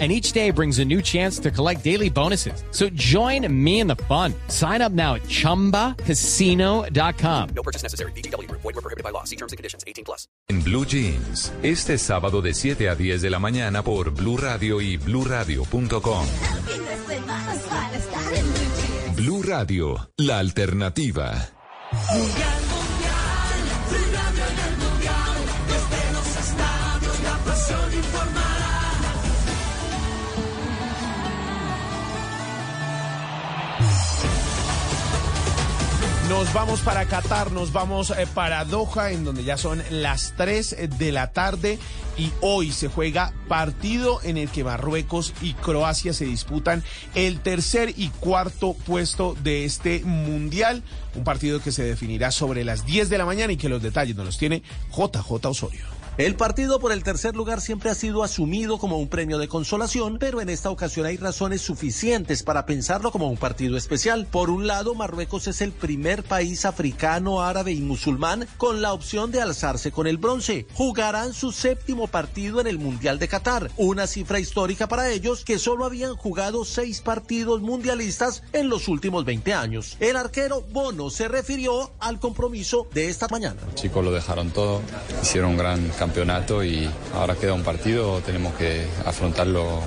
and each day brings a new chance to collect daily bonuses. So join me in the fun. Sign up now at ChumbaCasino.com. No purchase necessary. BGW. Void were prohibited by law. See terms and conditions. 18 plus. En Blue Jeans, este sábado de 7 a 10 de la mañana por Blue Radio y BlueRadio.com. Blue Radio, la alternativa. Nos vamos para Qatar, nos vamos eh, para Doha, en donde ya son las 3 de la tarde y hoy se juega partido en el que Marruecos y Croacia se disputan el tercer y cuarto puesto de este mundial. Un partido que se definirá sobre las 10 de la mañana y que los detalles nos los tiene JJ Osorio. El partido por el tercer lugar siempre ha sido asumido como un premio de consolación, pero en esta ocasión hay razones suficientes para pensarlo como un partido especial. Por un lado, Marruecos es el primer país africano, árabe y musulmán con la opción de alzarse con el bronce. Jugarán su séptimo partido en el Mundial de Qatar, una cifra histórica para ellos que solo habían jugado seis partidos mundialistas en los últimos 20 años. El arquero Bono se refirió al compromiso de esta mañana. Chicos lo dejaron todo, hicieron un gran campeonato y ahora queda un partido, tenemos que afrontarlo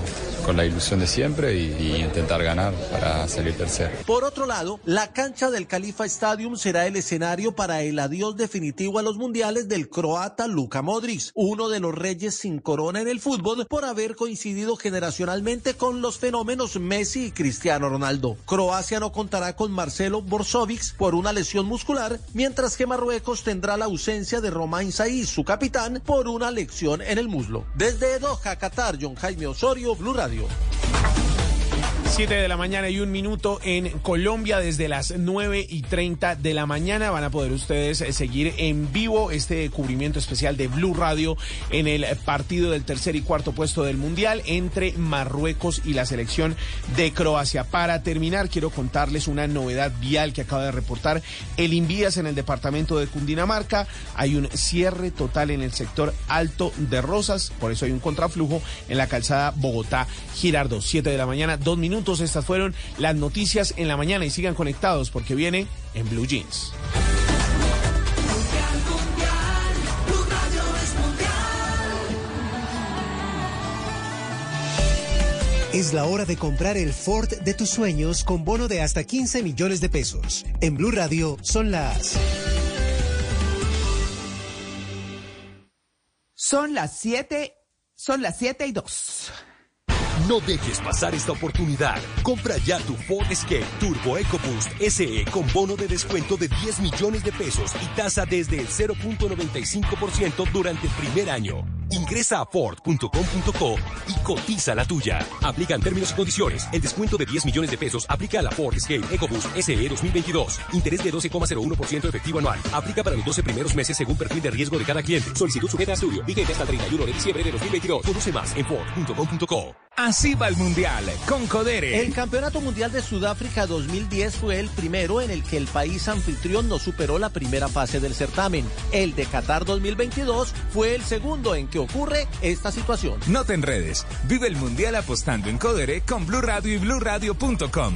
con la ilusión de siempre y, y, intentar ganar para salir tercero. Por otro lado, la cancha del Califa Stadium será el escenario para el adiós definitivo a los mundiales del croata Luka Modric, uno de los reyes sin corona en el fútbol por haber coincidido generacionalmente con los fenómenos Messi y Cristiano Ronaldo. Croacia no contará con Marcelo Borzovic por una lesión muscular, mientras que Marruecos tendrá la ausencia de Romain Saiz, su capitán, por una lección en el muslo. Desde Doha, Qatar, John Jaime Osorio, Blue Radio. 7 de la mañana y un minuto en Colombia desde las 9 y 30 de la mañana. Van a poder ustedes seguir en vivo este cubrimiento especial de Blue Radio en el partido del tercer y cuarto puesto del Mundial entre Marruecos y la selección de Croacia. Para terminar, quiero contarles una novedad vial que acaba de reportar el Invías en el departamento de Cundinamarca. Hay un cierre total en el sector alto de Rosas, por eso hay un contraflujo en la calzada Bogotá-Girardo. 7 de la mañana, dos minutos. Estas fueron las noticias en la mañana y sigan conectados porque viene en Blue Jeans. Es la hora de comprar el Ford de tus sueños con bono de hasta 15 millones de pesos. En Blue Radio son las... Son las 7, son las 7 y 2. No dejes pasar esta oportunidad. Compra ya tu Ford Escape Turbo EcoBoost SE con bono de descuento de 10 millones de pesos y tasa desde el 0.95% durante el primer año. Ingresa a Ford.com.co y cotiza la tuya. Aplican términos y condiciones. El descuento de 10 millones de pesos aplica a la Ford Escape EcoBoost SE 2022. Interés de 12,01% efectivo anual. Aplica para los 12 primeros meses según perfil de riesgo de cada cliente. Solicitud sujeta a estudio. Vigente hasta el 31 de diciembre de 2022. Conoce más en Ford.com.co. Así va el Mundial con Codere. El Campeonato Mundial de Sudáfrica 2010 fue el primero en el que el país anfitrión no superó la primera fase del certamen. El de Qatar 2022 fue el segundo en que ocurre esta situación. No te enredes. Vive el Mundial apostando en Codere con Blue Radio y BlueRadio.com.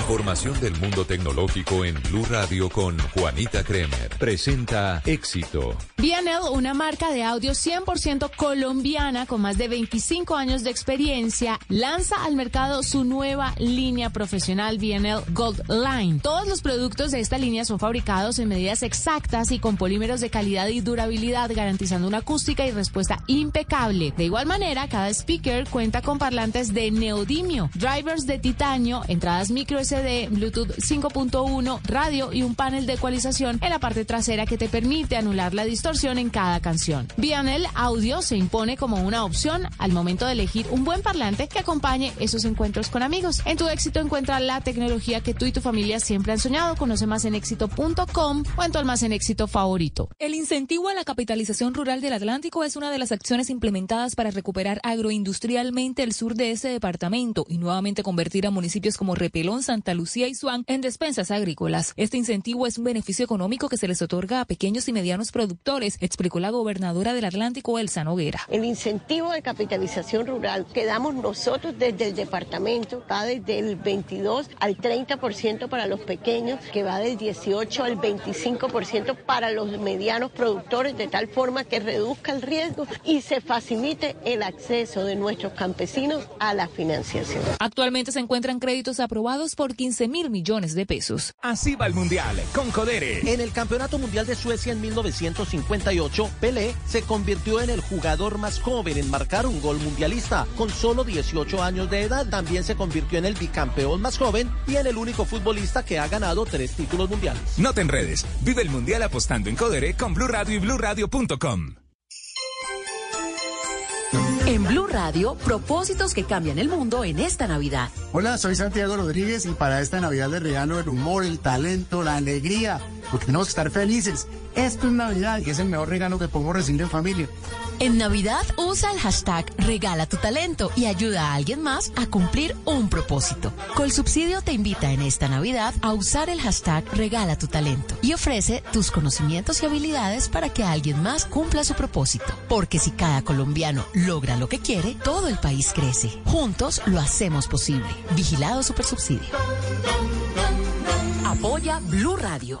Información del mundo tecnológico en Blue Radio con Juanita Kremer. Presenta Éxito. BNL, una marca de audio 100% colombiana con más de 25 años de experiencia, lanza al mercado su nueva línea profesional BNL Gold Line. Todos los productos de esta línea son fabricados en medidas exactas y con polímeros de calidad y durabilidad, garantizando una acústica y respuesta impecable. De igual manera, cada speaker cuenta con parlantes de neodimio, drivers de titanio, entradas micro SD, Bluetooth 5.1, radio y un panel de ecualización en la parte trasera que te permite anular la distorsión en cada canción. BNL Audio se impone como una opción al momento de elegir un buen parlante que acompañe esos encuentros con amigos. En tu éxito encuentra la tecnología que tú y tu familia siempre han soñado. Conoce más en éxito.com o en tu almacén éxito favorito. El incentivo a la capitalización rural del Atlántico es una de las acciones implementadas para recuperar agroindustrialmente el sur de ese departamento y nuevamente convertir a municipios como Repelón, Santa Lucía y Suán en despensas agrícolas. Este incentivo es un beneficio económico que se les otorga a pequeños y medianos productores, explicó la gobernadora del Atlántico, Elsa Noguera. El incentivo de capitalización rural que damos nosotros desde el departamento va desde el 22 al 30% para los pequeños, que va del 18 al 25% para los medianos productores, de tal forma que reduzca el riesgo y se facilite el acceso de nuestros campesinos a la financiación. Actualmente se encuentran créditos aprobados por 15 mil millones de pesos. Así va el Mundial con Codere. En el Campeonato Mundial de Suecia en 1958, Pelé se convirtió en el jugador más joven en marcar un gol mundialista. Con solo 18 años de edad, también se convirtió en el bicampeón más joven y en el único futbolista que ha ganado tres títulos mundiales. No te enredes. Vive el Mundial apostando en Codere con Blue Radio y BlueRadio.com. Blue Radio, propósitos que cambian el mundo en esta Navidad. Hola, soy Santiago Rodríguez y para esta Navidad les regalo el humor, el talento, la alegría, porque tenemos que estar felices. Esto es Navidad y es el mejor regalo que podemos recibir en familia. En Navidad, usa el hashtag Regala tu talento y ayuda a alguien más a cumplir un propósito. Colsubsidio te invita en esta Navidad a usar el hashtag Regala tu talento y ofrece tus conocimientos y habilidades para que alguien más cumpla su propósito. Porque si cada colombiano logra lo que quiere, todo el país crece. Juntos lo hacemos posible. Vigilado Supersubsidio. Apoya Blue Radio.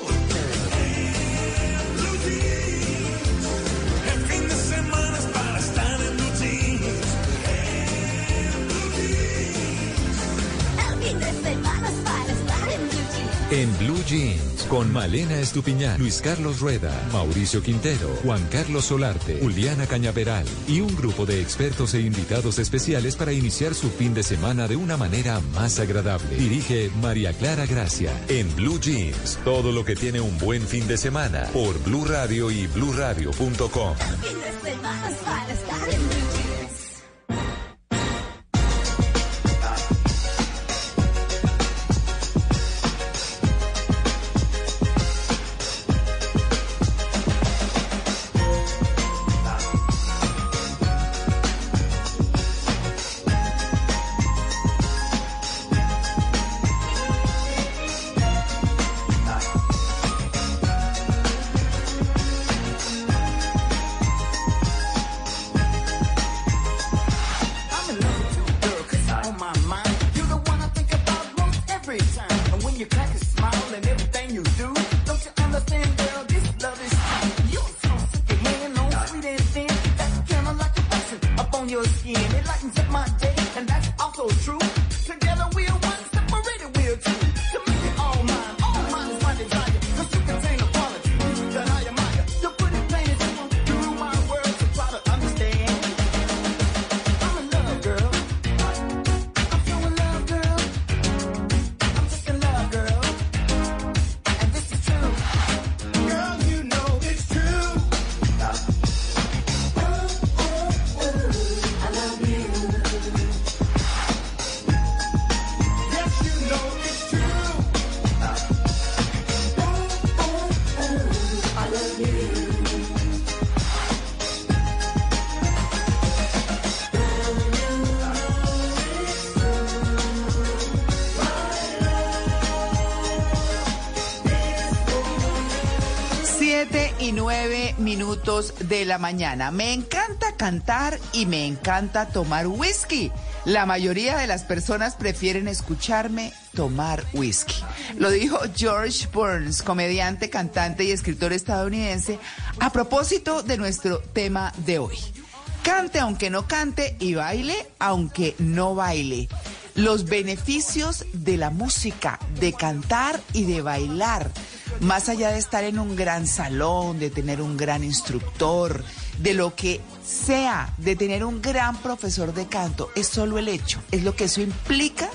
En Blue Jeans, con Malena Estupiñán, Luis Carlos Rueda, Mauricio Quintero, Juan Carlos Solarte, Juliana Cañaveral y un grupo de expertos e invitados especiales para iniciar su fin de semana de una manera más agradable. Dirige María Clara Gracia. En Blue Jeans, todo lo que tiene un buen fin de semana por Blue Radio y BlueRadio.com. de la mañana. Me encanta cantar y me encanta tomar whisky. La mayoría de las personas prefieren escucharme tomar whisky. Lo dijo George Burns, comediante, cantante y escritor estadounidense, a propósito de nuestro tema de hoy. Cante aunque no cante y baile aunque no baile. Los beneficios de la música, de cantar y de bailar. Más allá de estar en un gran salón, de tener un gran instructor, de lo que sea, de tener un gran profesor de canto, es solo el hecho, es lo que eso implica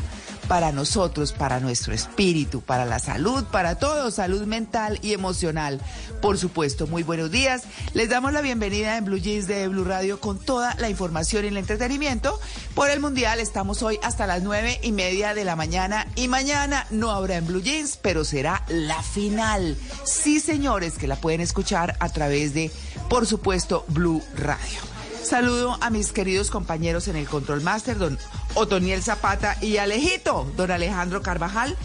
para nosotros, para nuestro espíritu, para la salud, para todo, salud mental y emocional. Por supuesto, muy buenos días. Les damos la bienvenida en Blue Jeans de Blue Radio con toda la información y el entretenimiento. Por el Mundial estamos hoy hasta las nueve y media de la mañana y mañana no habrá en Blue Jeans, pero será la final. Sí, señores, que la pueden escuchar a través de, por supuesto, Blue Radio. Saludo a mis queridos compañeros en el Control Master, don Otoniel Zapata y Alejito, don Alejandro Carvajal.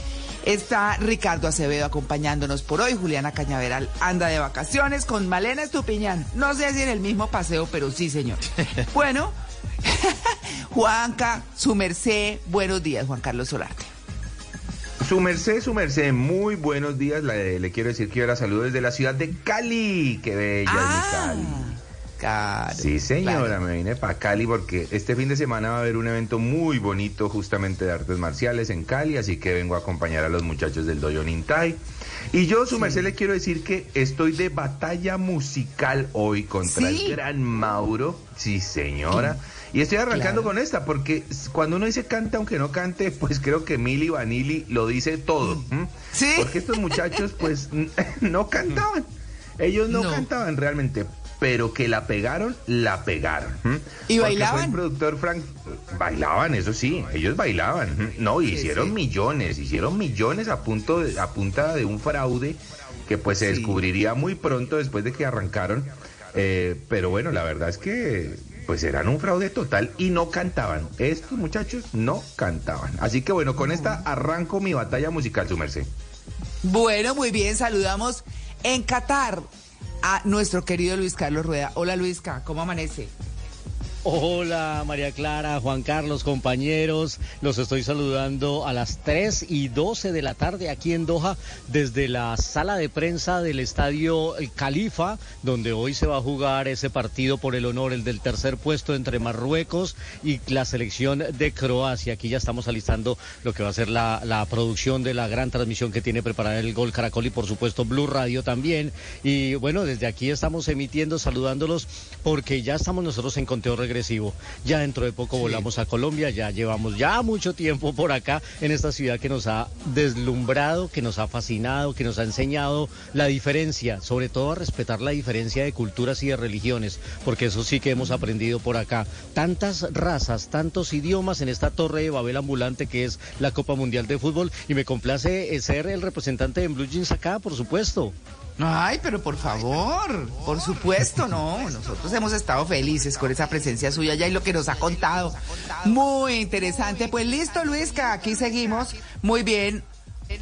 Está Ricardo Acevedo acompañándonos por hoy. Juliana Cañaveral anda de vacaciones con Malena Estupiñán. No sé si en el mismo paseo, pero sí, señor. Bueno, Juanca, su merced, buenos días, Juan Carlos Solarte. Su merced, su merced, muy buenos días. Le, le quiero decir que yo la saludo desde la ciudad de Cali. Qué bella Ah, es mi Cali. Claro, Sí, señora, claro. me vine para Cali porque este fin de semana va a haber un evento muy bonito justamente de artes marciales en Cali, así que vengo a acompañar a los muchachos del Doyo Nintai. Y yo, su merced, le quiero decir que estoy de batalla musical hoy contra Sí. el gran Mauro. Sí, señora. Y estoy arrancando con esta, porque cuando uno dice canta aunque no cante, pues creo que Mili Vanilli lo dice todo. ¿m? Sí. Porque estos muchachos, pues, no cantaban. Ellos no, No. cantaban realmente, pero que la pegaron, la pegaron. ¿m? ¿Y Porque bailaban? el productor Frank. Bailaban, eso sí, ellos bailaban. ¿m? No, Sí, hicieron sí. millones, hicieron millones a, punto de- a punta de un fraude que pues se Sí. descubriría muy pronto después de que arrancaron. Eh, pero bueno, la verdad es que pues eran un fraude total y no cantaban. Estos muchachos no cantaban. Así que bueno, con esta arranco mi batalla musical, su merced. Bueno, muy bien, saludamos en Qatar a nuestro querido Luis Carlos Rueda. Hola Luisca, ¿cómo amanece? Hola María Clara, Juan Carlos, compañeros. Los estoy saludando a las 3 y 12 de la tarde aquí en Doha desde la sala de prensa del estadio El Califa, donde hoy se va a jugar ese partido por el honor, el del tercer puesto entre Marruecos y la selección de Croacia. Aquí ya estamos alistando lo que va a ser la, la producción de la gran transmisión que tiene preparada el Gol Caracol y por supuesto Blue Radio también. Y bueno, desde aquí estamos emitiendo, saludándolos porque ya estamos nosotros en conteo Ya dentro de poco volamos a Colombia, ya llevamos ya mucho tiempo por acá en esta ciudad que nos ha deslumbrado, que nos ha fascinado, que nos ha enseñado la diferencia, sobre todo a respetar la diferencia de culturas y de religiones, porque eso sí que hemos aprendido por acá. Tantas razas, tantos idiomas en esta torre de Babel ambulante que es la Copa Mundial de Fútbol y me complace eh, ser el representante de Blue Jeans acá, por supuesto. Ay, pero por favor, por supuesto, no. Nosotros hemos estado felices con esa presencia suya ya y lo que nos ha contado. Muy interesante. Pues listo, Luisca, aquí seguimos. Muy bien.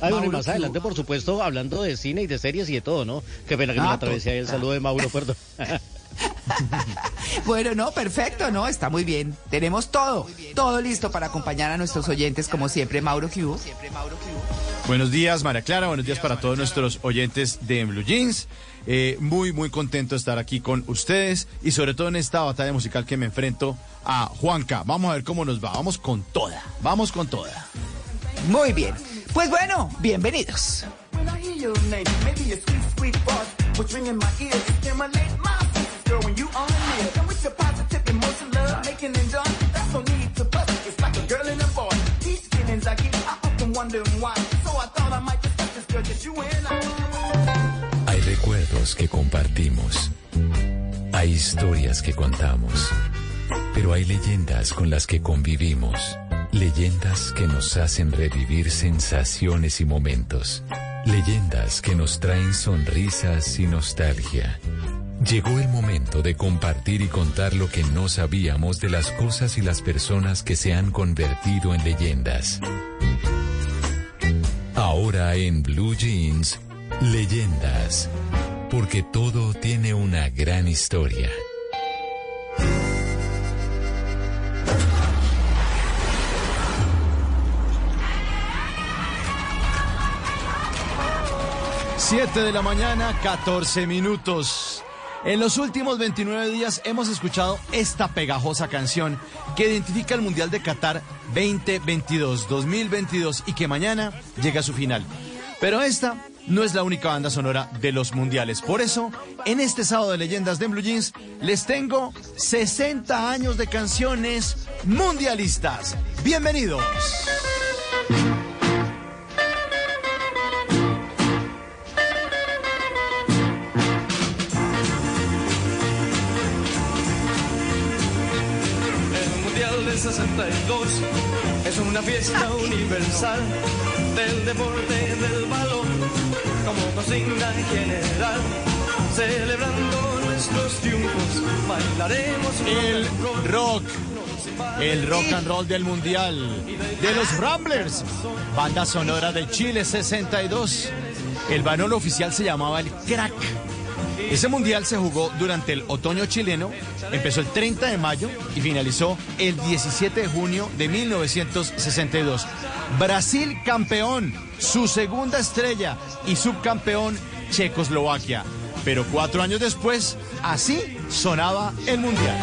Ay, bueno, y más adelante, por supuesto, hablando de cine y de series y de todo, ¿no? Qué pena que me Ah, la atravesé ahí el saludo de Mauro, perdón. Bueno, no, perfecto, no, está muy bien. Tenemos todo, todo listo para acompañar a nuestros oyentes, como siempre, Mauro Q. Buenos días, María Clara. Buenos días para todos nuestros oyentes de Blue Jeans. Eh, muy, muy contento de estar aquí con ustedes y sobre todo en esta batalla musical que me enfrento a Juanca. Vamos a ver cómo nos va. Vamos con toda. Vamos con toda. Muy bien. Pues bueno, bienvenidos. Hay recuerdos que compartimos. Hay historias que contamos. Pero hay leyendas con las que convivimos. Leyendas que nos hacen revivir sensaciones y momentos. Leyendas que nos traen sonrisas y nostalgia. Llegó el momento de compartir y contar lo que no sabíamos de las cosas y las personas que se han convertido en leyendas. Ahora en Blue Jeans, leyendas. porque todo tiene una gran historia. Siete de la mañana, 14 minutos. En los últimos 29 días hemos escuchado esta pegajosa canción que identifica el Mundial de Qatar 2022, 2022 y que mañana llega a su final. Pero esta no es la única banda sonora de los mundiales. Por eso, en este sábado de leyendas de Blue Jeans, les tengo 60 años de canciones mundialistas. Bienvenidos. 62 es una fiesta universal del deporte del balón como consigna general. Celebrando nuestros triunfos, bailaremos El rock, el rock and roll del mundial, de los Ramblers, banda sonora de Chile 62. El balón oficial se llamaba el Crack. Ese mundial se jugó durante el otoño chileno, empezó el 30 de mayo y finalizó el 17 de junio de 1962. Brasil campeón, su segunda estrella y subcampeón Checoslovaquia. Pero cuatro años después, así sonaba el mundial.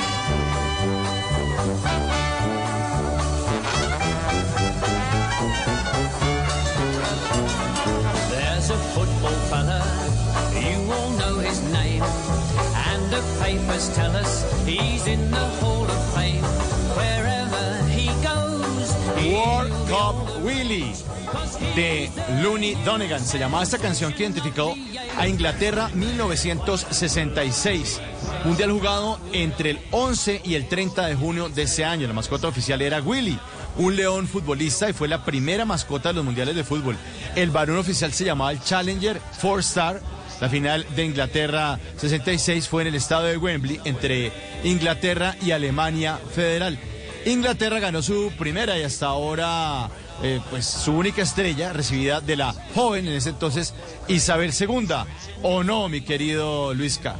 And the papers tell us he's in the Hall of Fame. Wherever he goes, World Cup Willie de Looney Donegan. Se llamaba esta canción que identificó a Inglaterra 1966. Mundial jugado entre el 11 y el 30 de junio de ese año. La mascota oficial era Willy, un león futbolista y fue la primera mascota de los mundiales de fútbol. El varón oficial se llamaba el Challenger Four Star. La final de Inglaterra 66 fue en el estado de Wembley entre Inglaterra y Alemania Federal. Inglaterra ganó su primera y hasta ahora eh, pues su única estrella recibida de la joven en ese entonces Isabel II. ¿O no, mi querido Luisca?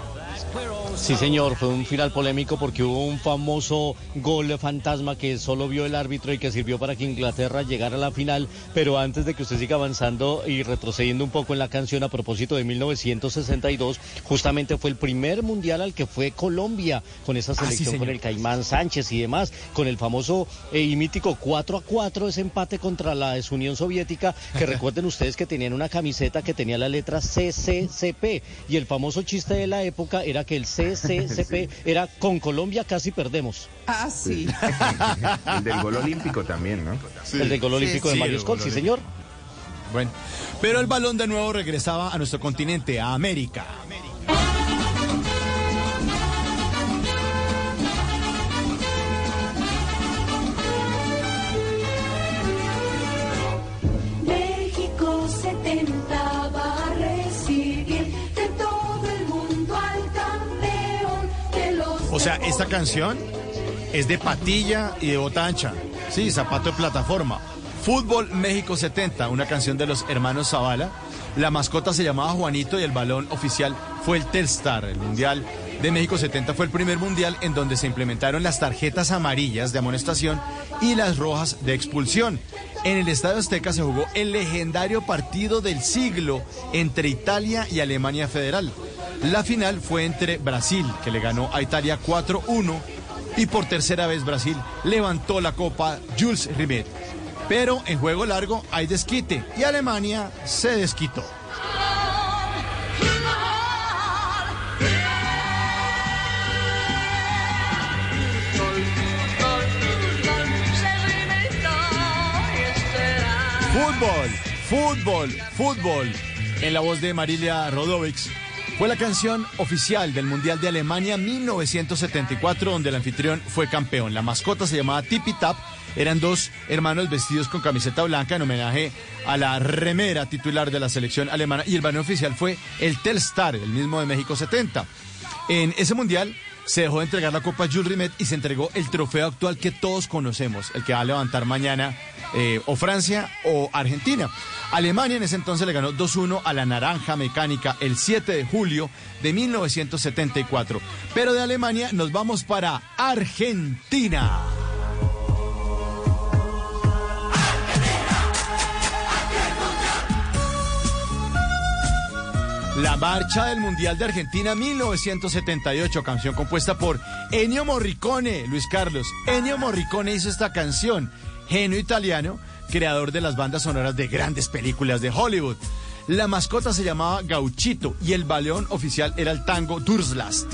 Sí, señor, fue un final polémico porque hubo un famoso gol fantasma que solo vio el árbitro y que sirvió para que Inglaterra llegara a la final. Pero antes de que usted siga avanzando y retrocediendo un poco en la canción a propósito de 1962, justamente fue el primer mundial al que fue Colombia con esa Ah, sí, selección, con el Caimán Sánchez y demás, con el famoso eh, y mítico 4 a 4, ese empate contra la desunión soviética, que recuerden ustedes que tenían una camiseta que tenía la letra CCCP y el famoso chiste de la época era que el CCCP era con Colombia casi perdemos. Ah, sí. El del gol olímpico también, ¿no? El del gol olímpico de sí, Mario Scott, sí señor. Bueno, pero el balón de nuevo regresaba a nuestro continente, a América. Sea, esta canción es de patilla y de bota ancha. Sí, zapato de plataforma. Fútbol México 70, una canción de los hermanos Zavala. La mascota se llamaba Juanito y el balón oficial fue el Telstar. El Mundial de México 70 fue el primer mundial en donde se implementaron las tarjetas amarillas de amonestación y las rojas de expulsión. En el Estadio Azteca se jugó el legendario partido del siglo entre Italia y Alemania Federal. La final fue entre Brasil, que le ganó a Italia 4-1, y por tercera vez Brasil levantó la copa Jules Rimet. Pero en juego largo hay desquite y Alemania se desquitó. Fútbol, fútbol, fútbol. En la voz de Marilia Rodovics. Fue la canción oficial del Mundial de Alemania 1974, donde el anfitrión fue campeón. La mascota se llamaba Tipi Tap. Eran dos hermanos vestidos con camiseta blanca en homenaje a la remera titular de la selección alemana. Y el banner oficial fue el Telstar, el mismo de México 70. En ese mundial se dejó de entregar la Copa Jules Rimet y se entregó el trofeo actual que todos conocemos, el que va a levantar mañana eh, o Francia o Argentina. Alemania en ese entonces le ganó 2-1 a la Naranja Mecánica el 7 de julio de 1974. Pero de Alemania nos vamos para Argentina. La marcha del Mundial de Argentina 1978, canción compuesta por Ennio Morricone, Luis Carlos. Ennio Morricone hizo esta canción, genio italiano, creador de las bandas sonoras de grandes películas de Hollywood. La mascota se llamaba Gauchito y el balón oficial era el tango Durzlast.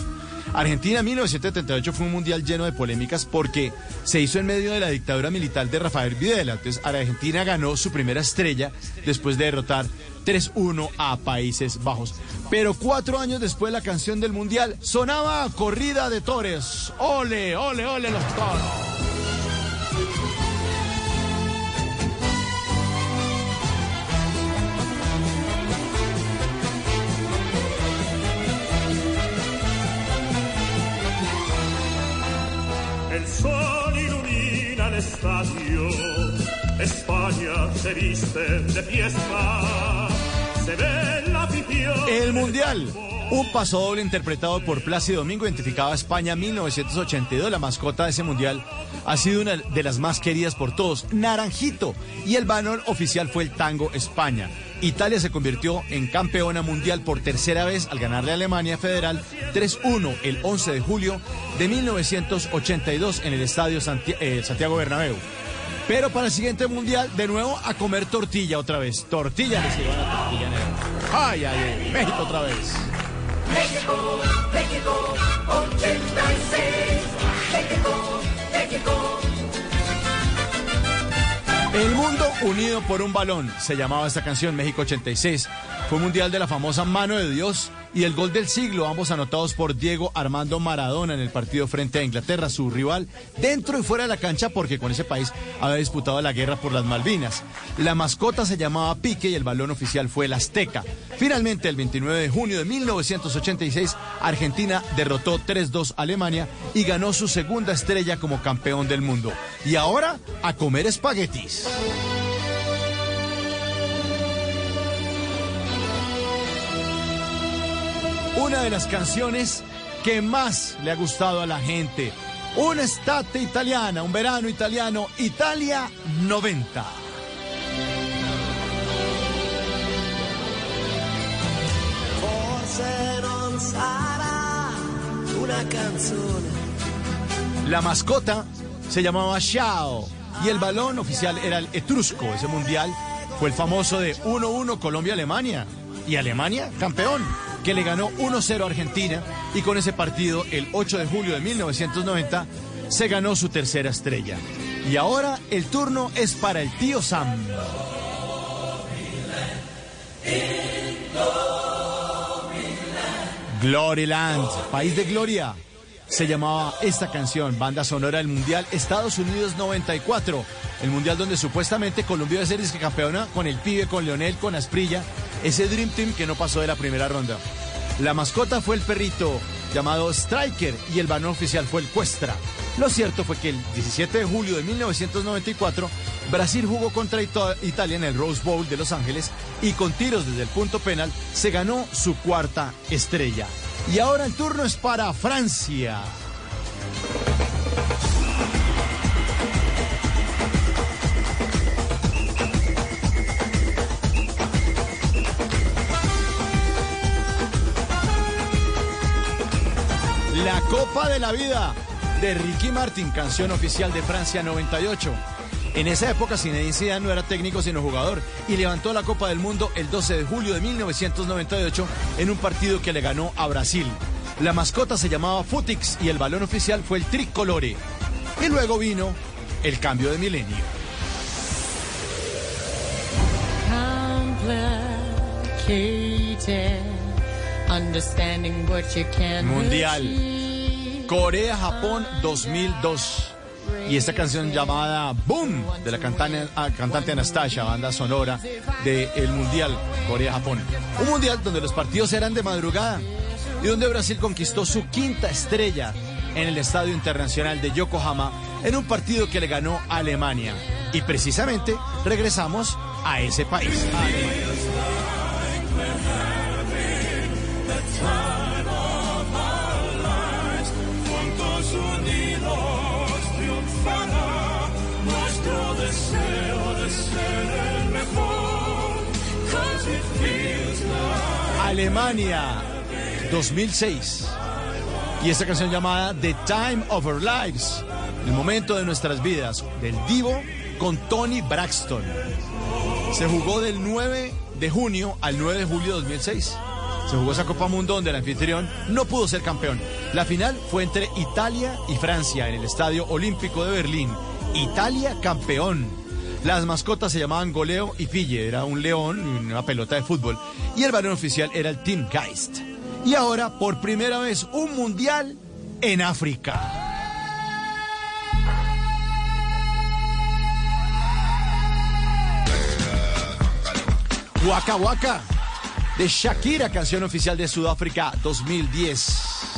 Argentina 1978 fue un mundial lleno de polémicas porque se hizo en medio de la dictadura militar de Rafael Videla. Entonces Argentina ganó su primera estrella después de derrotar 3-1 a Países Bajos. Pero cuatro años después la canción del mundial sonaba Corrida de Tores. Ole, ole, ole los toros. Sol ilumina el estadio, España se viste de fiesta, se ve la afición. El Mundial. Un paso doble interpretado por Plácido Domingo identificaba a España 1982. La mascota de ese mundial ha sido una de las más queridas por todos, Naranjito. Y el banner oficial fue el tango España. Italia se convirtió en campeona mundial por tercera vez al ganarle a Alemania Federal 3-1 el 11 de julio de 1982 en el estadio eh, Santiago Bernabéu. Pero para el siguiente mundial, de nuevo a comer tortilla otra vez. Tortilla. Ay, ay, ay, México otra vez. México, México, 86. México, México. El mundo unido por un balón, se llamaba esta canción México 86. Fue un mundial de la famosa mano de Dios y el gol del siglo, ambos anotados por Diego Armando Maradona en el partido frente a Inglaterra, su rival, dentro y fuera de la cancha porque con ese país había disputado la guerra por las Malvinas. La mascota se llamaba Pique y el balón oficial fue el Azteca. Finalmente, el 29 de junio de 1986, Argentina derrotó 3-2 a Alemania y ganó su segunda estrella como campeón del mundo. Y ahora, a comer espaguetis. Una de las canciones que más le ha gustado a la gente. Una estate italiana, un verano italiano, Italia 90. Forse non sarà una canzone. La mascota se llamaba Xiao y el balón oficial era el Etrusco. Ese mundial fue el famoso de 1-1 Colombia-Alemania. Y Alemania, campeón, que le ganó 1-0 a Argentina. Y con ese partido, el 8 de julio de 1990, se ganó su tercera estrella. Y ahora el turno es para el tío Sam. Gloryland, país de gloria. Se llamaba esta canción, banda sonora del Mundial Estados Unidos 94. El Mundial donde supuestamente Colombia iba a ser campeona con el pibe, con Leonel, con Asprilla. Ese Dream Team que no pasó de la primera ronda. La mascota fue el perrito llamado Striker y el balón oficial fue el Cuestra. Lo cierto fue que el 17 de julio de 1994 Brasil jugó contra Ita- Italia en el Rose Bowl de Los Ángeles y con tiros desde el punto penal se ganó su cuarta estrella. Y ahora el turno es para Francia. La Copa de la Vida de Ricky Martin, canción oficial de Francia 98. En esa época Zinedine Zidane no era técnico sino jugador y levantó la Copa del Mundo el 12 de julio de 1998 en un partido que le ganó a Brasil. La mascota se llamaba Futix y el balón oficial fue el tricolore. Y luego vino el cambio de milenio. Mundial. Corea-Japón 2002. Y esta canción llamada Boom de la cantante, ah, cantante Anastasia, banda sonora del Mundial Corea-Japón. Un mundial donde los partidos eran de madrugada y donde Brasil conquistó su quinta estrella en el Estadio Internacional de Yokohama en un partido que le ganó Alemania. Y precisamente regresamos a ese país. Alemania. Alemania 2006. Y esta canción llamada The Time of Our Lives, el momento de nuestras vidas, del Divo con Tony Braxton. Se jugó del 9 de junio al 9 de julio de 2006. Se jugó esa Copa Mundo donde el anfitrión no pudo ser campeón. La final fue entre Italia y Francia en el Estadio Olímpico de Berlín. Italia campeón. Las mascotas se llamaban Goleo y Pille, era un león una pelota de fútbol. Y el balón oficial era el Team Geist. Y ahora, por primera vez, un mundial en África. Waka Waka de Shakira, canción oficial de Sudáfrica 2010.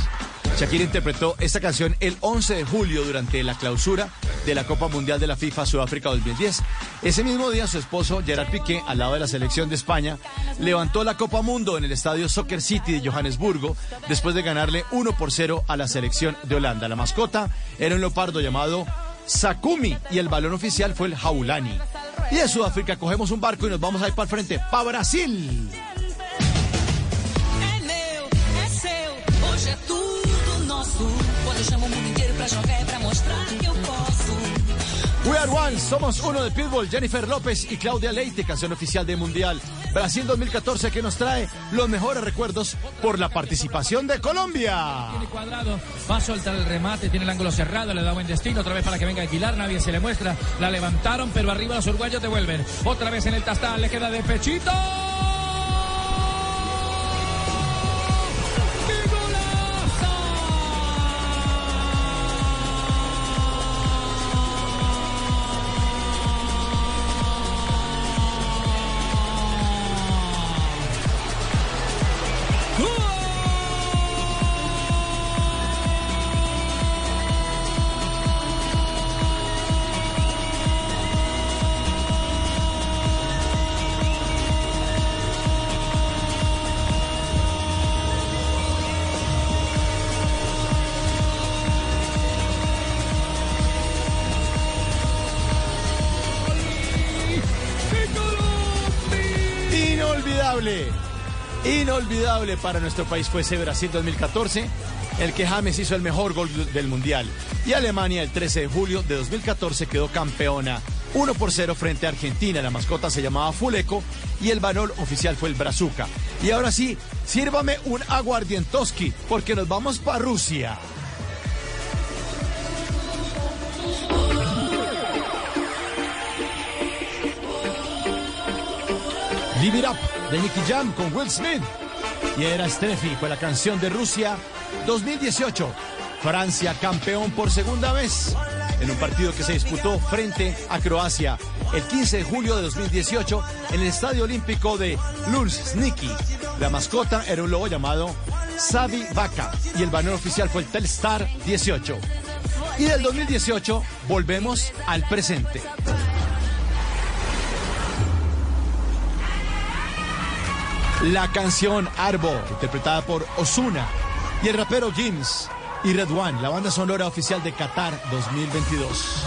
Shakira interpretó esta canción el 11 de julio durante la clausura de la Copa Mundial de la FIFA Sudáfrica 2010. Ese mismo día su esposo Gerard Piqué, al lado de la selección de España, levantó la Copa Mundo en el estadio Soccer City de Johannesburgo después de ganarle 1 por 0 a la selección de Holanda. La mascota era un leopardo llamado Sakumi y el balón oficial fue el Jaulani. Y de Sudáfrica cogemos un barco y nos vamos a ir para el frente, para Brasil. Nosso. Quando eu chamo o mundo inteiro pra jogar é pra mostrar que eu posso. We are one, somos uno de Pitbull, Jennifer López y Claudia Leite, canción oficial de Mundial Brasil 2014 que nos trae los mejores recuerdos por la participación de Colombia. Tiene cuadrado, va a soltar el remate, tiene el ángulo cerrado, le da buen destino, otra vez para que venga a Aguilar, nadie se le muestra, la levantaron, pero arriba los uruguayos devuelven, otra vez en el tastal, le queda de pechito. Para nuestro país fue ese Brasil 2014, el que James hizo el mejor gol del Mundial. Y Alemania el 13 de julio de 2014 quedó campeona 1 por 0 frente a Argentina. La mascota se llamaba Fuleco y el balón oficial fue el Brazuca. Y ahora sí, sírvame un aguardientoski porque nos vamos para Rusia. Live It Up de Nicky Jam con Will Smith. Y era Steffi, fue la canción de Rusia 2018. Francia campeón por segunda vez en un partido que se disputó frente a Croacia el 15 de julio de 2018 en el Estadio Olímpico de Luzhniki. La mascota era un lobo llamado Savi Vaca y el banner oficial fue el Telstar 18. Y del 2018 volvemos al presente. La canción Arbo, interpretada por Osuna, y el rapero James y Red One, la banda sonora oficial de Qatar 2022.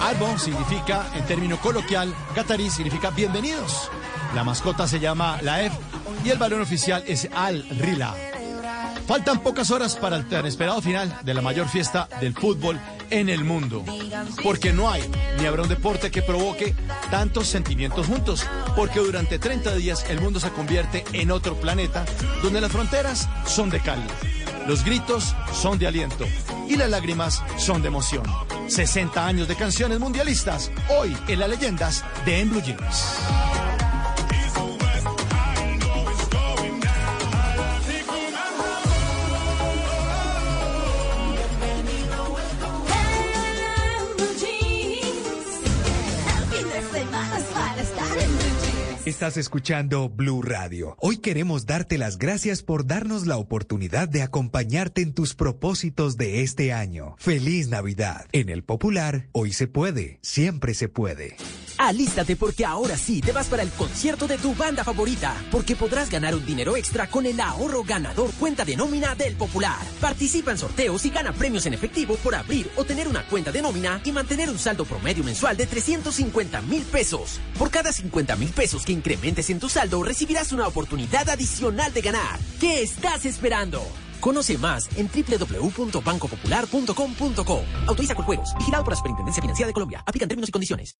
Arbo significa, en término coloquial, qatarí significa bienvenidos. La mascota se llama la F y el balón oficial es Al Rila. Faltan pocas horas para el tan esperado final de la mayor fiesta del fútbol en el mundo. Porque no hay ni habrá un deporte que provoque tantos sentimientos juntos. Porque durante 30 días el mundo se convierte en otro planeta donde las fronteras son de cal, los gritos son de aliento y las lágrimas son de emoción. 60 años de canciones mundialistas, hoy en las leyendas de En Blue Jeans. Estás escuchando Blue Radio. Hoy queremos darte las gracias por darnos la oportunidad de acompañarte en tus propósitos de este año. Feliz Navidad. En el Popular, hoy se puede, siempre se puede. Alístate porque ahora sí te vas para el concierto de tu banda favorita, porque podrás ganar un dinero extra con el ahorro ganador cuenta de nómina del Popular. Participa en sorteos y gana premios en efectivo por abrir o tener una cuenta de nómina y mantener un saldo promedio mensual de 350 mil pesos. Por cada 50 mil pesos que incrementes en tu saldo, recibirás una oportunidad adicional de ganar. ¿Qué estás esperando? Conoce más en www.bancopopular.com.co. Autoriza con juegos. Vigilado por la Superintendencia Financiera de Colombia. Aplican términos y condiciones.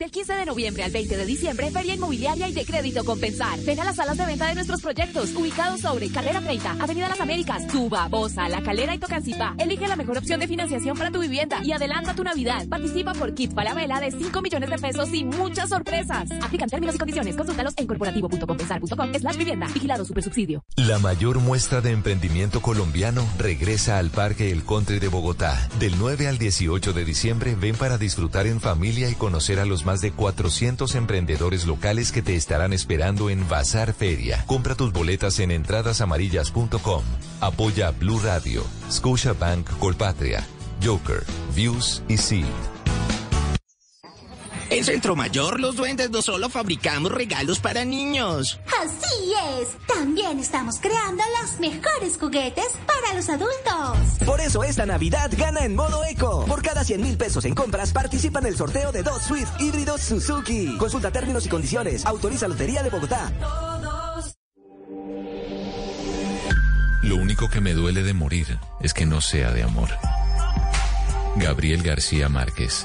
Del 15 de noviembre al 20 de diciembre, Feria Inmobiliaria y de Crédito Compensar. Ven a las salas de venta de nuestros proyectos, ubicados sobre Carrera 30, Avenida Las Américas, Tuba, Bosa, La Calera y Tocancipá. Elige la mejor opción de financiación para tu vivienda y adelanta tu Navidad. Participa por Kit Falabella de 5 millones de pesos y muchas sorpresas. Aplican términos y condiciones. Consúltalos en corporativo.compensar.com slash vivienda. Vigilado Supersubsidio. La mayor muestra de emprendimiento colombiano regresa al Parque El Country de Bogotá. Del 9 al 18 de diciembre ven para disfrutar en familia y conocer a los más de 400 emprendedores locales que te estarán esperando en Bazar Feria. Compra tus boletas en entradasamarillas.com. Apoya Blue Radio, Scotia Bank Colpatria, Joker, Views y Seed. En Centro Mayor, los duendes no solo fabricamos regalos para niños. Así es. También estamos creando los mejores juguetes para los adultos. Por eso esta Navidad gana en modo eco. Por cada 100 mil pesos en compras participa en el sorteo de dos Swift híbridos Suzuki. Consulta términos y condiciones. Autoriza Lotería de Bogotá. Lo único que me duele de morir es que no sea de amor. Gabriel García Márquez.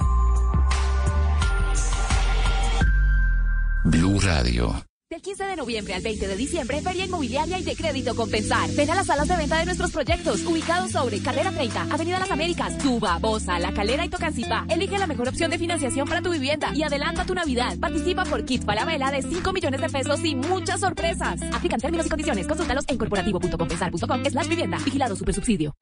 Blue Radio. Del 15 de noviembre al 20 de diciembre, Feria Inmobiliaria y de Crédito Compensar. Ven a las salas de venta de nuestros proyectos, ubicados sobre Carrera 30, Avenida Las Américas, Tuba, Bosa, La Calera y Tocancipá. Elige la mejor opción de financiación para tu vivienda y adelanta tu Navidad. Participa por Kit Falabella de 5 millones de pesos y muchas sorpresas. Aplican términos y condiciones. Consúltalos en corporativo.compensar.com slash vivienda. Vigilado Supersubsidio.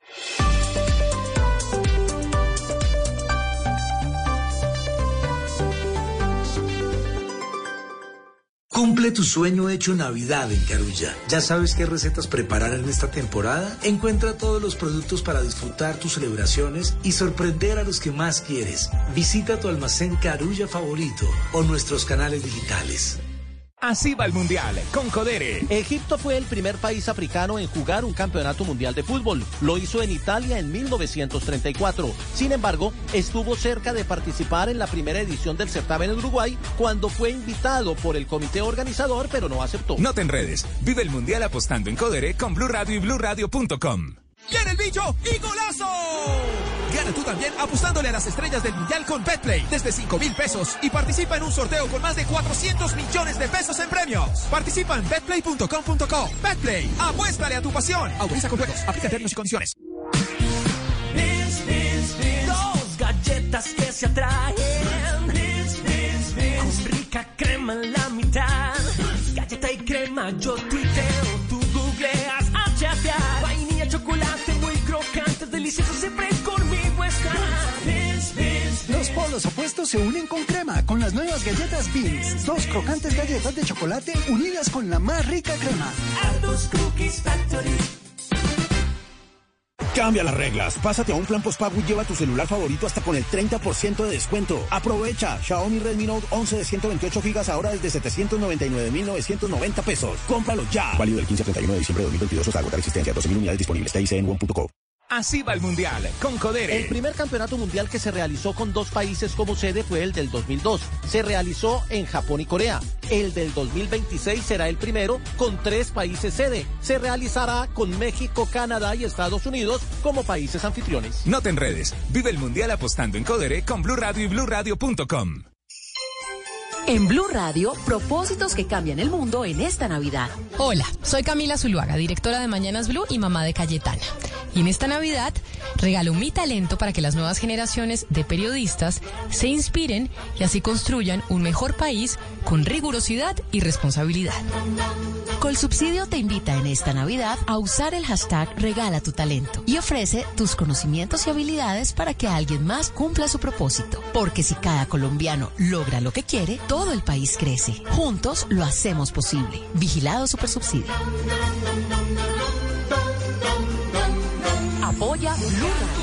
Cumple tu sueño hecho Navidad en Carulla. ¿Ya sabes qué recetas preparar en esta temporada? Encuentra todos los productos para disfrutar tus celebraciones y sorprender a los que más quieres. Visita tu almacén Carulla favorito o nuestros canales digitales. Así va el Mundial con Codere. Egipto fue el primer país africano en jugar un campeonato mundial de fútbol. Lo hizo en Italia en 1934. Sin embargo, estuvo cerca de participar en la primera edición del certamen en Uruguay cuando fue invitado por el comité organizador, pero no aceptó. No te enredes. Vive el Mundial apostando en Codere con Blue Radio y BlueRadio.com. ¡Viene el bicho y golazo! Gana tú también apostándole a las estrellas del Mundial con Betplay desde 5 mil pesos y participa en un sorteo con más de 400 millones de pesos en premios. Participa en betplay.com.co. Betplay, apuéstale a tu pasión. Autoriza con juegos, aplica términos y condiciones. Dos galletas que se atraen. Con rica crema en la mitad. Galleta y crema, yo tuiteo, delicioso, siempre conmigo estás. Los polos opuestos se unen con crema con las nuevas galletas Beans. Dos crocantes galletas de chocolate unidas con la más rica crema. Aldos Cookies Factory. Cambia las reglas. Pásate a un plan postpago y lleva tu celular favorito hasta con el 30% de descuento. Aprovecha. Xiaomi Redmi Note 11 de 128 gigas ahora desde 799.990 pesos. Cómpralo ya. Válido del 15 al 31 de diciembre de 2022 hasta agotar existencia. 12.000 unidades disponibles. En one.co. Así va el Mundial con Codere. El primer campeonato mundial que se realizó con dos países como sede fue el del 2002. Se realizó en Japón y Corea. El del 2026 será el primero con tres países sede. Se realizará con México, Canadá y Estados Unidos como países anfitriones. No te enredes. Vive el Mundial apostando en Codere con Blue Radio y BlueRadio.com. En Blue Radio, propósitos que cambian el mundo en esta Navidad. Hola, soy Camila Zuluaga, directora de Mañanas Blue y mamá de Cayetana. Y en esta Navidad regalo mi talento para que las nuevas generaciones de periodistas se inspiren y así construyan un mejor país con rigurosidad y responsabilidad. Colsubsidio te invita en esta Navidad a usar el hashtag Regala tu talento y ofrece tus conocimientos y habilidades para que alguien más cumpla su propósito. Porque si cada colombiano logra lo que quiere, todo el país crece. Juntos lo hacemos posible. Vigilado Supersubsidio. Apoya Blue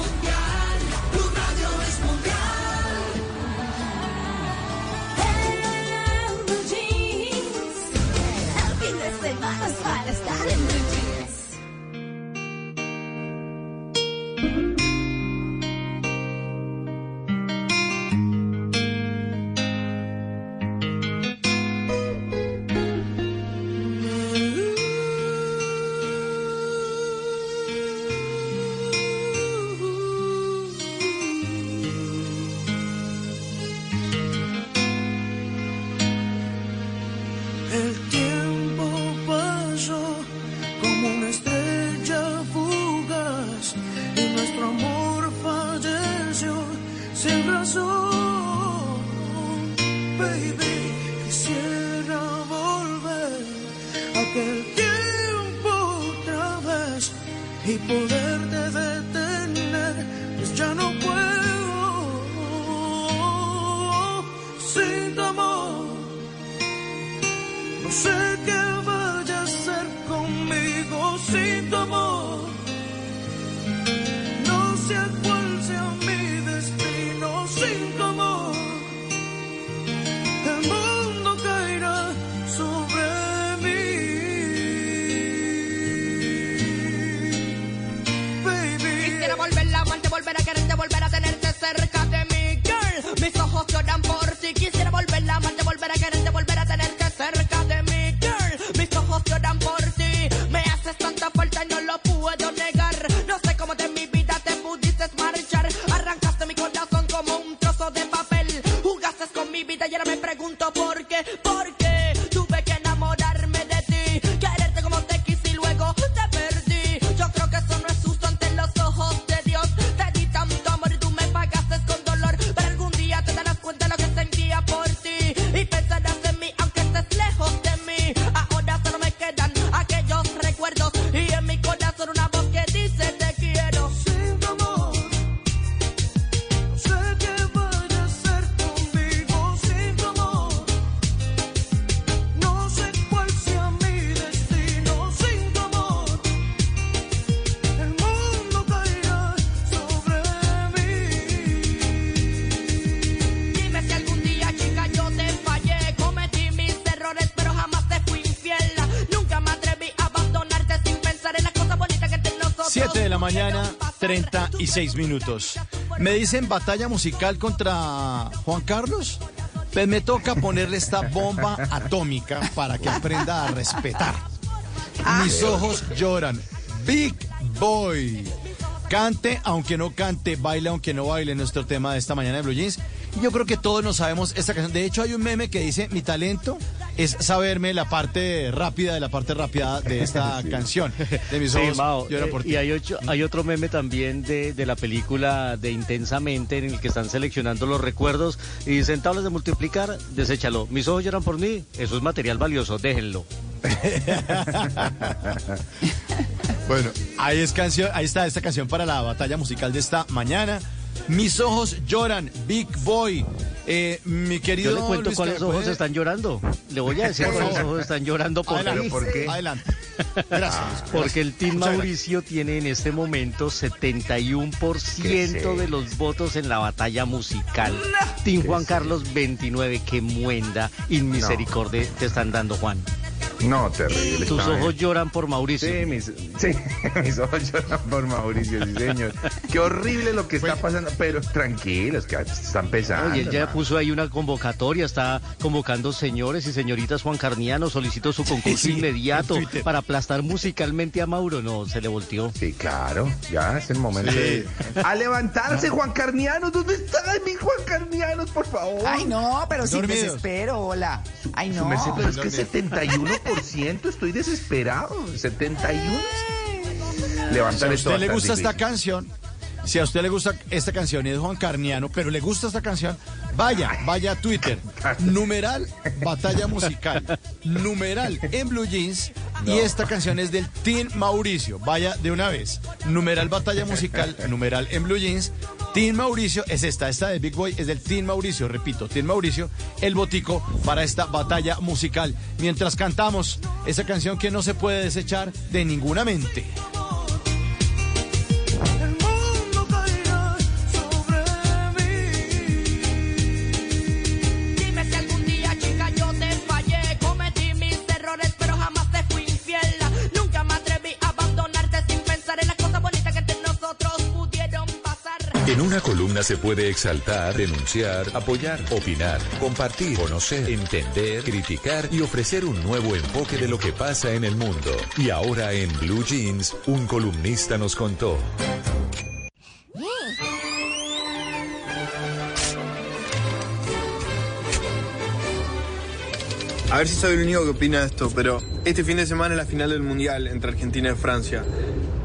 36 minutos. Me dicen batalla musical contra Juan Carlos. Pues me toca ponerle esta bomba atómica para que aprenda a respetar. Mis ojos lloran. Big Boy. Cante aunque no cante, baile aunque no baile, nuestro tema de esta mañana de Blue Jeans. Y yo creo que todos nos sabemos esta canción. De hecho, hay un meme que dice, mi talento es saberme la parte rápida de la parte rápida de esta canción. De mis Sí, ojos Mao, lloran eh, por ti. y hay, ocho- hay otro meme también de, de la película de Intensamente en el que están seleccionando los recuerdos y dicen tablas de multiplicar, deséchalo. Mis ojos lloran por mí, eso es material valioso, déjenlo. Bueno, ahí, es canción, ahí está esta canción para la batalla musical de esta mañana. Mis ojos lloran, Big Boy. Eh, mi querido Yo le cuento Luis cuáles ojos ¿puede? están llorando. Le voy a decir Por favor. ojos están llorando por Adelante, ti. ¿por qué? Adelante. Gracias. Porque el Team Muchas Mauricio tiene en este momento 71% ¿Qué de los votos en la batalla musical. Team Juan Carlos 29. Qué muenda inmisericordia te están dando, Juan. No, terrible. Tus está ojos bien. lloran por Mauricio. Sí, mis, sí, mis ojos lloran por Mauricio, sí, señor. Qué horrible lo que está pasando, pero tranquilos, que están pesando. Oye, él ya hermano. puso ahí una convocatoria, está convocando señores y señoritas Juan Carniano, solicito su concurso Sí, inmediato para aplastar musicalmente a Mauro. No, se le volteó. Sí, claro, ya es el momento Sí. de... A levantarse, Juan Carnianos, ¿dónde están mis Juan Carnianos, por favor? Ay, no, pero Dormidos. desespero, hola. Ay, Su no. merced, pero es que 71%, estoy desesperado, 71. levantar si a usted le gusta esta canción, si a usted le gusta esta canción y es Juan Carniano, pero le gusta esta canción, vaya, vaya a Twitter, numeral batalla musical, numeral en Blue Jeans y esta canción es del Team Mauricio, vaya de una vez, numeral batalla musical, numeral en Blue Jeans, Team Mauricio es esta, esta de Big Boy es del Team Mauricio, repito, Team Mauricio, el botico para esta batalla musical, mientras cantamos esa canción que no se puede desechar de ninguna mente. En una columna se puede exaltar, denunciar, apoyar, opinar, compartir, conocer, entender, criticar y ofrecer un nuevo enfoque de lo que pasa en el mundo. Y ahora en Blue Jeans, un columnista nos contó. A ver si soy el único que opina esto, pero este fin de semana es la final del Mundial entre Argentina y Francia.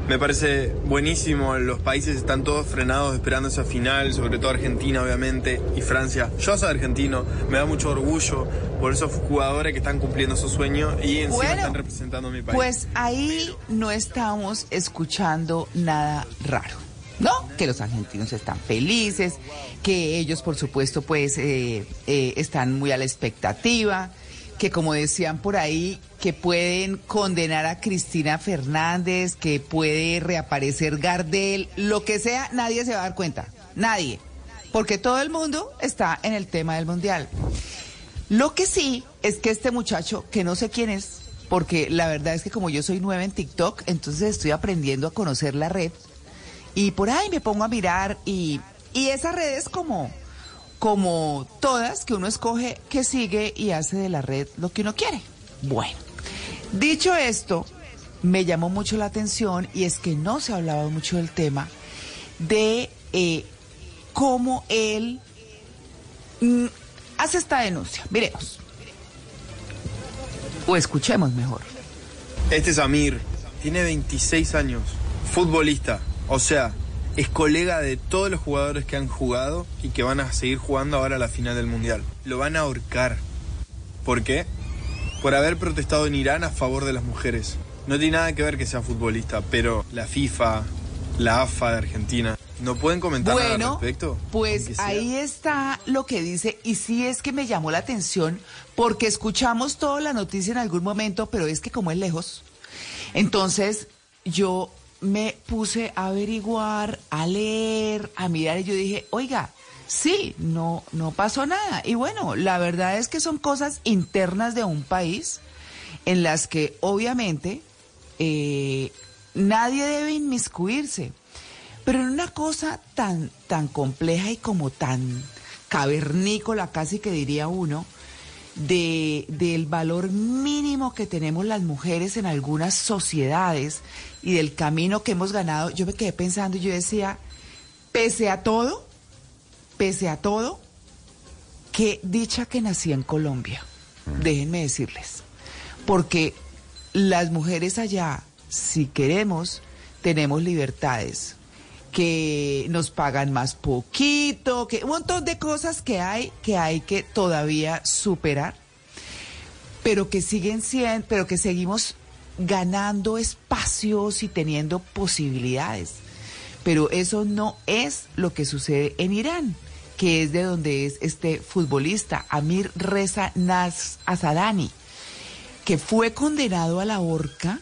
Me parece buenísimo, los países están todos frenados esperando esa final, sobre todo Argentina obviamente y Francia. Yo soy argentino, me da mucho orgullo por esos jugadores que están cumpliendo su sueño y encima Bueno, están representando a mi país. Pues ahí no estamos escuchando nada raro. ¿No? Que los argentinos están felices, que ellos, por supuesto, pues eh, eh, están muy a la expectativa, que como decían por ahí, que pueden condenar a Cristina Fernández, que puede reaparecer Gardel, lo que sea, nadie se va a dar cuenta. Nadie. Porque todo el mundo está en el tema del mundial. Lo que sí es que este muchacho, que no sé quién es, porque la verdad es que como yo soy nueva en TikTok, entonces estoy aprendiendo a conocer la red. Y por ahí me pongo a mirar y, y esa red es como, como todas que uno escoge que sigue y hace de la red lo que uno quiere. Bueno, dicho esto, me llamó mucho la atención y es que no se hablaba mucho del tema de eh, cómo él mm, hace esta denuncia. Miremos. O escuchemos mejor. Este es Amir, tiene 26 años, futbolista, o sea, es colega de todos los jugadores que han jugado y que van a seguir jugando ahora a la final del Mundial. Lo van a ahorcar. ¿Por qué? Por haber protestado en Irán a favor de las mujeres. No tiene nada que ver que sea futbolista, pero la FIFA, la AFA de Argentina, ¿no pueden comentar nada al Bueno, respecto? pues ahí está lo que dice, y sí es que me llamó la atención, porque escuchamos toda la noticia en algún momento, pero es que como es lejos, entonces yo me puse a averiguar, a leer, a mirar, y yo dije, oiga, sí, no, no pasó nada. Y bueno, la verdad es que son cosas internas de un país en las que obviamente eh, nadie debe inmiscuirse. Pero en una cosa tan, tan compleja y como tan cavernícola, casi que diría uno, de, del valor mínimo que tenemos las mujeres en algunas sociedades y del camino que hemos ganado, yo me quedé pensando y yo decía, pese a todo, pese a todo, qué dicha que nací en Colombia, déjenme decirles, porque las mujeres allá, si queremos, tenemos libertades que nos pagan más poquito, que un montón de cosas que hay que hay que todavía superar, pero que siguen siendo, pero que seguimos ganando espacios y teniendo posibilidades. Pero eso no es lo que sucede en Irán, que es de donde es este futbolista Amir Reza Nas Asadani, que fue condenado a la horca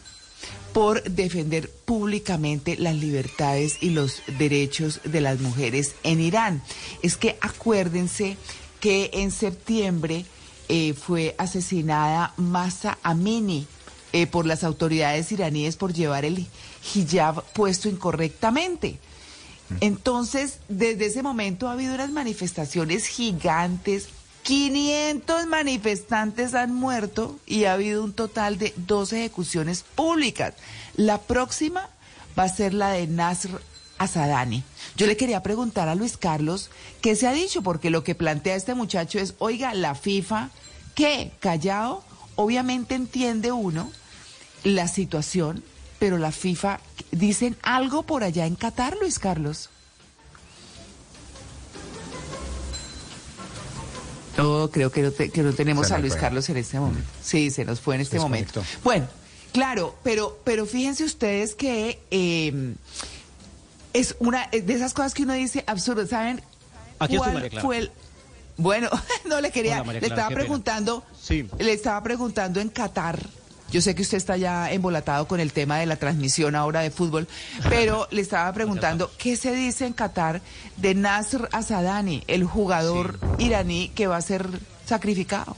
por defender públicamente las libertades y los derechos de las mujeres en Irán. Es que acuérdense que en septiembre eh, fue asesinada Masa Amini eh, por las autoridades iraníes por llevar el hijab puesto incorrectamente. Entonces, desde ese momento ha habido unas manifestaciones gigantes. 500 manifestantes han muerto y ha habido un total de dos ejecuciones públicas. La próxima va a ser la de Nasr Asadani. Yo le quería preguntar a Luis Carlos qué se ha dicho, porque lo que plantea este muchacho es, oiga, la FIFA, ¿qué? Callado, obviamente entiende uno la situación, pero la FIFA dicen algo por allá en Qatar, Luis Carlos. Oh, creo que no, te- que no tenemos a Luis fue. Carlos en este momento. Sí, se nos fue en este momento. Bueno, claro, pero, pero fíjense ustedes que eh, es una de esas cosas que uno dice absurdo. ¿Saben Aquí cuál María Clara. fue el... Bueno, no le quería, Hola, le estaba preguntando, Sí. le estaba preguntando en Qatar. Yo sé que usted está ya embolatado con el tema de la transmisión ahora de fútbol, pero le estaba preguntando qué se dice en Qatar de Nasr Asadani, el jugador iraní que va a ser sacrificado.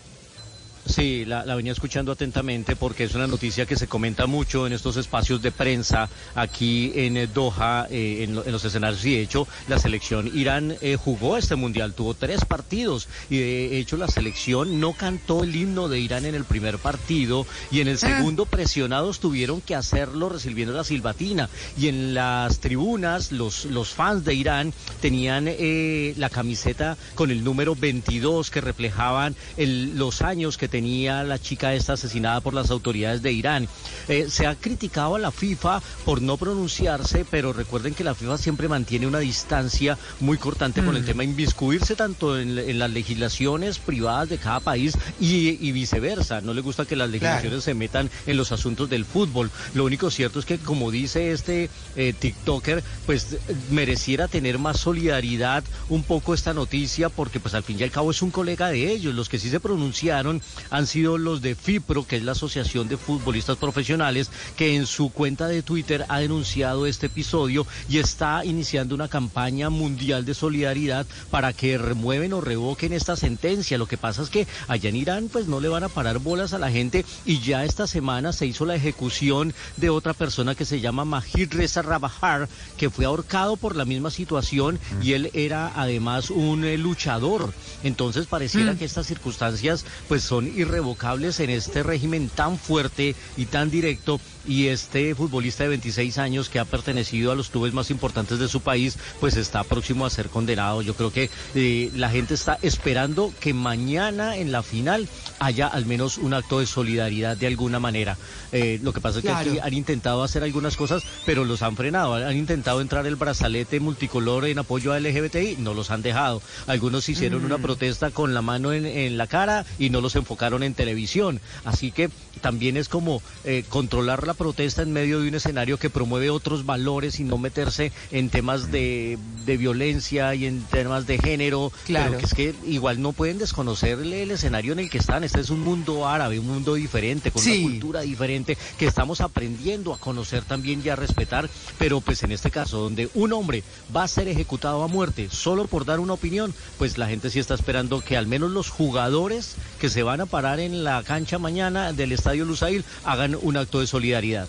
Sí, la, la venía escuchando atentamente porque es una noticia que se comenta mucho en estos espacios de prensa aquí en eh, Doha, eh, en, en los escenarios. Y de hecho, la selección Irán eh, jugó este mundial, tuvo tres partidos y de hecho la selección no cantó el himno de Irán en el primer partido y en el segundo presionados tuvieron que hacerlo recibiendo la silbatina. Y en las tribunas, los, los fans de Irán tenían eh, la camiseta con el número 22 que reflejaban el- los años que tenía la chica esta asesinada por las autoridades de Irán. Eh, se ha criticado a la FIFA por no pronunciarse, pero recuerden que la FIFA siempre mantiene una distancia muy cortante con el tema, inviscuirse tanto en, en las legislaciones privadas de cada país y, y viceversa. No le gusta que las legislaciones se metan en los asuntos del fútbol. Lo único cierto es que, como dice este eh, TikToker, pues eh, mereciera tener más solidaridad un poco esta noticia, porque pues al fin y al cabo es un colega de ellos. Los que sí se pronunciaron han sido los de FIPRO, que es la Asociación de Futbolistas Profesionales, que en su cuenta de Twitter ha denunciado este episodio y está iniciando una campaña mundial de solidaridad para que remueven o revoquen esta sentencia. Lo que pasa es que allá en Irán pues no le van a parar bolas a la gente y ya esta semana se hizo la ejecución de otra persona que se llama Mahir Reza Rabahar, que fue ahorcado por la misma situación y él era además un eh, luchador. Entonces pareciera Mm. que estas circunstancias pues son irrevocables en este régimen tan fuerte y tan directo y este futbolista de 26 años que ha pertenecido a los clubes más importantes de su país pues está próximo a ser condenado. Yo creo que eh, la gente está esperando que mañana en la final haya al menos un acto de solidaridad de alguna manera. Eh, lo que pasa es que Claro. aquí han intentado hacer algunas cosas, pero los han frenado. Han intentado entrar el brazalete multicolor en apoyo a LGBTI, no los han dejado. Algunos hicieron una Mm. protesta con la mano en, en la cara y no los enfocaron en televisión. Así que también es como eh, controlar la protesta en medio de un escenario que promueve otros valores y no meterse en temas de, de violencia y en temas de género. Claro. Pero que es que igual no pueden desconocerle el escenario en el que están. Este es un mundo árabe, un mundo diferente, con Sí. una cultura diferente que estamos aprendiendo a conocer también y a respetar. Pero pues en este caso, donde un hombre va a ser ejecutado a muerte solo por dar una opinión, pues la gente sí está esperando que al menos los jugadores que se van a parar en la cancha mañana del Estadio Lusail hagan un acto de solidaridad.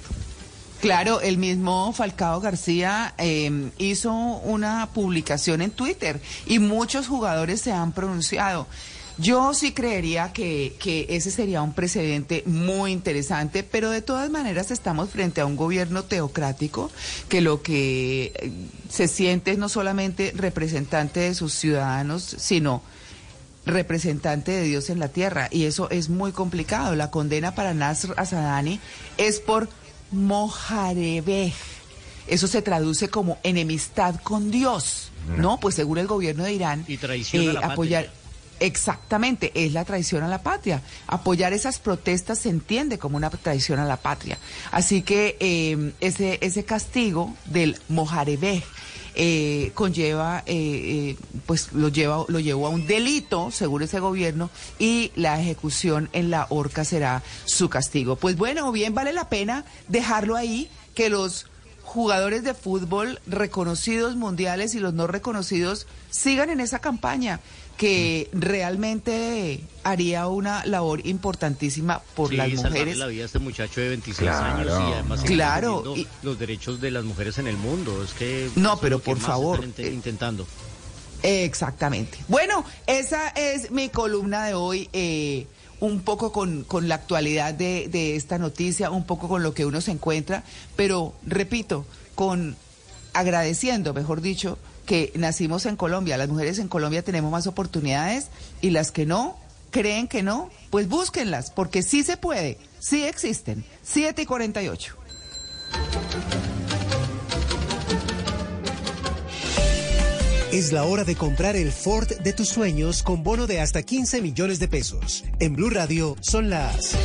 Claro, el mismo Falcao García eh, hizo una publicación en Twitter y muchos jugadores se han pronunciado. Yo sí creería que, que ese sería un precedente muy interesante, pero de todas maneras estamos frente a un gobierno teocrático que lo que eh, se siente es no solamente representante de sus ciudadanos, sino representante de Dios en la tierra y eso es muy complicado. La condena para Nasr Asadani es por mojarebej. Eso se traduce como enemistad con Dios, ¿no? Pues según el gobierno de Irán, Y traición a la patria. apoyar Exactamente, es la traición a la patria. Apoyar esas protestas se entiende como una traición a la patria. Así que eh, ese, ese castigo del mojarebej eh, conlleva, eh, eh, pues lo lleva, lo llevó a un delito, según ese gobierno, y la ejecución en la horca será su castigo. Pues bueno, bien vale la pena dejarlo ahí, que los jugadores de fútbol reconocidos mundiales y los no reconocidos sigan en esa campaña que realmente haría una labor importantísima por Sí, las mujeres. la vida a este muchacho de 26 Claro. años y además Claro, defendiendo los derechos de las mujeres en el mundo. Es que No, pero por favor, están int- intentando. Exactamente. Bueno, esa es mi columna de hoy. eh, un poco con, con la actualidad de, de esta noticia, un poco con lo que uno se encuentra, pero repito, con agradeciendo, mejor dicho, que nacimos en Colombia. Las mujeres en Colombia tenemos más oportunidades y las que no, creen que no, pues búsquenlas, porque sí se puede, sí existen. 7 y 48. Es la hora de comprar el Ford de tus sueños con bono de hasta 15 millones de pesos. En Blue Radio son las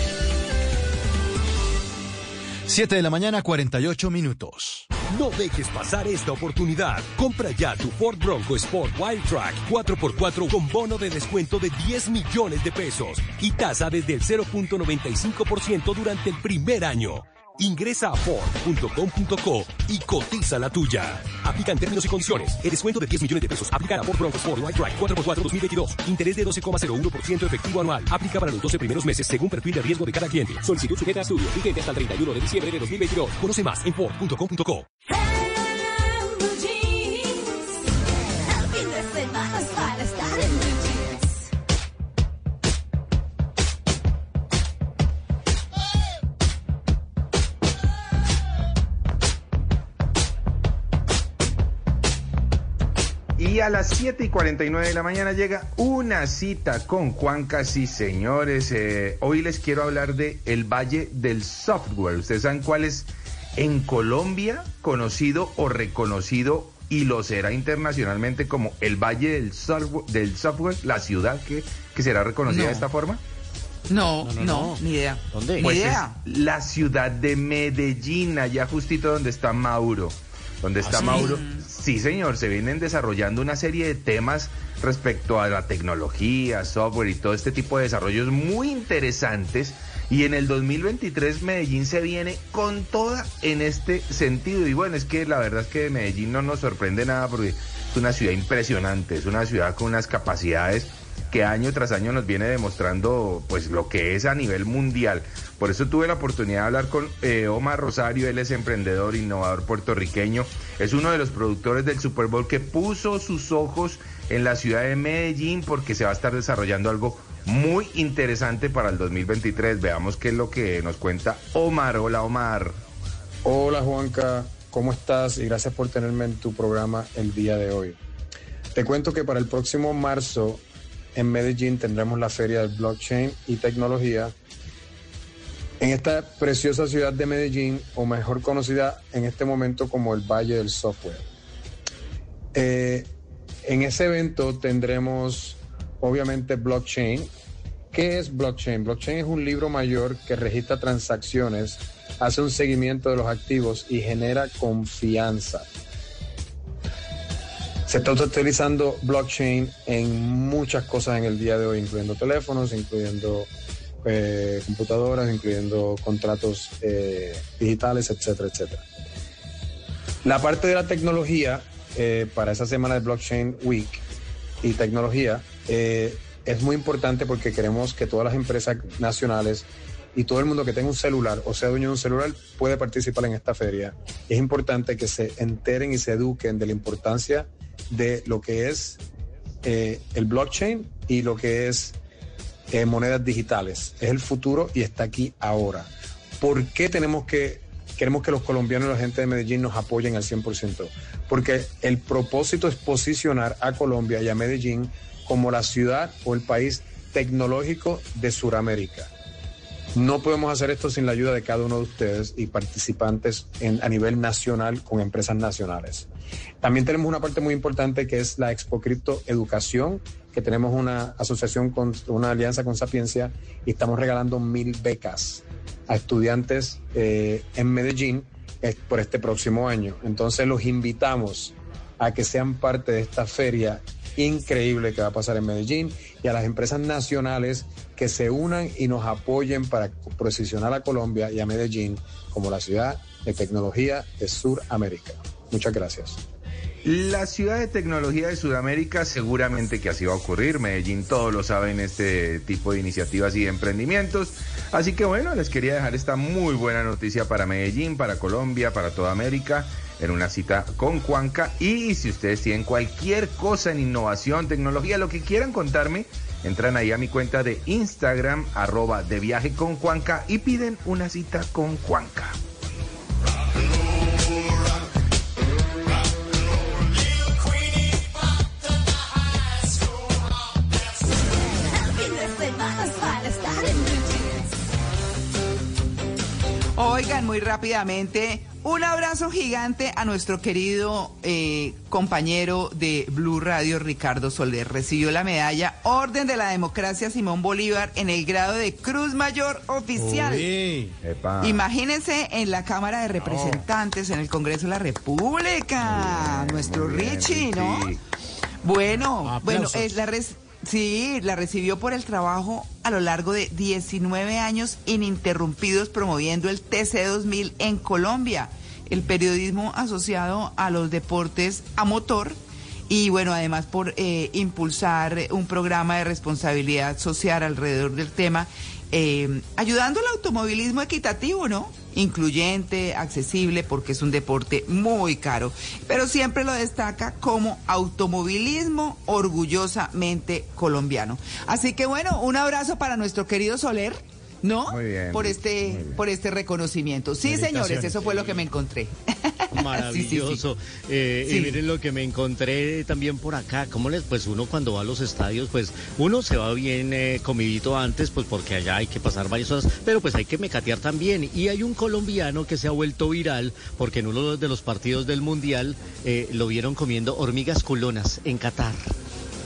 7 de la mañana, 48 minutos. No dejes pasar esta oportunidad. Compra ya tu Ford Bronco Sport Wild Track 4x4 con bono de descuento de 10 millones de pesos y tasa desde el 0.95% durante el primer año. Ingresa a Ford.com.co y cotiza la tuya. Aplican términos y condiciones. El descuento de 10 millones de pesos aplica a Ford Bronco Sport White Drive 4x4 2022. Interés de 12,01% efectivo anual. Aplica para los 12 primeros meses según perfil de riesgo de cada cliente. Solicitud sujeta a estudio. Vigente hasta el 31 de diciembre de 2022. Conoce más en Ford.com.co. a las 7 y 49 de la mañana llega una cita con Juanca, sí señores. Eh, hoy les quiero hablar de el Valle del Software. ¿Ustedes saben cuál es en Colombia conocido o reconocido y lo será internacionalmente como el Valle del Software, del software la ciudad que, que será reconocida No. de esta forma? No, No, no, no, no. ni idea. ¿Dónde? Ni Pues idea. es la ciudad de Medellín, allá justito donde está Mauro. Donde está ¿Ah, sí? Mauro. Sí, señor, se vienen desarrollando una serie de temas respecto a la tecnología, software y todo este tipo de desarrollos muy interesantes. Y en el 2023 Medellín se viene con toda en este sentido. Y bueno, es que la verdad es que Medellín no nos sorprende nada porque es una ciudad impresionante, es una ciudad con unas capacidades que año tras año nos viene demostrando pues lo que es a nivel mundial. Por eso tuve la oportunidad de hablar con eh, Omar Rosario, él es emprendedor, innovador puertorriqueño, es uno de los productores del Super Bowl que puso sus ojos en la ciudad de Medellín porque se va a estar desarrollando algo muy interesante para el 2023. Veamos qué es lo que nos cuenta Omar. Hola Omar. Hola Juanca, ¿cómo estás? Y gracias por tenerme en tu programa el día de hoy. Te cuento que para el próximo marzo en Medellín tendremos la feria del blockchain y tecnología. En esta preciosa ciudad de Medellín, o mejor conocida en este momento como el Valle del Software. Eh, en ese evento tendremos obviamente blockchain. ¿Qué es blockchain? Blockchain es un libro mayor que registra transacciones, hace un seguimiento de los activos y genera confianza. Se está utilizando blockchain en muchas cosas en el día de hoy, incluyendo teléfonos, incluyendo eh, computadoras, incluyendo contratos eh, digitales, etcétera, etcétera. La parte de la tecnología eh, para esa semana de Blockchain Week y tecnología es muy importante porque queremos que todas las empresas nacionales y todo el mundo que tenga un celular o sea dueño de un celular puede participar en esta feria. Es importante que se enteren y se eduquen de la importancia de lo que es eh, el blockchain y lo que es eh, monedas digitales. Es el futuro y está aquí ahora. ¿Por qué tenemos que, queremos que los colombianos y la gente de Medellín nos apoyen al 100%? Porque el propósito es posicionar a Colombia y a Medellín como la ciudad o el país tecnológico de Sudamérica. No podemos hacer esto sin la ayuda de cada uno de ustedes y participantes en- a nivel nacional con empresas nacionales. También tenemos una parte muy importante que es la Expo Cripto Educación, que tenemos una asociación con una alianza con Sapiencia y estamos regalando mil becas a estudiantes eh, en Medellín eh, por este próximo año. Entonces los invitamos a que sean parte de esta feria increíble que va a pasar en Medellín y a las empresas nacionales que se unan y nos apoyen para posicionar a Colombia y a Medellín como la ciudad de tecnología de Sudamérica. Muchas gracias. La ciudad de tecnología de Sudamérica seguramente que así va a ocurrir. Medellín todos lo saben este tipo de iniciativas y emprendimientos. Así que bueno, les quería dejar esta muy buena noticia para Medellín, para Colombia, para toda América, en una cita con Juanca. Y si ustedes tienen cualquier cosa en innovación, tecnología, lo que quieran contarme, entran ahí a mi cuenta de Instagram, arroba de viaje con Juanca y piden una cita con Juanca. Oigan, muy rápidamente, un abrazo gigante a nuestro querido eh, compañero de Blue Radio, Ricardo Soler. Recibió la medalla Orden de la Democracia Simón Bolívar en el grado de Cruz Mayor Oficial. Imagínense en la Cámara de Representantes, en el Congreso de la República, nuestro Richie, ¿no? Bueno, bueno, Aplausos. es la res- sí, la recibió por el trabajo a lo largo de 19 años ininterrumpidos promoviendo el TC2000 en Colombia, el periodismo asociado a los deportes a motor y bueno, además por eh, impulsar un programa de responsabilidad social alrededor del tema, eh, ayudando al automovilismo equitativo, ¿no? Incluyente, accesible, porque es un deporte muy caro, pero siempre lo destaca como automovilismo orgullosamente colombiano. Así que bueno, un abrazo para nuestro querido Soler, ¿no? Muy bien, por muy este, bien. por este reconocimiento. Sí, señores, eso fue lo que me encontré. Maravilloso. Eh, Sí. Y miren lo que me encontré también por acá. ¿Cómo les? Pues uno cuando va a los estadios, pues uno se va bien eh, comidito antes, pues porque allá hay que pasar varias horas, pero pues hay que mecatear también. Y hay un colombiano que se ha vuelto viral porque en uno de los partidos del Mundial eh, lo vieron comiendo hormigas culonas en Qatar.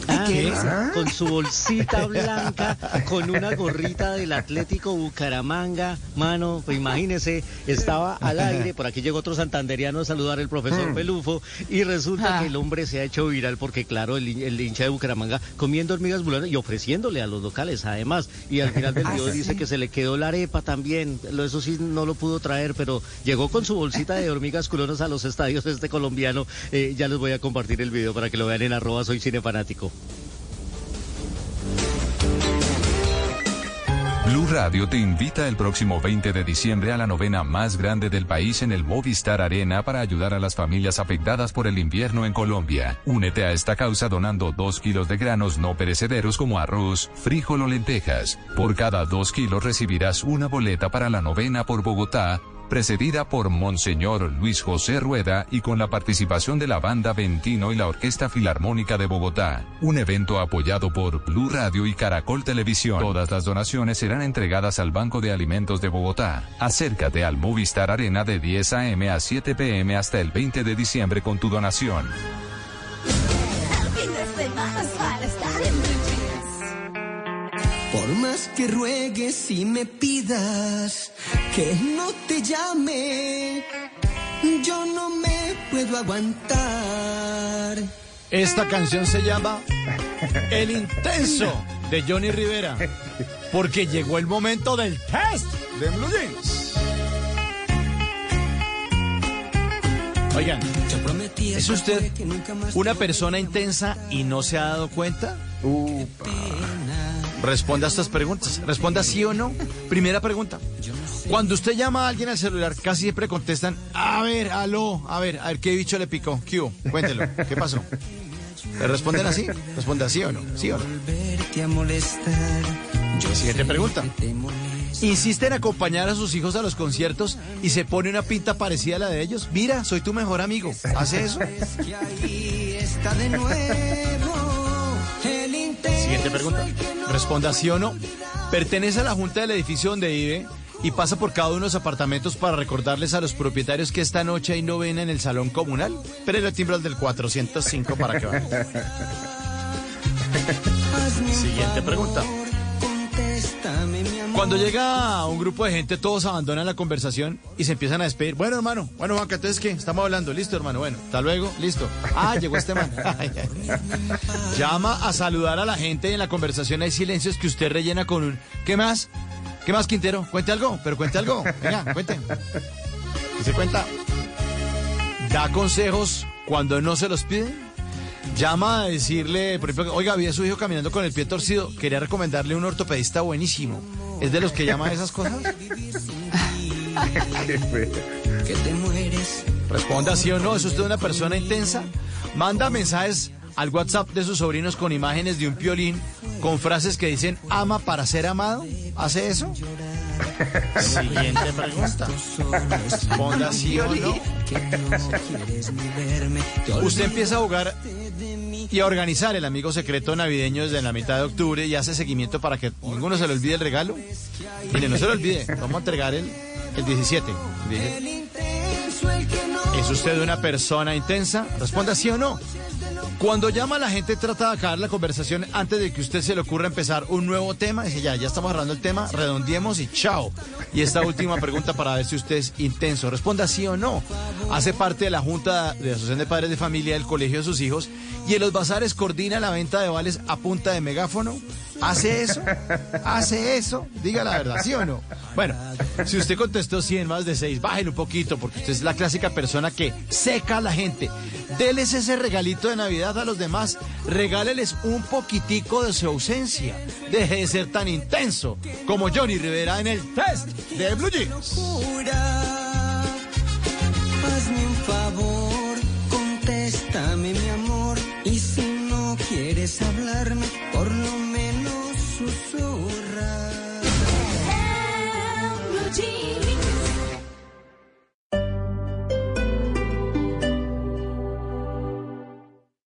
Ah, ¿qué? Con su bolsita blanca, con una gorrita del Atlético Bucaramanga, mano, pues imagínese, estaba al aire, por aquí llegó otro santanderiano a saludar al profesor Mm. Pelufo, y resulta Ah. que el hombre se ha hecho viral porque, claro, el, hin- el hincha de Bucaramanga comiendo hormigas bulonas y ofreciéndole a los locales, además, y al final del Ah, video dice que se le quedó la arepa también, eso sí no lo pudo traer, pero llegó con su bolsita de hormigas culonas a los estadios este colombiano, Eh, ya les voy a compartir el video para que lo vean en arroba soy cinefanático. Blue Radio te invita el próximo 20 de diciembre a la novena más grande del país en el Movistar Arena para ayudar a las familias afectadas por el invierno en Colombia. Únete a esta causa donando 2 kilos de granos no perecederos como arroz, frijol o lentejas. Por cada 2 kilos recibirás una boleta para la novena por Bogotá precedida por Monseñor Luis José Rueda y con la participación de la Banda Ventino y la Orquesta Filarmónica de Bogotá. Un evento apoyado por Blue Radio y Caracol Televisión. Todas las donaciones serán entregadas al Banco de Alimentos de Bogotá. Acércate al Movistar Arena de 10 a.m. a 7 p.m. hasta el 20 de diciembre con tu donación. Que ruegues y me pidas que no te llame, yo no me puedo aguantar. Esta canción se llama El Intenso de Johnny Rivera. Porque llegó el momento del test de Blue Jeans. Oigan, ¿es usted una persona intensa y no se ha dado cuenta? Responda a estas preguntas. Responda sí o no. Primera pregunta. Cuando usted llama a alguien al celular, casi siempre contestan, a ver, aló, a ver, a ver, ¿qué bicho le picó? ¿Qué hubo? Cuéntelo, ¿qué pasó? ¿Le responden así? ¿Responde sí o no? ¿Sí o no? Siguiente pregunta. ¿Insiste en acompañar a sus hijos a los conciertos y se pone una pinta parecida a la de ellos? Mira, soy tu mejor amigo. ¿Hace eso? Siguiente pregunta. Responda sí o no. ¿Pertenece a la junta del edificio donde vive y pasa por cada uno de los apartamentos para recordarles a los propietarios que esta noche hay novena en el salón comunal? Pero el timbre del 405 para que vayan. Siguiente pregunta. Cuando llega un grupo de gente, todos abandonan la conversación y se empiezan a despedir. Bueno, hermano, bueno, Juanca, entonces, ¿qué? Estamos hablando. Listo, hermano, bueno, hasta luego, listo. Ah, llegó este man. Ay, ay, ay. Llama a saludar a la gente y en la conversación hay silencios que usted rellena con un ¿qué más? ¿Qué más, Quintero? Cuente algo, pero cuente algo. Venga, cuente. ¿Y se cuenta? ¿Da consejos cuando no se los piden? Llama a decirle, por ejemplo, oiga, vi a su hijo caminando con el pie torcido, quería recomendarle un ortopedista buenísimo. ¿Es de los que llama a esas cosas? Que te mueres. Responda sí o no, ¿es usted una persona intensa? Manda mensajes al WhatsApp de sus sobrinos con imágenes de un piolín con frases que dicen ama para ser amado. ¿Hace eso? Siguiente pregunta. Responda sí o no. Usted empieza a jugar y a organizar el amigo secreto navideño desde la mitad de octubre y hace seguimiento para que ninguno se le olvide el regalo. Mire, no se le olvide, vamos a entregar el El 17. el 17. ¿Es usted una persona intensa? Responda sí o no. Cuando llama la gente trata de acabar la conversación antes de que usted se le ocurra empezar un nuevo tema. Dice ya, ya estamos hablando el tema, redondeemos y chao. Y esta última pregunta para ver si usted es intenso. Responda sí o no. Hace parte de la Junta de Asociación de Padres de Familia del Colegio de sus hijos y en los bazares coordina la venta de vales a punta de megáfono. ¿Hace eso? ¿Hace eso? Diga la verdad, ¿sí o no? Bueno, si usted contestó 100 más de 6, bájelo un poquito porque usted es la clásica persona que seca a la gente. Déles ese regalito de Navidad a los demás. Regáleles un poquitico de su ausencia. Deje de ser tan intenso como Johnny Rivera en el test de Blue Jeans. Hazme un favor, contéstame mi amor. Y si no quieres hablarme, por lo susurra.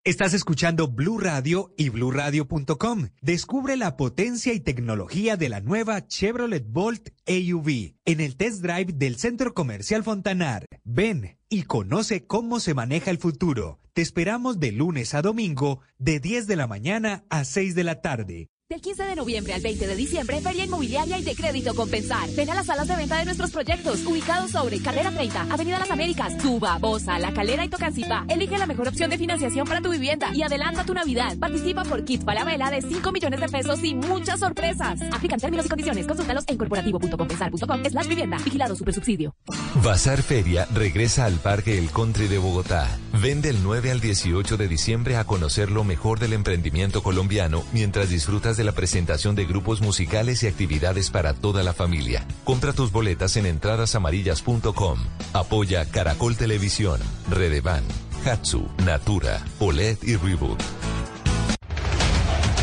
Estás escuchando Blue Radio y bluradio.com. Descubre la potencia y tecnología de la nueva Chevrolet Bolt AUV en el test drive del Centro Comercial Fontanar. Ven y conoce cómo se maneja el futuro. Te esperamos de lunes a domingo de 10 de la mañana a 6 de la tarde. Del 15 de noviembre al 20 de diciembre, Feria Inmobiliaria y de Crédito Compensar. Ven a las salas de venta de nuestros proyectos, ubicados sobre Carrera 30, Avenida Las Américas, Tuba, Bosa, La Calera y Tocancipá. Elige la mejor opción de financiación para tu vivienda y adelanta tu Navidad. Participa por Kit Falabella de 5 millones de pesos y muchas sorpresas. Aplican términos y condiciones. Consúltalos en corporativo.compensar.com slash vivienda. Vigilado Supersubsidio. Bazar Feria regresa al Parque El Country de Bogotá. Ven del 9 al 18 de diciembre a conocer lo mejor del emprendimiento colombiano mientras disfrutas de la presentación de grupos musicales y actividades para toda la familia. Compra tus boletas en entradasamarillas.com. Apoya Caracol Televisión, Redevan, Hatsu, Natura, OLED y Reboot.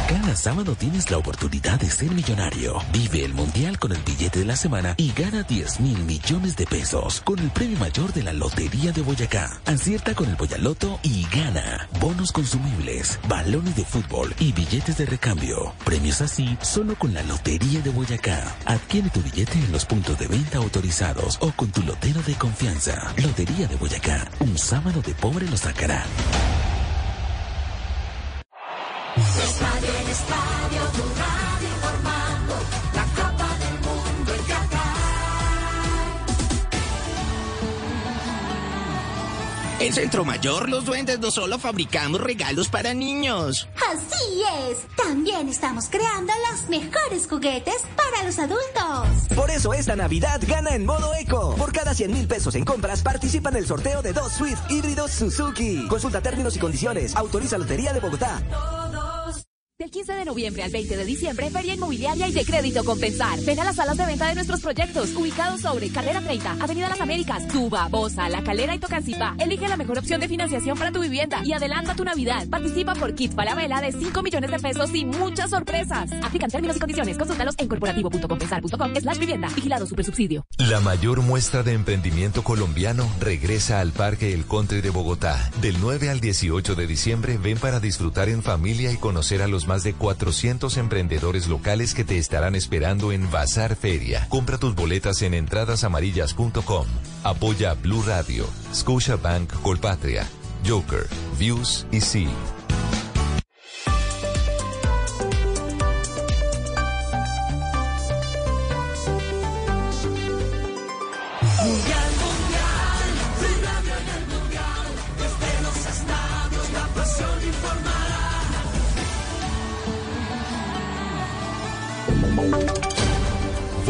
Cada sábado tienes la oportunidad de ser millonario. Vive el mundial con el billete de la semana y gana 10 mil millones de pesos con el premio mayor de la Lotería de Boyacá. Acierta con el Boyaloto y gana. Bonos consumibles, balones de fútbol y billetes de recambio. Premios así solo con la Lotería de Boyacá. Adquiere tu billete en los puntos de venta autorizados o con tu lotero de confianza. Lotería de Boyacá. Un sábado de pobre lo sacará. Estadio en estadio, tu radio informando, la Copa del Mundo en Qatar. En Centro Mayor, los duendes no solo fabricamos regalos para niños. Así es. También estamos creando los mejores juguetes para los adultos. Por eso esta Navidad gana en modo eco. Por cada 100 mil pesos en compras participa en el sorteo de dos Swift híbridos Suzuki. Consulta términos y condiciones. Autoriza Lotería de Bogotá. Del 15 de noviembre al 20 de diciembre, Feria Inmobiliaria y de Crédito Compensar. Ven a las salas de venta de nuestros proyectos, ubicados sobre Carrera 30, Avenida Las Américas, Tuba, Bosa, La Calera y Tocancipá. Elige la mejor opción de financiación para tu vivienda y adelanta tu Navidad. Participa por Kit Falabella de 5 millones de pesos y muchas sorpresas. Aplican términos y condiciones. Consúltalos en corporativo.compensar.com slash vivienda. Vigilado Supersubsidio. La mayor muestra de emprendimiento colombiano regresa al Parque El Country de Bogotá. Del 9 al 18 de diciembre ven para disfrutar en familia y conocer a los más de 400 emprendedores locales que te estarán esperando en Bazar Feria. Compra tus boletas en entradasamarillas.com. Apoya Blue Radio, Scotiabank Colpatria, Joker, Views y Sí.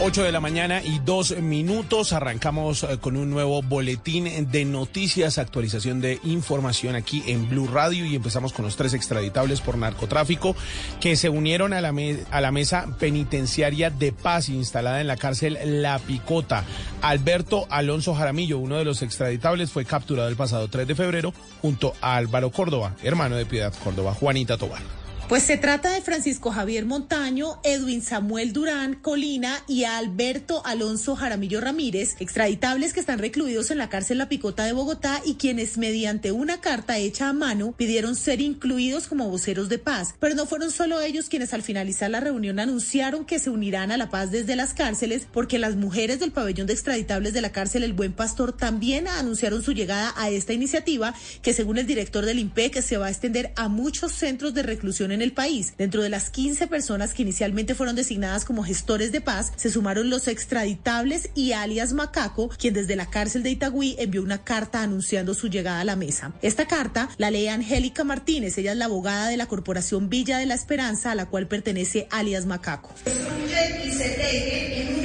8 de la mañana y dos minutos. Arrancamos eh, con un nuevo boletín de noticias, actualización de información aquí en Blue Radio y empezamos con los tres extraditables por narcotráfico que se unieron a la, a la mesa penitenciaria de paz instalada en la cárcel La Picota. Alberto Alonso Jaramillo, uno de los extraditables, fue capturado el pasado 3 de febrero junto a Álvaro Córdoba, hermano de Piedad Córdoba, Juanita Tobar. Pues se trata de Francisco Javier Montaño, Edwin Samuel Durán Colina y Alberto Alonso Jaramillo Ramírez, extraditables que están recluidos en la cárcel La Picota de Bogotá y quienes mediante una carta hecha a mano pidieron ser incluidos como voceros de paz. Pero no fueron solo ellos quienes al finalizar la reunión anunciaron que se unirán a la paz desde las cárceles porque las mujeres del pabellón de extraditables de la cárcel El Buen Pastor también anunciaron su llegada a esta iniciativa que según el director del IMPEC se va a extender a muchos centros de reclusión en el país. Dentro de las 15 personas que inicialmente fueron designadas como gestores de paz, se sumaron los extraditables y alias Macaco, quien desde la cárcel de Itagüí envió una carta anunciando su llegada a la mesa. Esta carta la lee Angélica Martínez, ella es la abogada de la Corporación Villa de la Esperanza, a la cual pertenece alias Macaco. en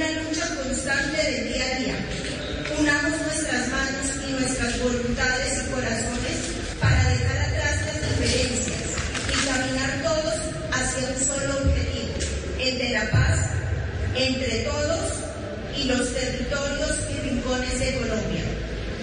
entre todos y los territorios y rincones de Colombia.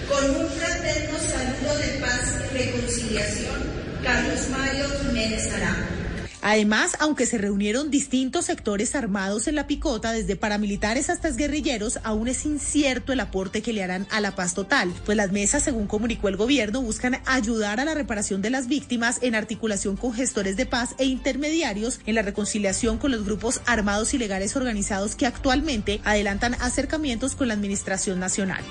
Con un fraterno saludo de paz y reconciliación, Carlos Mario Jiménez Arango. Además, aunque se reunieron distintos sectores armados en la picota, desde paramilitares hasta guerrilleros, aún es incierto el aporte que le harán a la paz total, pues las mesas, según comunicó el gobierno, buscan ayudar a la reparación de las víctimas en articulación con gestores de paz e intermediarios en la reconciliación con los grupos armados ilegales organizados que actualmente adelantan acercamientos con la Administración Nacional.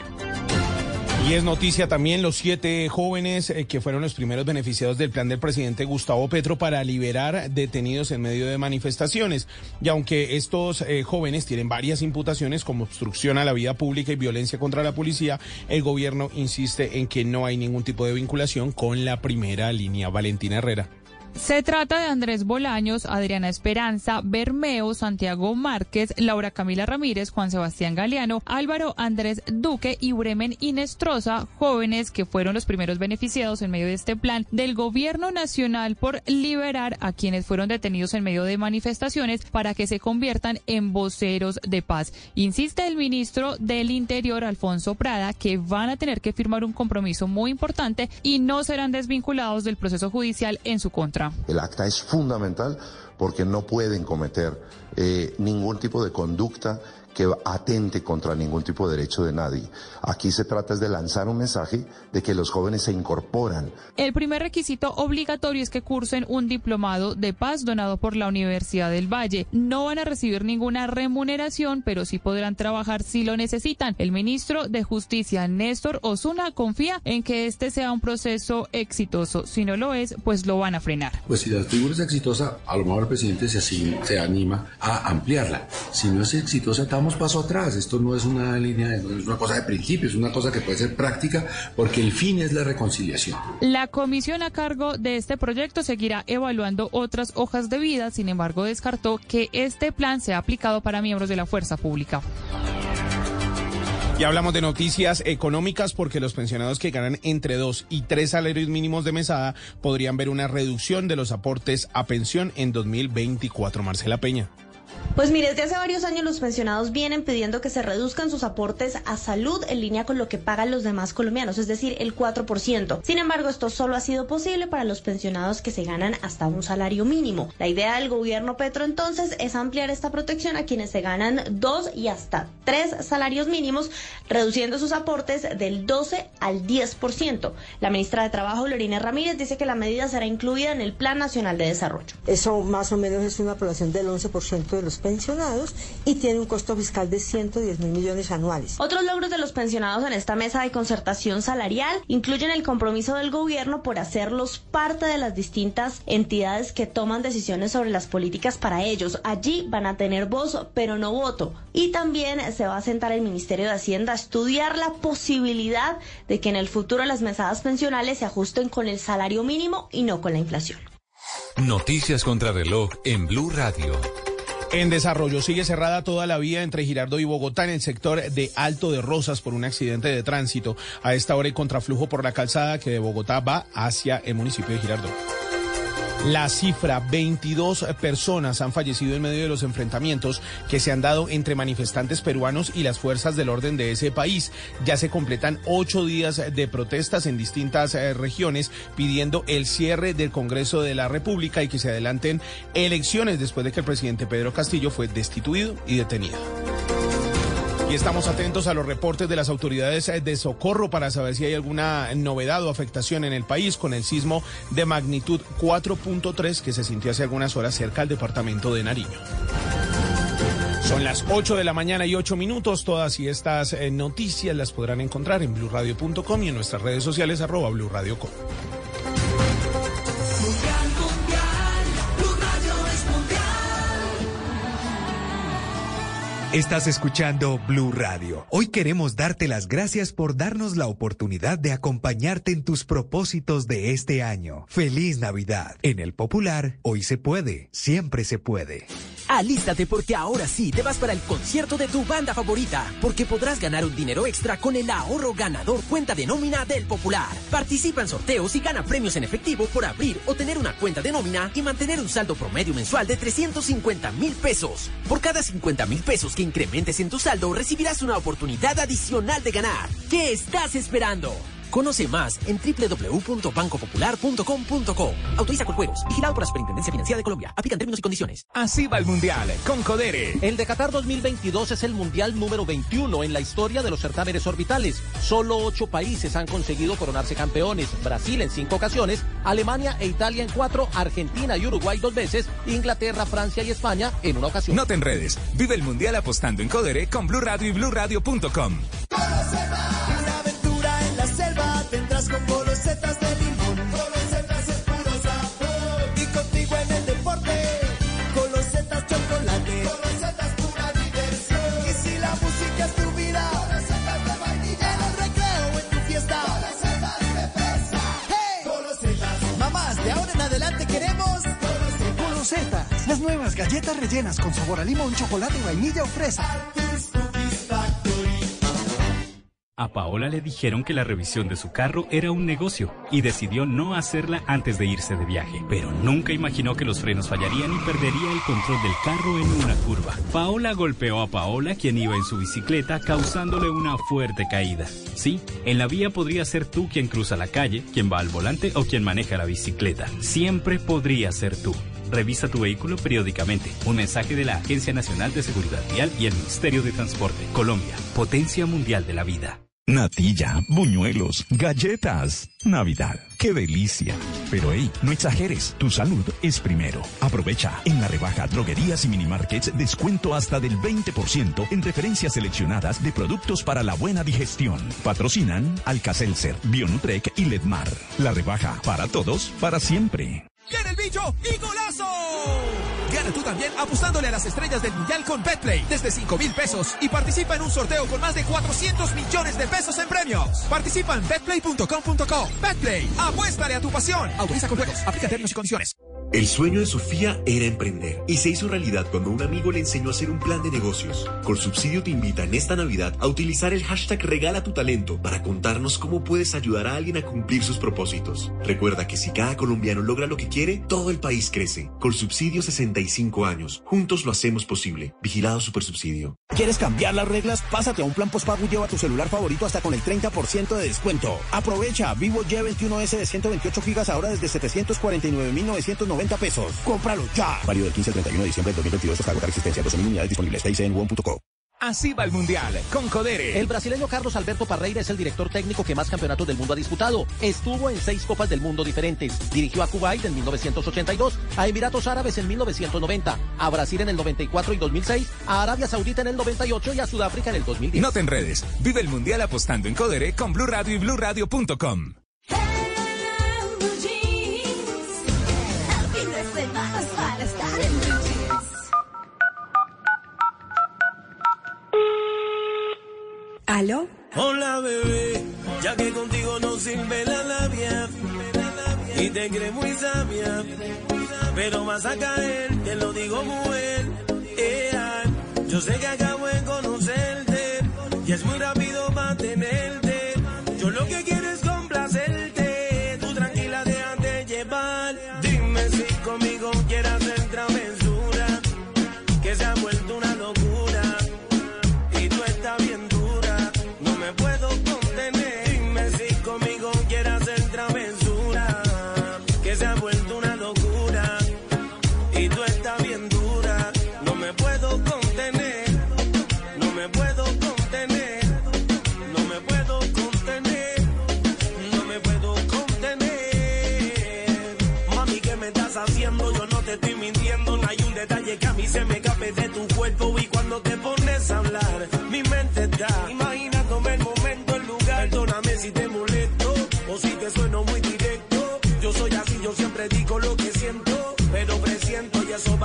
Y es noticia también los siete jóvenes eh, que fueron los primeros beneficiados del plan del presidente Gustavo Petro para liberar detenidos en medio de manifestaciones. Y aunque estos eh, jóvenes tienen varias imputaciones como obstrucción a la vida pública y violencia contra la policía, el gobierno insiste en que no hay ningún tipo de vinculación con la primera línea. Valentina Herrera. Se trata de Andrés Bolaños, Adriana Esperanza, Bermeo, Santiago Márquez, Laura Camila Ramírez, Juan Sebastián Galeano, Álvaro Andrés Duque y Bremen Inestrosa, jóvenes que fueron los primeros beneficiados en medio de este plan del gobierno nacional por liberar a quienes fueron detenidos en medio de manifestaciones para que se conviertan en voceros de paz. Insiste el ministro del Interior, Alfonso Prada, que van a tener que firmar un compromiso muy importante y no serán desvinculados del proceso judicial en su contra. El acta es fundamental porque no pueden cometer eh, ningún tipo de conducta que atente contra ningún tipo de derecho de nadie. Aquí se trata de lanzar un mensaje de que los jóvenes se incorporan. El primer requisito obligatorio es que cursen un diplomado de paz donado por la Universidad del Valle. No van a recibir ninguna remuneración, pero sí podrán trabajar si lo necesitan. El ministro de Justicia, Néstor Osuna, confía en que este sea un proceso exitoso. Si no lo es, pues lo van a frenar. Pues si la figura es exitosa, a lo mejor el presidente se, se anima a ampliarla. Si no es exitosa, damos paso atrás. Esto no es una línea, no es una cosa de principio, es una cosa que puede ser práctica porque el fin es la reconciliación. La comisión a cargo de este proyecto seguirá evaluando otras hojas de vida, sin embargo descartó que este plan sea aplicado para miembros de la fuerza pública. Y hablamos de noticias económicas porque los pensionados que ganan entre dos y tres salarios mínimos de mesada podrían ver una reducción de los aportes a pensión en 2024. Marcela Peña. Pues mire, desde hace varios años los pensionados vienen pidiendo que se reduzcan sus aportes a salud en línea con lo que pagan los demás colombianos, es decir, el 4%. Sin embargo, esto solo ha sido posible para los pensionados que se ganan hasta un salario mínimo. La idea del gobierno Petro entonces es ampliar esta protección a quienes se ganan dos y hasta tres salarios mínimos, reduciendo sus aportes del 12 al 10%. La ministra de Trabajo, Lorena Ramírez, dice que la medida será incluida en el Plan Nacional de Desarrollo. Eso más o menos es una población del 11% de los pensionados y tiene un costo fiscal de 110 mil millones anuales. Otros logros de los pensionados en esta mesa de concertación salarial incluyen el compromiso del gobierno por hacerlos parte de las distintas entidades que toman decisiones sobre las políticas para ellos. Allí van a tener voz, pero no voto. Y también se va a sentar el Ministerio de Hacienda a estudiar la posibilidad de que en el futuro las mesadas pensionales se ajusten con el salario mínimo y no con la inflación. Noticias contra reloj en Blue Radio. En desarrollo sigue cerrada toda la vía entre Girardo y Bogotá en el sector de Alto de Rosas por un accidente de tránsito. A esta hora hay contraflujo por la calzada que de Bogotá va hacia el municipio de Girardo. La cifra, 22 personas han fallecido en medio de los enfrentamientos que se han dado entre manifestantes peruanos y las fuerzas del orden de ese país. Ya se completan ocho días de protestas en distintas eh, regiones pidiendo el cierre del Congreso de la República y que se adelanten elecciones después de que el presidente Pedro Castillo fue destituido y detenido. Y estamos atentos a los reportes de las autoridades de socorro para saber si hay alguna novedad o afectación en el país con el sismo de magnitud 4.3 que se sintió hace algunas horas cerca al departamento de Nariño. Son las 8 de la mañana y 8 minutos. Todas y estas eh, noticias las podrán encontrar en blurradio.com y en nuestras redes sociales arroba blurradio.com. Estás escuchando Blue Radio. Hoy queremos darte las gracias por darnos la oportunidad de acompañarte en tus propósitos de este año. Feliz Navidad. En el Popular, hoy se puede, siempre se puede. Alístate porque ahora sí te vas para el concierto de tu banda favorita, porque podrás ganar un dinero extra con el ahorro ganador cuenta de nómina del Popular. Participa en sorteos y gana premios en efectivo por abrir o tener una cuenta de nómina y mantener un saldo promedio mensual de 350 mil pesos. Por cada 50 mil pesos que incrementes en tu saldo, recibirás una oportunidad adicional de ganar. ¿Qué estás esperando? Conoce más en www.bancopopular.com.co. Autoriza con juegos. Vigilado por la Superintendencia Financiera de Colombia. Aplican términos y condiciones. Así va el Mundial con Codere. El de Qatar 2022 es el Mundial número 21 en la historia de los certámenes orbitales. Solo ocho países han conseguido coronarse campeones. Brasil en cinco ocasiones, Alemania e Italia en cuatro, Argentina y Uruguay dos veces, Inglaterra, Francia y España en una ocasión. No te enredes. Vive el Mundial apostando en Codere con Blue Radio y BlueRadio.com las nuevas galletas rellenas con sabor a limón, chocolate, vainilla o fresa. A Paola le dijeron que la revisión de su carro era un negocio y decidió no hacerla antes de irse de viaje, pero nunca imaginó que los frenos fallarían y perdería el control del carro en una curva. Paola golpeó a Paola, quien iba en su bicicleta, causándole una fuerte caída. Sí, en la vía podría ser tú quien cruza la calle, quien va al volante o quien maneja la bicicleta. Siempre podría ser tú. Revisa tu vehículo periódicamente. Un mensaje de la Agencia Nacional de Seguridad Vial y el Ministerio de Transporte. Colombia, potencia mundial de la vida. Natilla, buñuelos, galletas. Navidad, qué delicia. Pero hey, no exageres, tu salud es primero. Aprovecha en la rebaja droguerías y minimarkets descuento hasta del 20% en referencias seleccionadas de productos para la buena digestión. Patrocinan Alcacelser, Bionutrec y Ledmar. La rebaja para todos, para siempre. ¡Viene el bicho y golazo! Gana tú también apostándole a las estrellas del Mundial con Betplay desde 5 mil pesos y participa en un sorteo con más de 400 millones de pesos en premios. Participa en betplay.com.co. Betplay, apuéstale a tu pasión. Autoriza con juegos, aplica términos y condiciones. El sueño de Sofía era emprender y se hizo realidad cuando un amigo le enseñó a hacer un plan de negocios. Con Subsidio te invita en esta Navidad a utilizar el hashtag Regala tu talento para contarnos cómo puedes ayudar a alguien a cumplir sus propósitos. Recuerda que si cada colombiano logra lo que quiere, todo el país crece. Con Subsidio 65 años, juntos lo hacemos posible. Vigilado Supersubsidio. ¿Quieres cambiar las reglas? Pásate a un plan postpago y lleva tu celular favorito hasta con el 30% de descuento. Aprovecha Vivo Y21S de 128 gigas ahora desde 749.990 pesos. ¡Cómpralo ya! Válido del 15 al 31 de diciembre de 2022 hasta agotar existencia. 12.000 unidades disponibles. en one.co. Así va el Mundial con Codere. El brasileño Carlos Alberto Parreira es el director técnico que más campeonatos del mundo ha disputado. Estuvo en seis Copas del Mundo diferentes. Dirigió a Kuwait en 1982, a Emiratos Árabes en 1990, a Brasil en el 94 y 2006, a Arabia Saudita en el 98 y a Sudáfrica en el 2010. No te enredes. Vive el Mundial apostando en Codere con Blue Radio y BlueRadio.com. ¿Aló? Hola bebé, ya que contigo no sirve la labia y te crees muy sabia, pero vas a caer, te lo digo muy bien. yo sé que acabo de conocerte y es muy rápido mantenerte. Yo lo que quiero es complacerte, tú tranquila déjate llevar. Dime si conmigo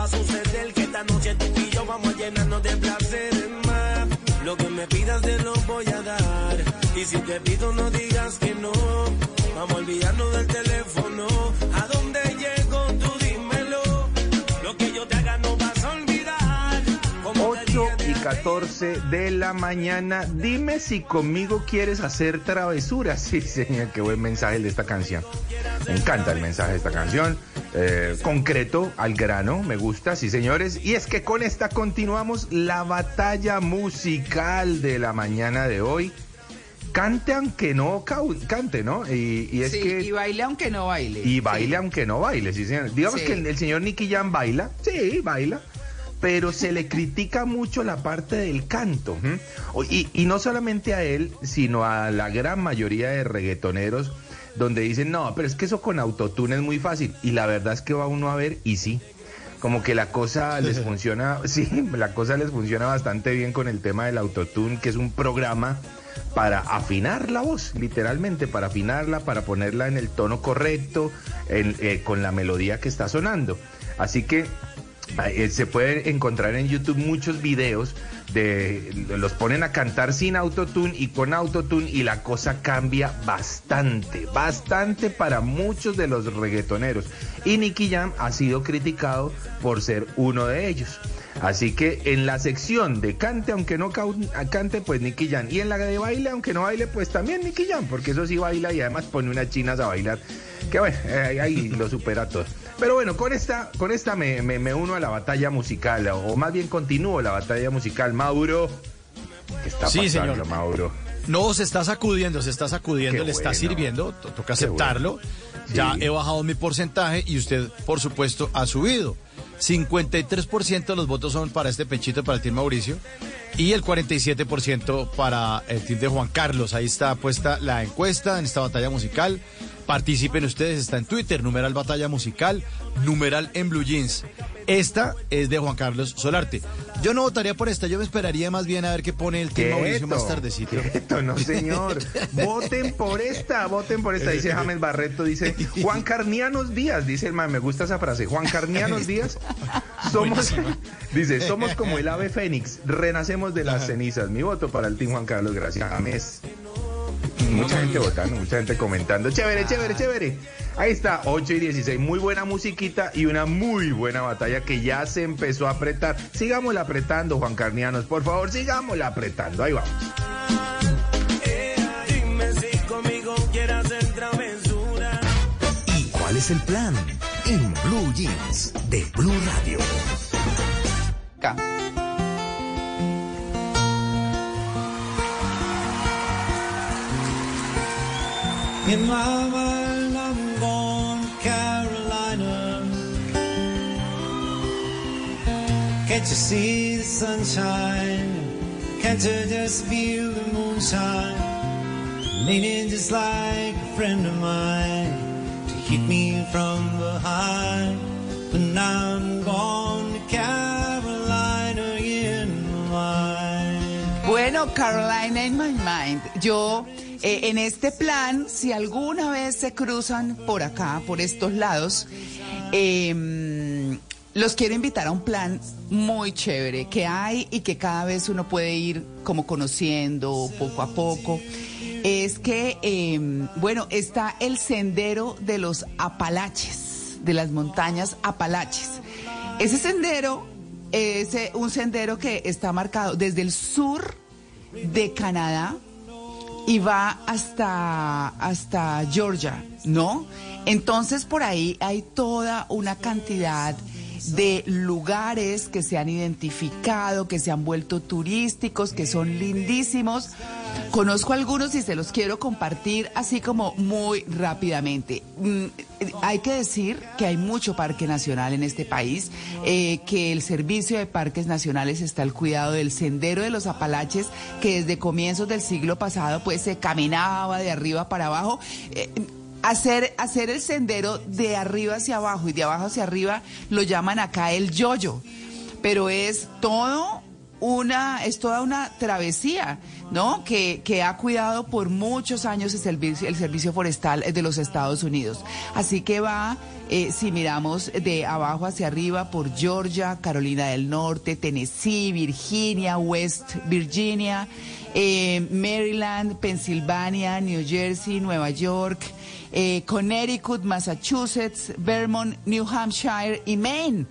a suceder. Que esta noche tú y yo vamos a llenarnos de placeres más. Lo que me pidas te lo voy a dar. Y si te pido no digas que no. Vamos a olvidarnos del teléfono. ¿A dónde llego? Tú dímelo. Lo que yo te haga no vas a olvidar. Como te 8 y 14 de la mañana. Dime si conmigo quieres hacer travesuras. Sí, señor, qué buen mensaje el de esta canción. Me encanta el mensaje de esta canción. Eh, concreto, al grano, me gusta, sí, señores. Y es que con esta continuamos la batalla musical de la mañana de hoy. Cante aunque no cante, ¿no? Y, y es Sí, que... y baile aunque no baile. Y baile aunque no baile, sí, señor. Digamos Sí. que el, el señor Nicky Jam baila, sí, baila, pero se le critica mucho la parte del canto. Y, y no solamente a él, sino a la gran mayoría de reggaetoneros, donde dicen, no, pero es que eso con autotune es muy fácil. Y la verdad es que va uno a ver, y sí. Como que la cosa les funciona, sí, la cosa les funciona bastante bien con el tema del autotune, que es un programa para afinar la voz, literalmente, para afinarla, para ponerla en el tono correcto, en- eh, con la melodía que está sonando. Así que eh, se puede encontrar en YouTube muchos videos de los ponen a cantar sin autotune y con autotune y la cosa cambia bastante, bastante para muchos de los reggaetoneros. Y Nicky Jam ha sido criticado por ser uno de ellos. Así que en la sección de cante aunque no cante, pues Nicky Jam. Y en la de baile aunque no baile, pues también Nicky Jam, porque eso sí baila y además pone unas chinas a bailar. Que bueno, eh, ahí lo supera todo. Pero bueno, con esta, con esta me, me- me uno a la batalla musical, o más bien continúo la batalla musical. Mauro, ¿qué está Sí, pasando, señor. Mauro? No, se está sacudiendo, se está sacudiendo, Qué le está bueno. sirviendo, to- toca aceptarlo. Ya he bajado mi porcentaje y usted, por supuesto, ha subido. 53% de los votos son para este pechito, para el Team Mauricio, y el 47% para el Team de Juan Carlos. Ahí está puesta la encuesta en esta batalla musical. Participen ustedes, está en Twitter, numeral batalla musical, numeral en Blue Jeans. Esta es de Juan Carlos Solarte. Yo no votaría por esta, yo me esperaría más bien a ver qué pone el Team Mauricio más tardecito. Quieto, no señor. voten por esta, voten por esta. Dice James Barreto, dice Juan Carnianos Díaz, dice el man, me gusta esa frase. Juan Carnianos Díaz, somos, dice, somos como el ave fénix, renacemos de las cenizas. Mi voto para el Team Juan Carlos, gracias. James. Mucha gente votando, mucha gente comentando. Chévere, chévere, chévere. Ahí está, 8 y 16. Muy buena musiquita y una muy buena batalla que ya se empezó a apretar. Sigámosla apretando, Juan Carnianos. Por favor, sigámosla apretando. Ahí vamos. ¿Y cuál es el plan? En Blue Jeans de Blue Radio. In my mind, I'm going to Carolina. Can't you see the sunshine? Can't you just feel the moonshine? Leaning just like a friend of mine to hit me from behind. But now I'm going to Carolina in my mind. Bueno, Carolina in my mind. Yo, eh, en este plan, si alguna vez se cruzan por acá, por estos lados, eh, los quiero invitar a un plan muy chévere que hay y que cada vez uno puede ir como conociendo poco a poco. Es que, eh, bueno, está el sendero de los Apalaches, de las montañas Apalaches. Ese sendero es eh, un sendero que está marcado desde el sur de Canadá y va hasta, hasta Georgia, ¿no? Entonces por ahí hay toda una cantidad de lugares que se han identificado, que se han vuelto turísticos, que son lindísimos. Conozco algunos y se los quiero compartir así como muy rápidamente. Mm, hay que decir que hay mucho parque nacional en este país, eh, que el servicio de parques nacionales está al cuidado del sendero de los Apalaches, que desde comienzos del siglo pasado pues se caminaba de arriba para abajo. Eh, hacer, hacer el sendero de arriba hacia abajo y de abajo hacia arriba lo llaman acá el yoyo, pero es todo una, es toda una travesía, ¿no? Que, que ha cuidado por muchos años el servicio, el servicio forestal de los Estados Unidos. Así que va, eh, si miramos de abajo hacia arriba, por Georgia, Carolina del Norte, Tennessee, Virginia, West Virginia, eh, Maryland, Pensilvania, New Jersey, Nueva York, eh, Connecticut, Massachusetts, Vermont, New Hampshire y Maine.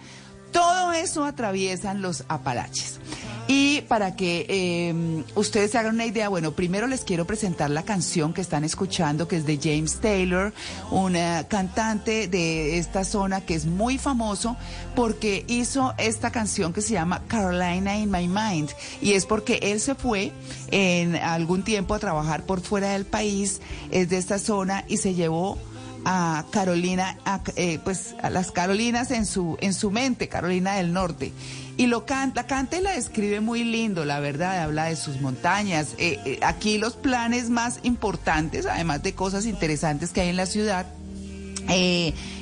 Todo eso atraviesan los Apalaches. Y para que eh, ustedes se hagan una idea, bueno, primero les quiero presentar la canción que están escuchando, que es de James Taylor, una cantante de esta zona que es muy famoso porque hizo esta canción que se llama Carolina in My Mind. Y es porque él se fue en algún tiempo a trabajar por fuera del país, es de esta zona y se llevó a Carolina, eh, pues a las Carolinas en su, en su mente, Carolina del Norte. Y lo canta, canta y la describe muy lindo, la verdad, habla de sus montañas. Eh, eh, aquí los planes más importantes, además de cosas interesantes que hay en la ciudad,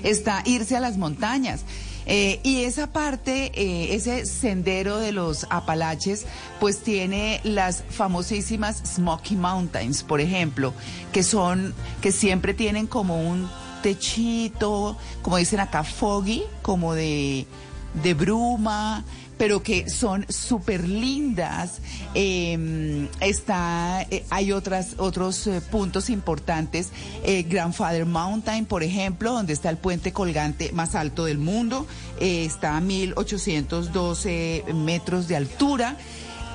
está irse a las montañas. y esa parte, ese sendero de los Apalaches, pues tiene las famosísimas Smoky Mountains, por ejemplo, que son, que siempre tienen como un techito, como dicen acá, foggy, como de, de bruma, pero que son súper lindas. Em, está, eh, hay otras, otros eh, puntos importantes. Eh, Grandfather Mountain, por ejemplo, donde está el puente colgante más alto del mundo. está a 1812 metros de altura.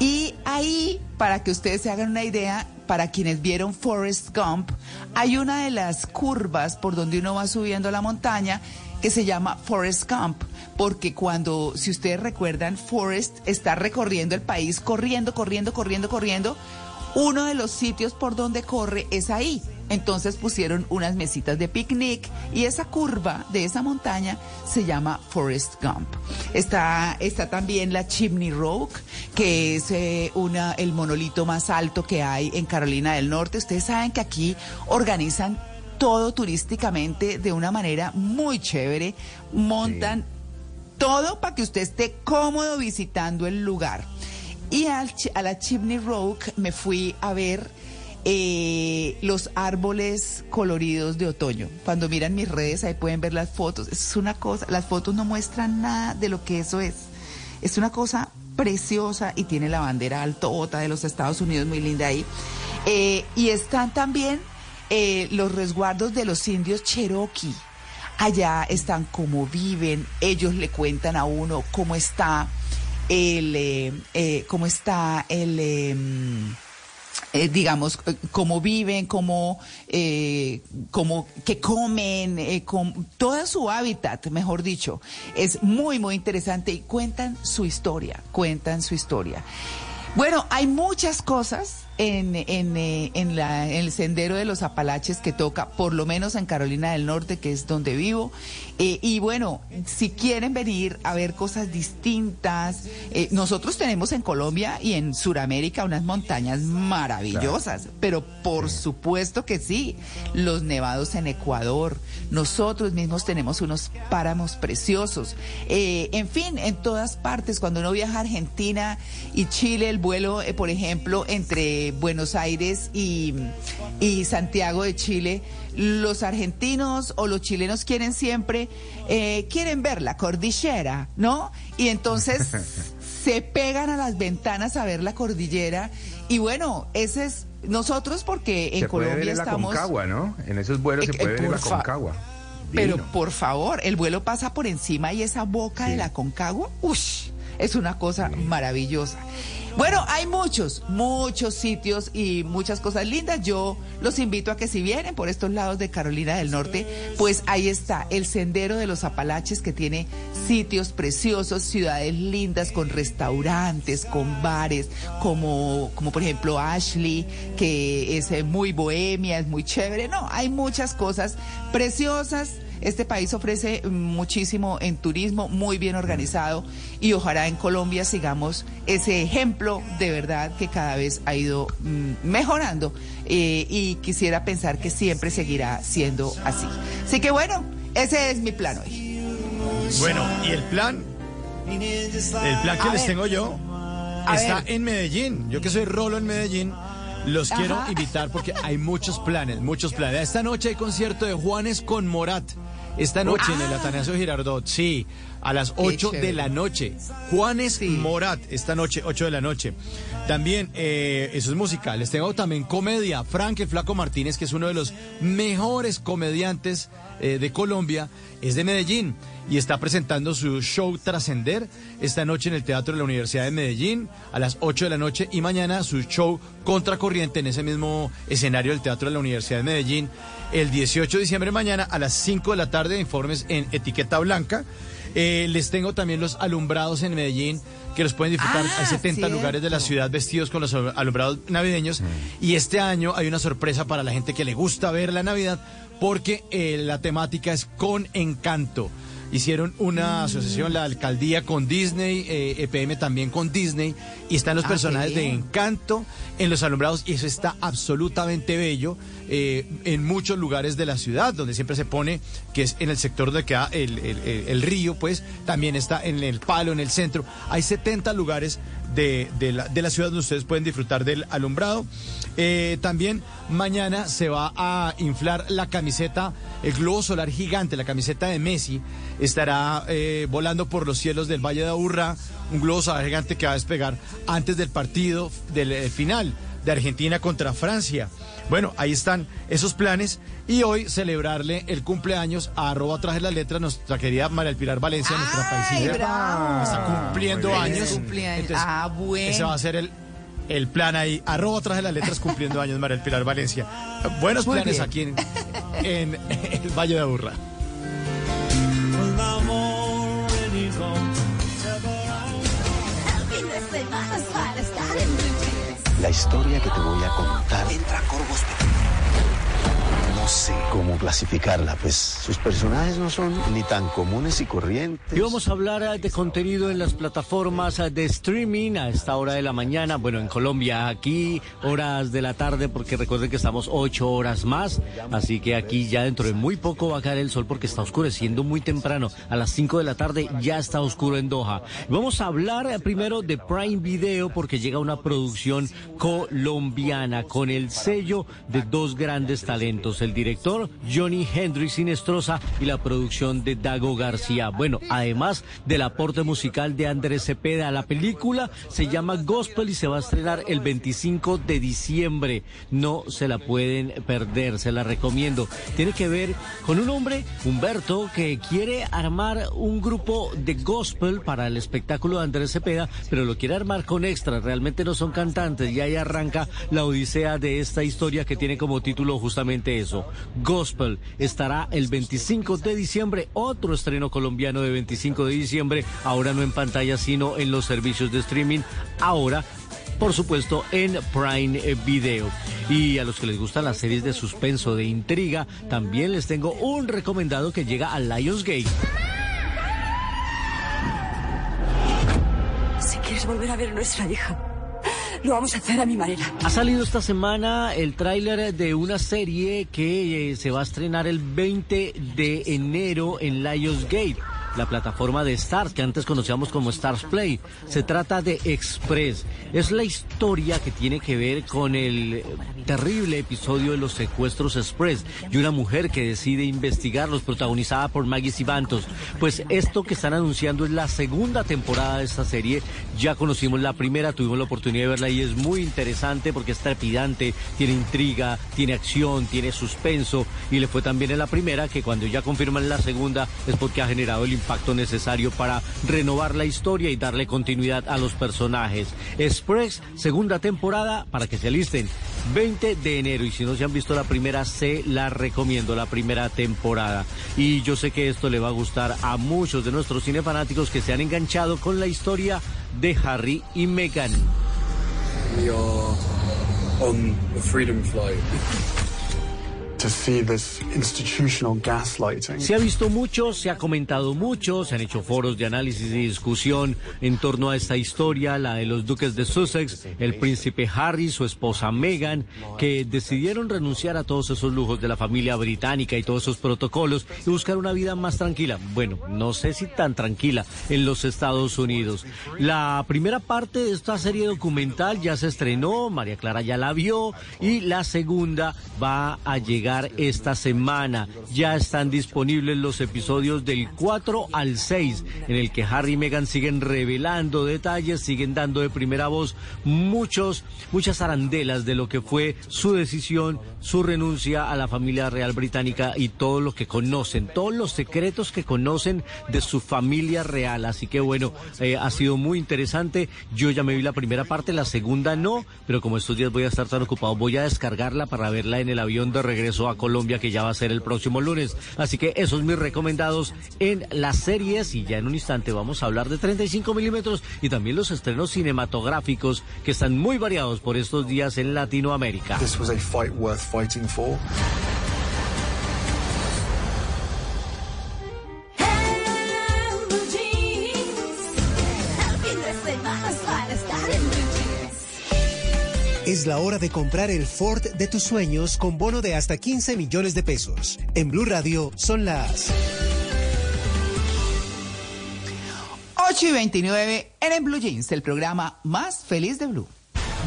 Y ahí, para que ustedes se hagan una idea, para quienes vieron Forest Gump, hay una de las curvas por donde uno va subiendo la montaña que se llama Forest Gump, porque cuando, si ustedes recuerdan, Forest está recorriendo el país, corriendo, corriendo, corriendo, corriendo, uno de los sitios por donde corre es ahí. Entonces pusieron unas mesitas de picnic y esa curva de esa montaña se llama Forest Gump. Está, está también la Chimney Rock, que es eh, una, el monolito más alto que hay en Carolina del Norte. Ustedes saben que aquí organizan todo turísticamente de una manera muy chévere. Montan todo para que usted esté cómodo visitando el lugar. Y a la Chimney Rock me fui a ver eh, los árboles coloridos de otoño. Cuando miran mis redes ahí pueden ver las fotos. Es una cosa, las fotos no muestran nada de lo que eso es. Es una cosa preciosa y tiene la bandera altota de los Estados Unidos muy linda ahí. Eh, y están también eh, los resguardos de los indios Cherokee. Allá están cómo viven, ellos le cuentan a uno cómo está el, eh, eh, cómo está el, em, eh, digamos, cómo viven, cómo, cómo que comen, con, todo su hábitat, mejor dicho, es muy, muy interesante y cuentan su historia, cuentan su historia. Bueno, hay muchas cosas en, en, en, la, en, el sendero de los Apalaches que toca, por lo menos en Carolina del Norte, que es donde vivo, eh, y bueno, si quieren venir a ver cosas distintas, eh, nosotros tenemos en Colombia y en Sudamérica unas montañas maravillosas, pero por supuesto que sí, los nevados en Ecuador, nosotros mismos tenemos unos páramos preciosos. Eh, en fin, en todas partes, cuando uno viaja a Argentina y Chile, el vuelo, por ejemplo, entre Buenos Aires y, y Santiago de Chile, los argentinos o los chilenos quieren siempre, eh, quieren ver la cordillera, ¿no? Y entonces se pegan a las ventanas a ver la cordillera. Y bueno, ese es nosotros porque en se Colombia puede ver estamos. La Concagua, ¿no? En esos vuelos se puede ver la Concagua. Pero Divino. por favor, el vuelo pasa por encima y esa boca de la Concagua, uff, es una cosa maravillosa. Bueno, hay muchos, muchos sitios y muchas cosas lindas. Yo los invito a que si vienen por estos lados de Carolina del Norte, pues ahí está el Sendero de los Apalaches que tiene sitios preciosos, ciudades lindas con restaurantes, con bares, como, como por ejemplo Ashley, que es eh, muy bohemia, es muy chévere. No, hay muchas cosas preciosas. Este país ofrece muchísimo en turismo, muy bien organizado y ojalá en Colombia sigamos ese ejemplo de verdad que cada vez ha ido mm, mejorando eh, y quisiera pensar que siempre seguirá siendo así. Así que bueno, ese es mi plan hoy. Bueno, y el plan, el plan que A les ver. tengo yo está en Medellín. Yo que soy Rolo en Medellín, los quiero invitar porque hay muchos planes, muchos planes. Esta noche hay concierto de Juanes con Morat. Esta noche en el Atanasio Girardot, sí, a las 8 de la noche. Juanes Morat, esta noche, 8 de la noche. También, eh, eso es música. Les tengo también comedia. Frank el Flaco Martínez, que es uno de los mejores comediantes eh, de Colombia, es de Medellín y está presentando su show Trascender esta noche en el Teatro de la Universidad de Medellín a las 8 de la noche y mañana su show Contracorriente en ese mismo escenario del Teatro de la Universidad de Medellín el 18 de diciembre mañana a las 5 de la tarde. Informes en Etiqueta Blanca. Eh, les tengo también los alumbrados en Medellín que los pueden disfrutar. Ah, Hay 70 cierto. lugares de la ciudad vestidos con los alumbrados navideños. Y este año hay una sorpresa para la gente que le gusta ver la Navidad porque eh, la temática es con encanto. Hicieron una asociación, la alcaldía con Disney, eh, EPM también con Disney, y están los Ah, personajes de encanto en los alumbrados, y eso está absolutamente bello eh, en muchos lugares de la ciudad, donde siempre se pone, que es en el sector donde queda el, el- río, pues también está en el palo, en el centro. Hay 70 lugares de, de la, de la ciudad donde ustedes pueden disfrutar del alumbrado. Eh, también mañana se va a inflar la camiseta, el globo solar gigante, la camiseta de Messi, estará eh, volando por los cielos del Valle de Aburrá, un globo solar gigante que va a despegar antes del partido del final de Argentina contra Francia. Bueno, ahí están esos planes y hoy celebrarle el cumpleaños a arroba traje la letra nuestra querida María El Pilar Valencia, nuestra paisilla. bravo! Está cumpliendo Muy años. Entonces, Ah, bueno. Ese va a ser el, el plan ahí. Arroba traje las letras cumpliendo años, María El Pilar Valencia. Buenos Muy planes bien. aquí en, en el Valle de Aburrá. La historia que te voy a contar. Entra sé cómo clasificarla, pues sus personajes no son ni tan comunes y corrientes. Y vamos a hablar eh, de contenido en las plataformas eh, de streaming a esta hora de la mañana. Bueno, en Colombia, aquí horas de la tarde, porque recuerden que estamos ocho horas más. Así que aquí ya dentro de muy poco va a caer el sol porque está oscureciendo muy temprano. A las cinco de la tarde ya está oscuro en Doha. Vamos a hablar eh, primero de Prime Video porque llega una producción colombiana con el sello de dos grandes talentos. El director Johnny Hendrix Sinestrosa y la producción de Dago García. Bueno, además del aporte musical de Andrés Cepeda, la película se llama Gospel y se va a estrenar el 25 de diciembre. No se la pueden perder, se la recomiendo. Tiene que ver con un hombre, Humberto, que quiere armar un grupo de gospel para el espectáculo de Andrés Cepeda, pero lo quiere armar con extras. Realmente no son cantantes. Y ahí arranca la odisea de esta historia que tiene como título justamente eso. Gospel estará el 25 de diciembre, otro estreno colombiano de 25 de diciembre, ahora no en pantalla, sino en los servicios de streaming, ahora por supuesto en Prime eh, Video. Y a los que les gustan las series de suspenso, de intriga, también les tengo un recomendado que llega a Lionsgate. Si quieres volver a ver a nuestra hija, lo vamos a hacer a mi manera. Ha salido esta semana el tráiler de una serie que eh, se va a estrenar el 20 de enero en Lionsgate, la plataforma de Stars, que antes conocíamos como Stars Play. Se trata de Express. Es la historia que tiene que ver con el terrible episodio de los secuestros Express y una mujer que decide investigarlos, protagonizada por Maggie Sibantos. Pues esto que están anunciando es la segunda temporada de esta serie. Ya conocimos la primera, tuvimos la oportunidad de verla y es muy interesante porque es trepidante, tiene intriga, tiene acción, tiene suspenso y le fue también en la primera que cuando ya confirman la segunda es porque ha generado el impacto impacto necesario para renovar la historia y darle continuidad a los personajes. Express, segunda temporada, para que se alisten, 20 de enero. Y si no se han visto la primera, se la recomiendo, la primera temporada. Y yo sé que esto le va a gustar a muchos de nuestros cinefanáticos que se han enganchado con la historia de Harry y Meghan. Se ha visto mucho, se ha comentado mucho, se han hecho foros de análisis y discusión en torno a esta historia, la de los duques de Sussex, el príncipe Harry, su esposa Meghan, que decidieron renunciar a todos esos lujos de la familia británica y todos esos protocolos y buscar una vida más tranquila. Bueno, no sé si tan tranquila en los Estados Unidos. La primera parte de esta serie documental ya se estrenó, María Clara ya la vio y la segunda va a llegar esta semana. Ya están disponibles los episodios del 4 al 6, en el que Harry y Meghan siguen revelando detalles, siguen dando de primera voz muchos, muchas arandelas de lo que fue su decisión, su renuncia a la familia real británica y todo lo que conocen, todos los secretos que conocen de su familia real. Así que bueno, eh, ha sido muy interesante. Yo ya me vi la primera parte, la segunda no, pero como estos días voy a estar tan ocupado, voy a descargarla para verla en el avión de regreso a Colombia, que ya va a ser el próximo lunes. Así que esos mis recomendados en las series. Y ya en un instante vamos a hablar de 35 milímetros y también los estrenos cinematográficos que están muy variados por estos días en Latinoamérica. This was a fight worth fighting for. Es la hora de comprar el Ford de tus sueños con bono de hasta 15 millones de pesos. En Blue Radio son las 8 y 29 en Blue Jeans, el programa más feliz de Blue.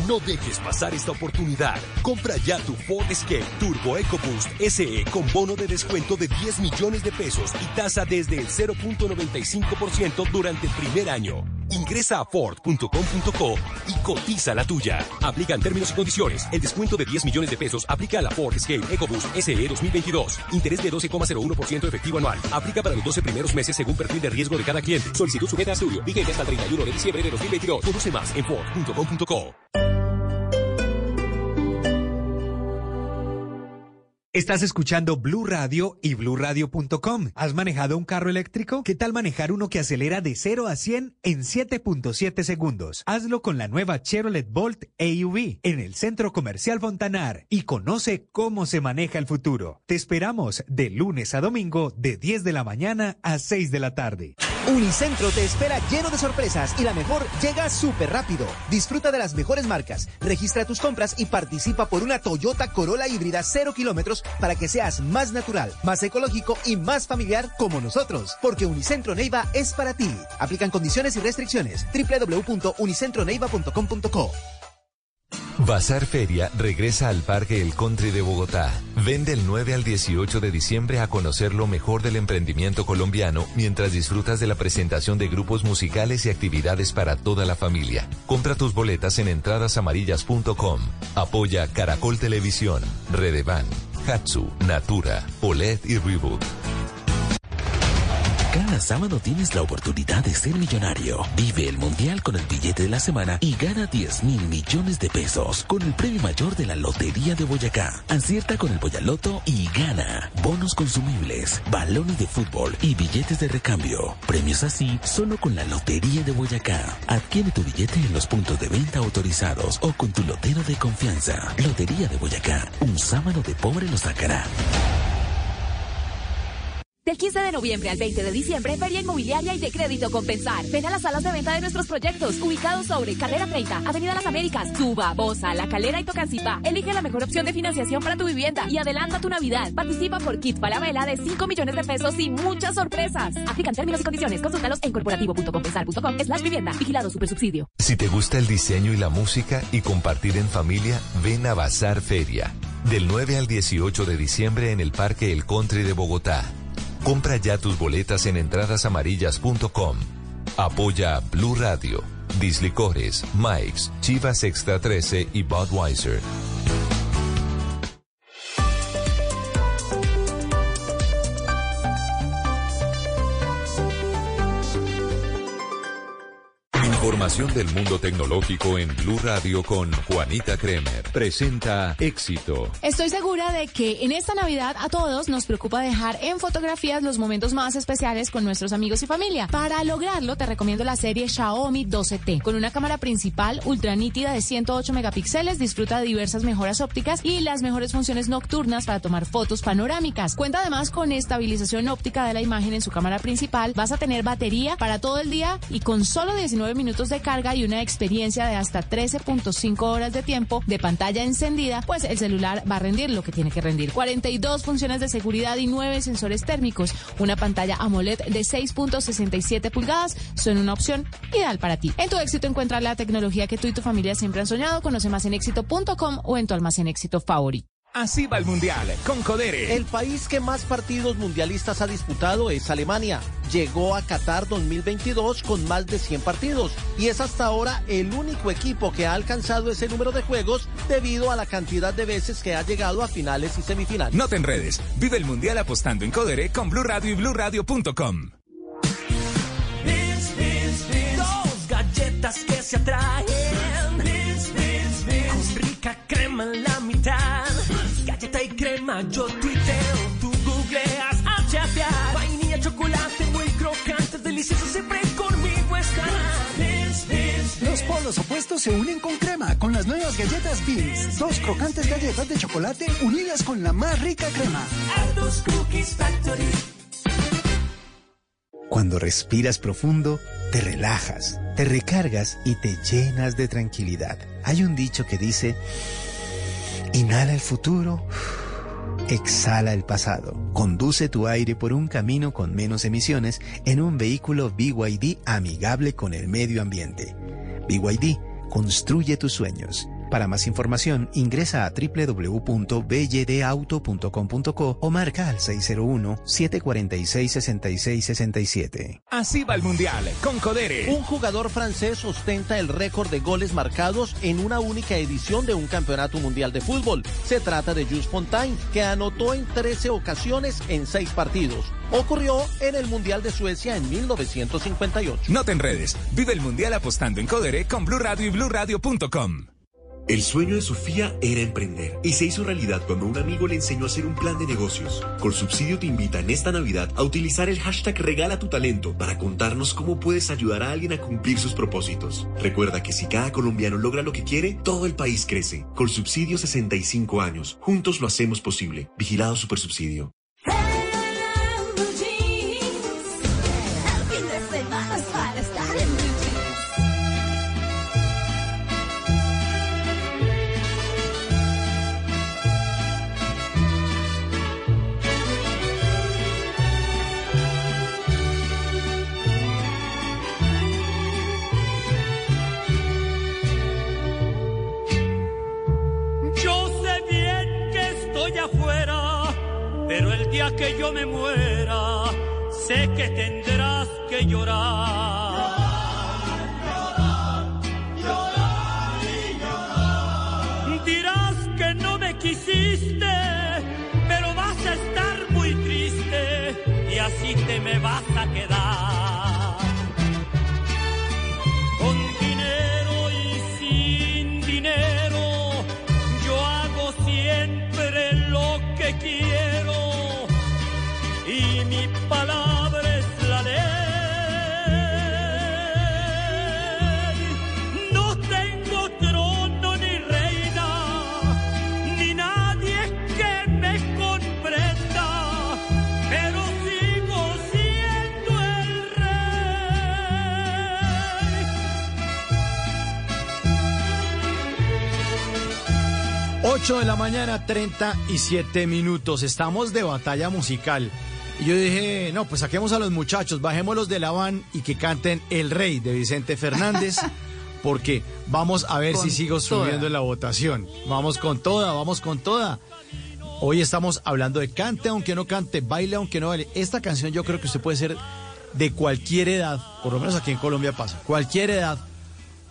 No dejes pasar esta oportunidad. Compra ya tu Ford Escape Turbo EcoBoost SE con bono de descuento de 10 millones de pesos y tasa desde el 0.95% durante el primer año. Ingresa a Ford.com.co y cotiza la tuya. Aplican términos y condiciones. El descuento de 10 millones de pesos aplica a la Ford Escape EcoBoost SE 2022. Interés de 12,01% efectivo anual. Aplica para los 12 primeros meses según perfil de riesgo de cada cliente. Solicitud sujeta a estudio. Vigente hasta el 31 de diciembre de 2022. Conoce más en Ford.com.co. Estás escuchando Blue Radio y bluradio.com. ¿Has manejado un carro eléctrico? ¿Qué tal manejar uno que acelera de 0 a 100 en 7.7 segundos? Hazlo con la nueva Chevrolet Bolt AUV en el Centro Comercial Fontanar y conoce cómo se maneja el futuro. Te esperamos de lunes a domingo de 10 de la mañana a 6 de la tarde. Unicentro te espera lleno de sorpresas y la mejor llega súper rápido. Disfruta de las mejores marcas, registra tus compras y participa por una Toyota Corolla híbrida 0 kilómetros para que seas más natural, más ecológico y más familiar como nosotros. Porque Unicentro Neiva es para ti. Aplican condiciones y restricciones. www.unicentroneiva.com.co Bazar Feria regresa al Parque El Country de Bogotá. Ven del 9 al 18 de diciembre a conocer lo mejor del emprendimiento colombiano mientras disfrutas de la presentación de grupos musicales y actividades para toda la familia. Compra tus boletas en entradasamarillas.com. Apoya Caracol Televisión, Redevan, Hatsu, Natura, OLED y Reboot. Cada sábado tienes la oportunidad de ser millonario. Vive el mundial con el billete de la semana y gana 10 mil millones de pesos con el premio mayor de la Lotería de Boyacá. Acierta con el Boyaloto y gana. Bonos consumibles, balones de fútbol y billetes de recambio. Premios así solo con la Lotería de Boyacá. Adquiere tu billete en los puntos de venta autorizados o con tu lotero de confianza. Lotería de Boyacá. Un sábado de pobre lo sacará. Del 15 de noviembre al 20 de diciembre, Feria Inmobiliaria y de Crédito Compensar. Ven a las salas de venta de nuestros proyectos, ubicados sobre Carrera 30, Avenida Las Américas, Suba, Bosa, La Calera y Tocancipá. Elige la mejor opción de financiación para tu vivienda y adelanta tu Navidad. Participa por kit para la vela de 5 millones de pesos y muchas sorpresas. Aplican términos y condiciones. Consúltalos en corporativo.compensar.com slash vivienda. Vigilado Supersubsidio. Si te gusta el diseño y la música y compartir en familia, ven a Bazar Feria. Del 9 al 18 de diciembre en el Parque El Country de Bogotá. Compra ya tus boletas en entradasamarillas.com. Apoya Blue Radio, Dislicores, Mike's, Chivas Extra 13 y Budweiser. Del mundo tecnológico en Blue Radio con Juanita Kremer. Presenta Éxito. Estoy segura de que en esta Navidad a todos nos preocupa dejar en fotografías los momentos más especiales con nuestros amigos y familia. Para lograrlo, te recomiendo la serie Xiaomi 12T. Con una cámara principal ultra nítida de 108 megapíxeles, disfruta de diversas mejoras ópticas y las mejores funciones nocturnas para tomar fotos panorámicas. Cuenta además con estabilización óptica de la imagen en su cámara principal. Vas a tener batería para todo el día y con solo 19 minutos de carga y una experiencia de hasta 13.5 horas de tiempo de pantalla encendida, pues el celular va a rendir lo que tiene que rendir. 42 funciones de seguridad y 9 sensores térmicos. Una pantalla AMOLED de 6.67 pulgadas son una opción ideal para ti. En tu éxito encuentra la tecnología que tú y tu familia siempre han soñado. Conoce más en éxito.com o en tu almacén éxito favorito. Así va el Mundial con Codere. El país que más partidos mundialistas ha disputado es Alemania. Llegó a Qatar 2022 con más de 100 partidos y es hasta ahora el único equipo que ha alcanzado ese número de juegos debido a la cantidad de veces que ha llegado a finales y semifinales. No te enredes. Vive el Mundial apostando en Codere con Blue Radio y BlueRadio.com. Dos galletas que se atraen. Con rica crema en la mitad. Yo tuiteo. Tú googleas a chatear. Vainilla, chocolate, muy crocantes, delicioso, siempre conmigo estarás. Los polos opuestos se unen con crema con las nuevas galletas Beans. Dos crocantes galletas de chocolate unidas con la más rica crema. Cookies Factory. Cuando respiras profundo, te relajas, te recargas y te llenas de tranquilidad. Hay un dicho que dice, inhala el futuro, exhala el pasado. Conduce tu aire por un camino con menos emisiones en un vehículo BYD amigable con el medio ambiente. BYD, construye tus sueños. Para más información, ingresa a www.bydauto.com.co o marca al 601-746-6667. Así va el Mundial con Codere. Un jugador francés ostenta el récord de goles marcados en una única edición de un campeonato mundial de fútbol. Se trata de Jules Fontaine, que anotó en 13 ocasiones en 6 partidos. Ocurrió en el Mundial de Suecia en 1958. No te enredes. Vive el Mundial apostando en Codere con Blue Radio y BlueRadio.com. El sueño de Sofía era emprender y se hizo realidad cuando un amigo le enseñó a hacer un plan de negocios. Con Subsidio te invita en esta Navidad a utilizar el hashtag Regala tu talento para contarnos cómo puedes ayudar a alguien a cumplir sus propósitos. Recuerda que si cada colombiano logra lo que quiere, todo el país crece. Con Subsidio 65 años, juntos lo hacemos posible. Vigilado Supersubsidio. Día que yo me muera, sé que tendrás que llorar. Dirás que no me quisiste, pero vas a estar muy triste y así te me vas 8 de la mañana, 37 minutos. Estamos de batalla musical. Y yo dije, no, pues saquemos a los muchachos, bajémoslos de la van y que canten El Rey de Vicente Fernández, porque vamos a ver Con si sigo toda. subiendo en la votación. Vamos con toda, vamos con toda. Hoy estamos hablando de cante aunque no cante, baile aunque no baile. Esta canción yo creo que usted puede ser de cualquier edad, por lo menos aquí en Colombia pasa, cualquier edad,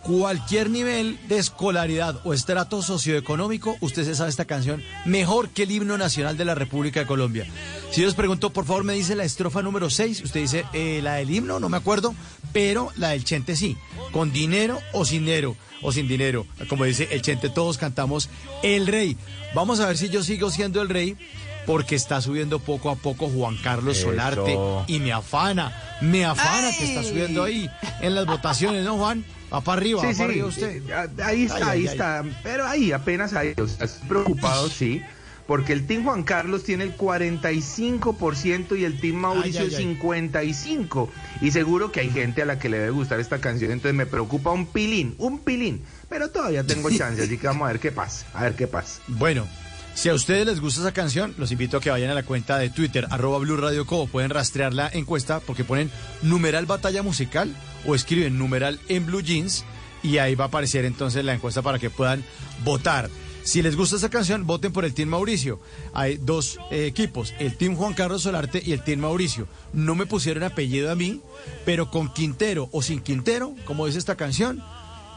cualquier nivel de escolaridad o estrato socioeconómico, usted se sabe esta canción mejor que el himno nacional de la República de Colombia. Si yo les pregunto, por favor, me dice la estrofa número 6, usted dice eh, la del himno, no me acuerdo, pero la del Chente sí, con dinero o sin dinero, o sin dinero, como dice el Chente, todos cantamos El Rey. Vamos a ver si yo sigo siendo el Rey porque está subiendo poco a poco Juan Carlos Eso. Solarte y me afana, me afana que está subiendo ahí en las votaciones, ¿no, Juan? Va para arriba, Sí, va sí, para arriba usted. Ahí está, Ay, ahí ay, ay. está. Pero ahí apenas ahí. O sea, preocupado, sí. Porque el Team Juan Carlos tiene el 45% y el Team Mauricio el ay, ay. 55%. Y seguro que hay gente a la que le debe gustar esta canción. Entonces me preocupa un pilín, un pilín. Pero todavía tengo chance, así que vamos a ver qué pasa. A ver qué pasa. Bueno, si a ustedes les gusta esa canción, los invito a que vayan a la cuenta de Twitter, arroba Blue Radio Co. Pueden rastrear la encuesta porque ponen numeral batalla musical o escriben numeral en blue jeans y ahí va a aparecer entonces la encuesta para que puedan votar. Si les gusta esa canción, voten por el Team Mauricio. Hay dos eh, equipos, el Team Juan Carlos Solarte y el Team Mauricio. No me pusieron apellido a mí, pero con Quintero o sin Quintero, como dice esta canción,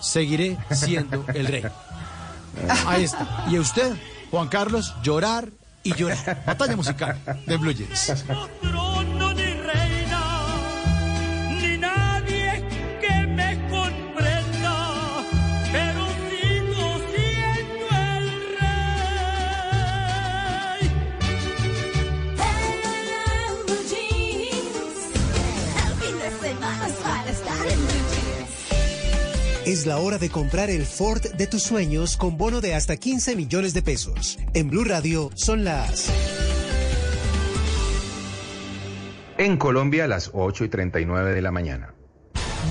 seguiré siendo el rey. Ahí está. Y a usted, Juan Carlos, llorar y llorar. Batalla musical de Blue Jeans. Es la hora de comprar el Ford de tus sueños con bono de hasta 15 millones de pesos. En Blue Radio son las... En Colombia a las 8 y 39 de la mañana.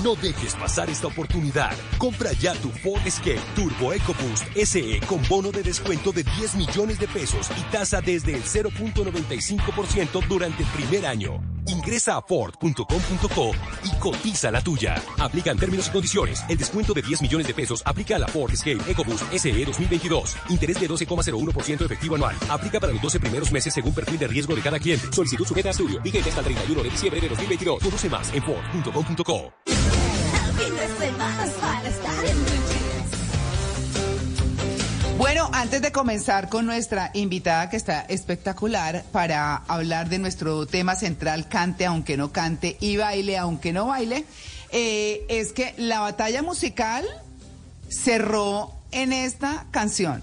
No dejes pasar esta oportunidad. Compra ya tu Ford Escape Turbo EcoBoost SE con bono de descuento de 10 millones de pesos y tasa desde el 0.95% durante el primer año. Ingresa a Ford.com.co y cotiza la tuya. Aplican términos y condiciones. El descuento de 10 millones de pesos aplica a la Ford Escape EcoBoost SE 2022. Interés de 12,01% efectivo anual. Aplica para los 12 primeros meses según perfil de riesgo de cada cliente. Solicitud sujeta a estudio. Vigente hasta el 31 de diciembre de 2022. Conoce más en Ford.com.co. antes de comenzar con nuestra invitada que está espectacular para hablar de nuestro tema central, cante aunque no cante y baile aunque no baile, eh, es que la batalla musical cerró en esta canción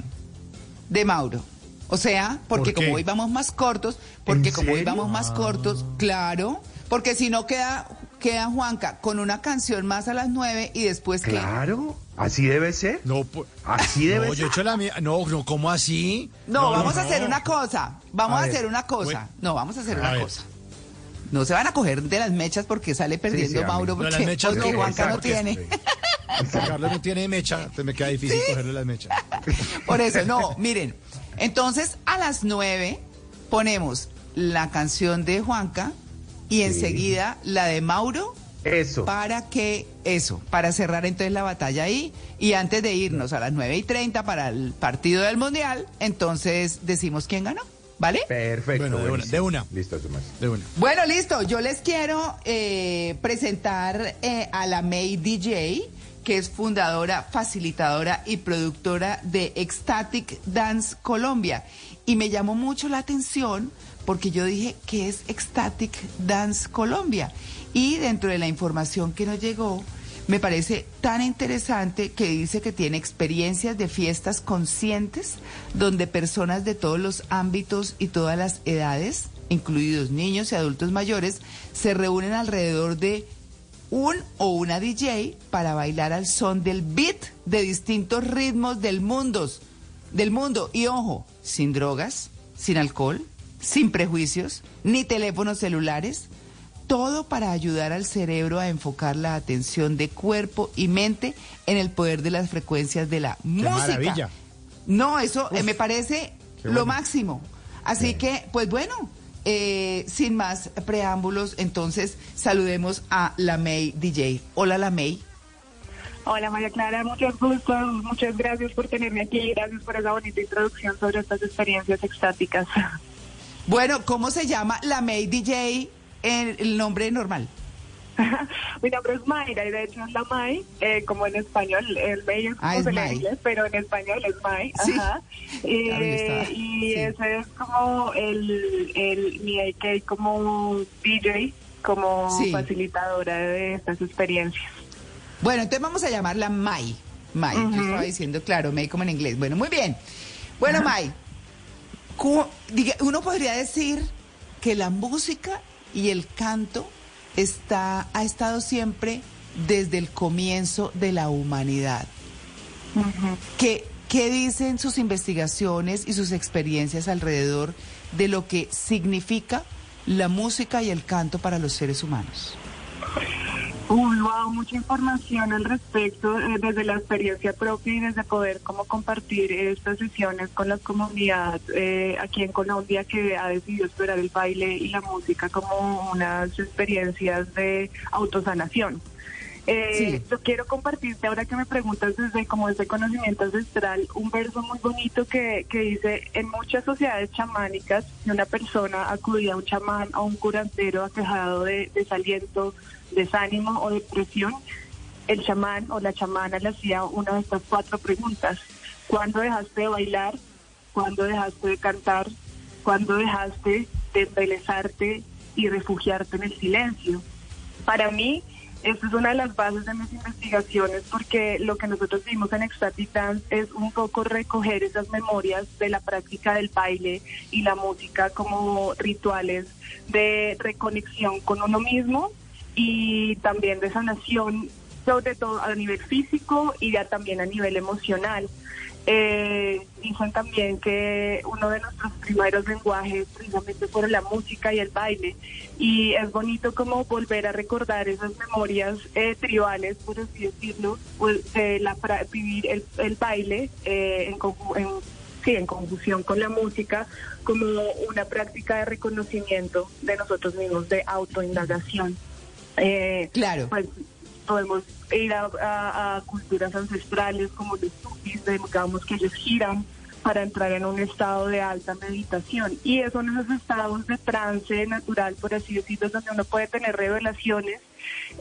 de Mauro. O sea, porque como hoy vamos más cortos, porque ¿En como hoy vamos más cortos, claro, porque si no queda, queda Juanca con una canción más a las nueve y después que... Claro, así debe ser. No, pues, así debe no, ser. yo he hecho la mía. No, no, ¿cómo así? No, vamos a hacer una cosa. Vamos A hacer una cosa. bueno. No, vamos a hacer A una ver. cosa. No se van a coger de las mechas porque sale perdiendo sí. Mauro No, las porque, mechas porque no, Juanca no porque- tiene. Juan Carlos no tiene mecha, entonces me queda difícil cogerle las mechas. Por eso, no, miren. Entonces, a las nueve ponemos la canción de Juanca y enseguida la de Mauro. Eso. Para que, eso, para cerrar entonces la batalla ahí. Y antes de irnos a las nueve y treinta para el partido del Mundial, entonces decimos quién ganó. ¿Vale? Perfecto. Bueno, de una, de una. Listo, Tomás. De una. Bueno, listo. Yo les quiero eh, presentar eh, a la May DJ, que es fundadora, facilitadora y productora de Ecstatic Dance Colombia. Y me llamó mucho la atención porque yo dije, ¿qué es Ecstatic Dance Colombia? Y dentro de la información que nos llegó, me parece tan interesante que dice que tiene experiencias de fiestas conscientes donde personas de todos los ámbitos y todas las edades, incluidos niños y adultos mayores, se reúnen alrededor de un o una DJ para bailar al son del beat de distintos ritmos del mundo, del mundo y ojo, sin drogas, sin alcohol, sin prejuicios, ni teléfonos celulares, todo para ayudar al cerebro a enfocar la atención de cuerpo y mente en el poder de las frecuencias de la música. maravilla. No, eso eh, me parece Qué lo máximo. Así que, pues bueno, eh, sin más preámbulos, entonces saludemos a la May DJ. Hola, la May. Hola María Clara, muchos gustos, muchas gracias por tenerme aquí, gracias por esa bonita introducción sobre estas experiencias extáticas. Bueno, ¿cómo se llama la May DJ en el nombre normal? Mi nombre es Mayra y de hecho es la May, eh, como en español, el May es Ah, como es se May. inglés, pero en español es May. Sí. Ajá. Eh, y sí. ese es como el, el mi AK como DJ, como Sí. facilitadora de estas experiencias. Bueno, entonces vamos a llamarla Mai. Mai, yo estaba diciendo, claro, May como en inglés. Bueno, muy bien. Bueno, Mai, diga- uno podría decir que la música y el canto está, ha estado siempre desde el comienzo de la humanidad. ¿Qué, ¿Qué dicen sus investigaciones y sus experiencias alrededor de lo que significa la música y el canto para los seres humanos? Uy, wow, mucha información al respecto eh, desde la experiencia propia y desde poder como compartir estas sesiones con la comunidad eh, aquí en Colombia que ha decidido explorar el baile y la música como unas experiencias de autosanación. Eh, Yo quiero compartirte ahora que me preguntas desde como ese conocimiento ancestral un verso muy bonito que, que dice en muchas sociedades chamánicas si una persona acudía a un chamán o un curandero aquejado de desaliento, desánimo o depresión, el chamán o la chamana le hacía una de estas cuatro preguntas. ¿Cuándo dejaste de bailar? ¿Cuándo dejaste de cantar? ¿Cuándo dejaste de embelezarte y refugiarte en el silencio? Para mí, esta es una de las bases de mis investigaciones porque lo que nosotros vimos en Ecstatic Dance es un poco recoger esas memorias de la práctica del baile y la música como rituales de reconexión con uno mismo y también de sanación, sobre todo a nivel físico y ya también a nivel emocional. Eh, dicen también que uno de nuestros primeros lenguajes precisamente fueron la música y el baile y es bonito como volver a recordar esas memorias eh, tribales, por así decirlo, pues, de la, vivir el, el baile eh, en, en, sí, en conjunción con la música como una práctica de reconocimiento de nosotros mismos, de autoindagación. Eh, claro. Pues, podemos ir a, a- a culturas ancestrales como los sufis, digamos que ellos giran para entrar en un estado de alta meditación. Y son esos estados de trance natural, por así decirlo, donde uno puede tener revelaciones,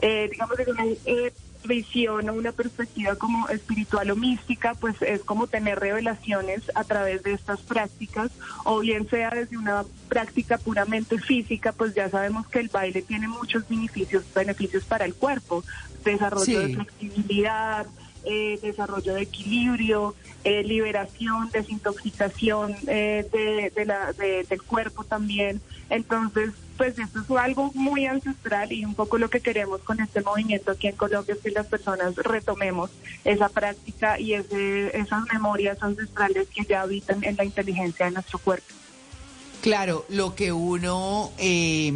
eh, digamos, de una eh, visión o una perspectiva como espiritual o mística, pues es como tener revelaciones a través de estas prácticas, o bien sea desde una práctica puramente física, pues ya sabemos que el baile tiene muchos beneficios, beneficios para el cuerpo, desarrollo Sí. de flexibilidad, eh, desarrollo de equilibrio, eh, liberación, desintoxicación eh, de, de la, de- del cuerpo también. Entonces, pues esto es algo muy ancestral y un poco lo que queremos con este movimiento aquí en Colombia es que las personas retomemos esa práctica y ese, esas memorias ancestrales que ya habitan en la inteligencia de nuestro cuerpo. Claro, lo que uno eh,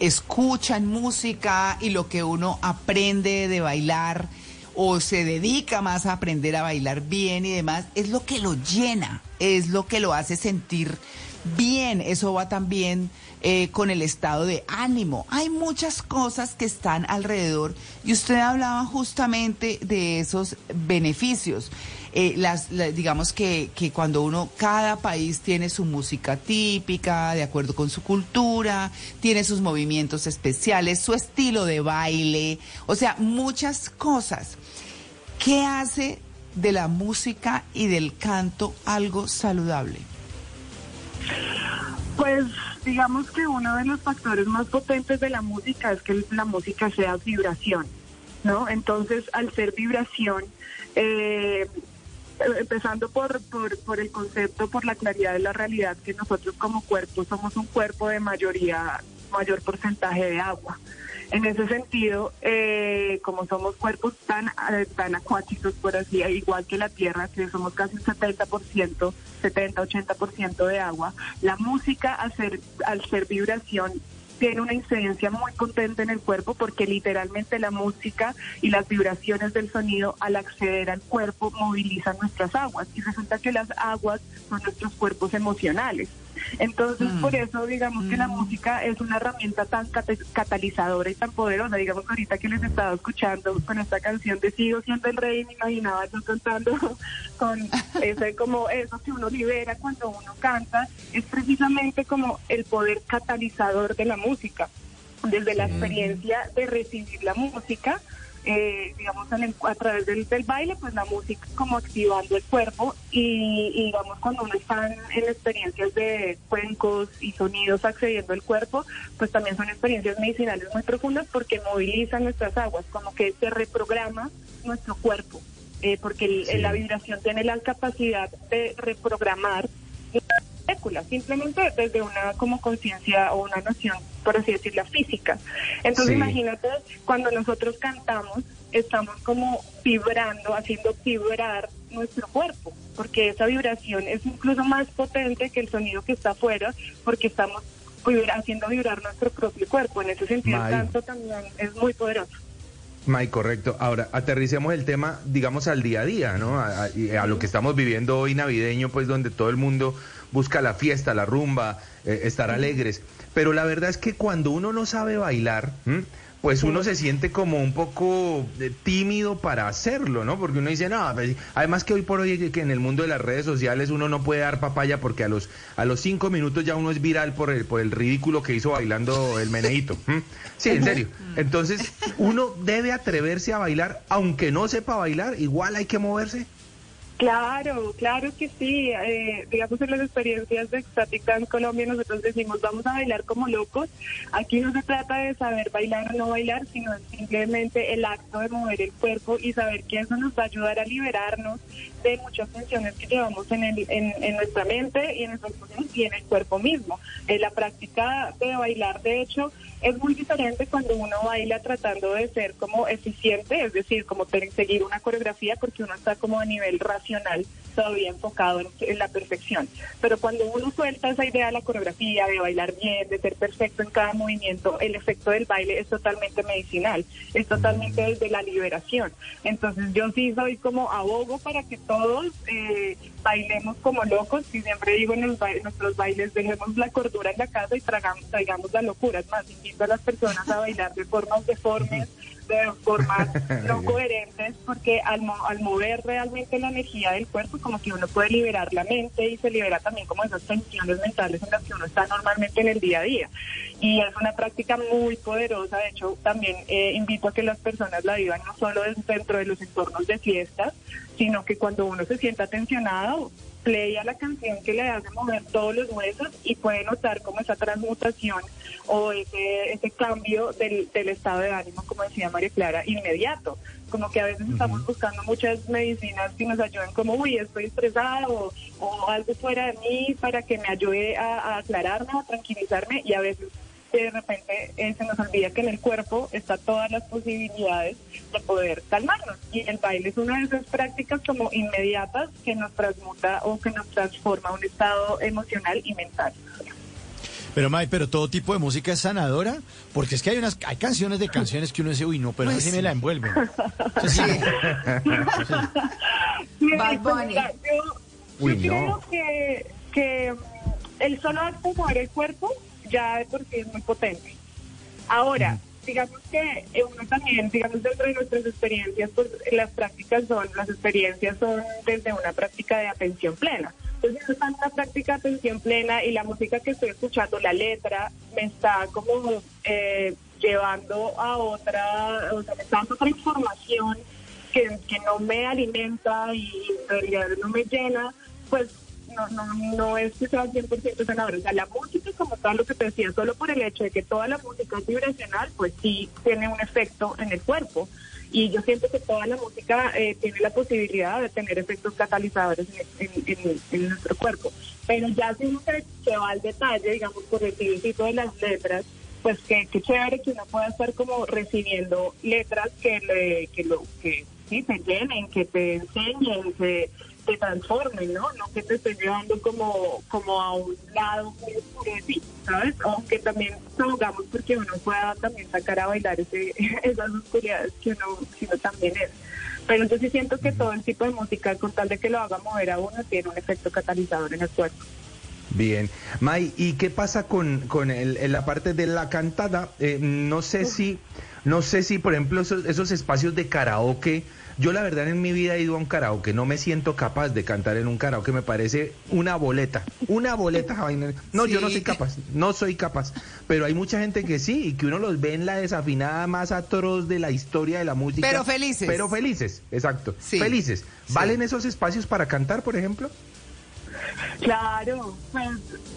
escucha en música y lo que uno aprende de bailar o se dedica más a aprender a bailar bien y demás, es lo que lo llena, es lo que lo hace sentir bien. Eso va también eh, con el estado de ánimo. Hay muchas cosas que están alrededor y usted hablaba justamente de esos beneficios. Eh, digamos que, que cuando uno, cada país tiene su música típica, de acuerdo con su cultura, tiene sus movimientos especiales, su estilo de baile, o sea, muchas cosas. ¿Qué hace de la música y del canto algo saludable? Pues digamos que uno de los factores más potentes de la música es que la música sea vibración, ¿no? Entonces, al ser vibración, eh, empezando por, por, por el concepto, por la claridad de la realidad, que nosotros como cuerpo somos un cuerpo de mayoría, mayor porcentaje de agua. En ese sentido, eh, como somos cuerpos tan, eh, tan acuáticos, por así, igual que la Tierra, que somos casi un 70%, 70-80% de agua, la música al ser, al ser vibración tiene una incidencia muy potente en el cuerpo porque literalmente la música y las vibraciones del sonido al acceder al cuerpo movilizan nuestras aguas y resulta que las aguas son nuestros cuerpos emocionales. Entonces, Mm. por eso digamos que la música es una herramienta tan cata- catalizadora y tan poderosa. Digamos ahorita que les estaba escuchando con esta canción de Sigo siendo el rey, me imaginaba yo cantando con ese como eso que uno libera cuando uno canta, es precisamente como el poder catalizador de la música. desde la experiencia de recibir la música, eh, digamos, a través del, del baile, pues la música como activando el cuerpo y, y, digamos cuando uno está en, en experiencias de cuencos y sonidos accediendo al cuerpo, pues también son experiencias medicinales muy profundas porque movilizan nuestras aguas, como que se reprograma nuestro cuerpo, eh, porque el- la vibración tiene la capacidad de reprogramar moléculas, simplemente desde una como conciencia o una noción, por así decirlo, física. Entonces Sí. imagínate, cuando nosotros cantamos, estamos como vibrando, haciendo vibrar nuestro cuerpo, porque esa vibración es incluso más potente que el sonido que está afuera, porque estamos vibra- haciendo vibrar nuestro propio cuerpo. En ese sentido, el canto también es muy poderoso. May, correcto. Ahora, aterricemos el tema, digamos, al día a día, ¿no? A, a- y a lo que estamos viviendo hoy navideño, pues donde todo el mundo busca la fiesta, la rumba, eh, estar alegres. Pero la verdad es que cuando uno no sabe bailar, ¿m? Pues uno se siente como un poco eh, tímido para hacerlo, ¿no? Porque uno dice, no, pues, además que hoy por hoy que en el mundo de las redes sociales uno no puede dar papaya porque a los a los cinco minutos ya uno es viral por el por el ridículo que hizo bailando el meneíto. ¿m? Sí, en serio. Entonces, uno debe atreverse a bailar, aunque no sepa bailar, igual hay que moverse. Claro, claro que sí. Eh, digamos, en las experiencias de Extática en Colombia nosotros decimos vamos a bailar como locos. Aquí no se trata de saber bailar o no bailar, sino simplemente el acto de mover el cuerpo y saber que eso nos va a ayudar a liberarnos de muchas tensiones que llevamos en, el, en, nuestra mente y en nuestras y en el cuerpo mismo. Eh, la práctica de bailar, de hecho, es muy diferente cuando uno baila tratando de ser como eficiente, es decir, como seguir una coreografía porque uno está como a nivel racional todavía enfocado en, en la perfección. Pero cuando uno suelta esa idea de la coreografía, de bailar bien, de ser perfecto en cada movimiento, el efecto del baile es totalmente medicinal, es totalmente desde la liberación. Entonces yo sí soy como abogo para que todos eh, bailemos como locos y siempre digo en, los ba- nuestros bailes dejemos la cordura en la casa y tragamos, traigamos la locura. Es más, invito a las personas a bailar de formas deformes, de formas no coherentes, porque al, mo- al mover realmente la energía del cuerpo, como que uno puede liberar la mente y se libera también como esas tensiones mentales en las que uno está normalmente en el día a día. Y es una práctica muy poderosa, de hecho también eh, invito a que las personas la vivan no solo dentro de los entornos de fiestas, sino que cuando uno se sienta tensionado, play a la canción que le hace mover todos los huesos y puede notar como esa transmutación o ese, ese cambio del, del estado de ánimo, como decía María Clara, inmediato. Como que a veces estamos buscando muchas medicinas que nos ayuden como, uy, estoy estresada o, o algo fuera de mí para que me ayude a, a aclararme, a tranquilizarme y a veces de repente eh, se nos olvida que en el cuerpo está todas las posibilidades de poder calmarnos. Y el baile es una de esas prácticas como inmediatas que nos transmuta o que nos transforma a un estado emocional y mental. Pero, May, pero todo tipo de música es sanadora, porque es que hay unas hay canciones de canciones que uno dice, uy, no, pero Uy, así sí. me la envuelven. Sí. Bad Bunny. Yo, Uy, yo no. creo que, que mm, el solo acto de mover el cuerpo ya de por sí es muy potente. Ahora, digamos que eh, uno también, digamos, dentro de nuestras experiencias, pues las prácticas son, las experiencias son desde una práctica de atención plena. Entonces, uno está en una práctica de atención plena y la música que estoy escuchando, la letra, me está como eh, llevando a otra, o sea, me está dando otra información que, que no me alimenta y en realidad no me llena, pues no, no, no es que sea 100% sanador. O sea, la música como tal, lo que te decía, solo por el hecho de que toda la música es vibracional, pues sí tiene un efecto en el cuerpo. Y yo siento que toda la música eh, tiene la posibilidad de tener efectos catalizadores en, nuestro cuerpo. Pero ya si uno se, va al detalle, digamos, por el tipo de las letras, pues que, que chévere que uno pueda estar como recibiendo letras que le, que lo, que sí te llenen, que te enseñen, que te transformen, ¿no? No que te estén llevando como, como a un lado muy oscuro de ti, ¿sabes? Aunque también salgamos porque uno pueda también sacar a bailar ese, esas oscuridades que uno, que uno también es. Pero yo sí siento que todo el tipo de música, con tal de que lo haga mover a uno, tiene un efecto catalizador en el cuerpo. Bien. May, ¿y qué pasa con, con el- en la parte de la cantada? Eh, no sé si, no sé si, por ejemplo, esos, esos espacios de karaoke, yo la verdad en mi vida he ido a un karaoke, no me siento capaz de cantar en un karaoke, me parece una boleta, una boleta. No, yo no soy capaz, no soy capaz, pero hay mucha gente que sí, y que uno los ve en la desafinada más atroz de la historia de la música. Pero felices. Pero felices, exacto, Sí. felices. ¿Valen esos espacios para cantar, por ejemplo? Claro, pues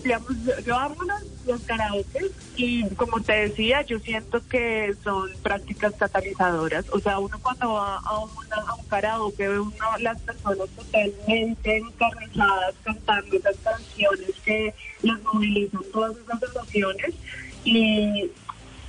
digamos, yo- amo los, los karaoke y como te decía, yo siento que son prácticas catalizadoras. O sea, uno cuando va a, una- a un karaoke ve uno las personas totalmente encarnizadas cantando esas canciones que las movilizan todas esas emociones y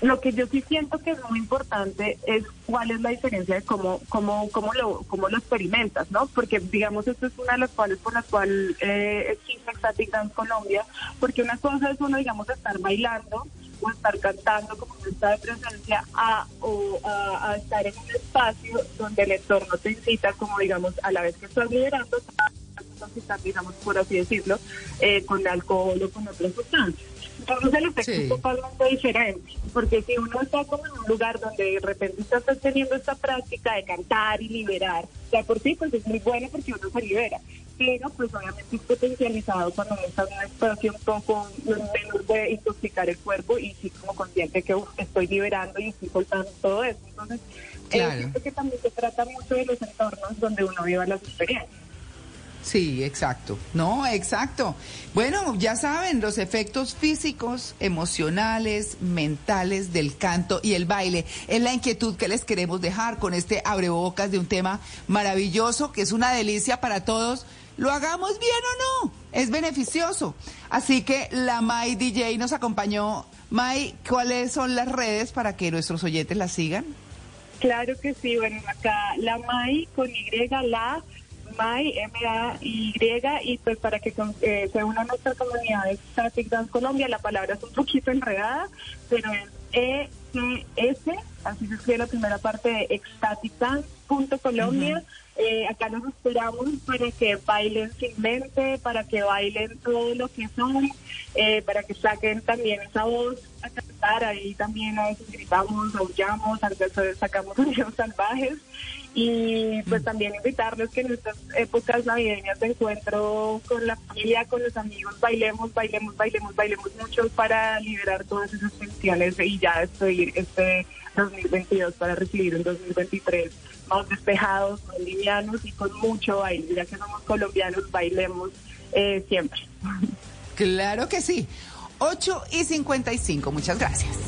lo que yo sí siento que es muy importante es cuál es la diferencia de cómo, cómo, cómo, lo, cómo lo experimentas, ¿no? Porque, digamos, esto es una de las cuales por las cuales eh, existe Ecstatic Dance Colombia, porque una cosa es uno, digamos, estar bailando o estar cantando como un estado de presencia a, o a, a estar en un espacio donde el entorno te incita, como digamos, a la vez que estás liderando, intoxicar, digamos, por así decirlo, eh, con alcohol o con otras sustancias. Entonces el efecto es totalmente diferente, porque si uno está como en un lugar donde de repente estás teniendo esta práctica de cantar y liberar, ya por sí pues es muy bueno porque uno se libera, pero pues obviamente es potencializado cuando uno está en un espacio un poco menos de intoxicar el cuerpo y sí como consciente que uf, estoy liberando y estoy soltando todo eso. Entonces, eh, Claro. siento que también se trata mucho de los entornos donde uno viva las experiencias. Sí, exacto. No, exacto. Bueno, ya saben, los efectos físicos, emocionales, mentales del canto y el baile es la inquietud que les queremos dejar con este abrebocas de un tema maravilloso que es una delicia para todos. Lo hagamos bien o no, es beneficioso. Así que la Mai DJ nos acompañó. Mai, ¿cuáles son las redes para que nuestros oyentes la sigan? Claro que sí, bueno, acá la MAI con Y, la MAI, M-A-Y, y pues para que con- eh, se una a nuestra comunidad de Static Dance Colombia, la palabra es un poquito enredada, pero es E-C-S, así se escribe la primera parte de ecstaticdance.colombia. Eh, acá nos esperamos para que bailen sin mente, para que bailen todo lo que son, eh, para que saquen también esa voz a cantar. Ahí también a veces gritamos, aullamos, a veces sacamos sonidos salvajes. Y pues también invitarles que en estas épocas navideñas de encuentro con la familia, con los amigos, bailemos, bailemos, bailemos, bailemos mucho para liberar todas esas tensiones y ya despedir este 2022 para recibir un 2023 más despejados, más y con mucho baile. Ya que somos colombianos, bailemos eh, siempre. Claro que sí. 8 y 55, muchas gracias.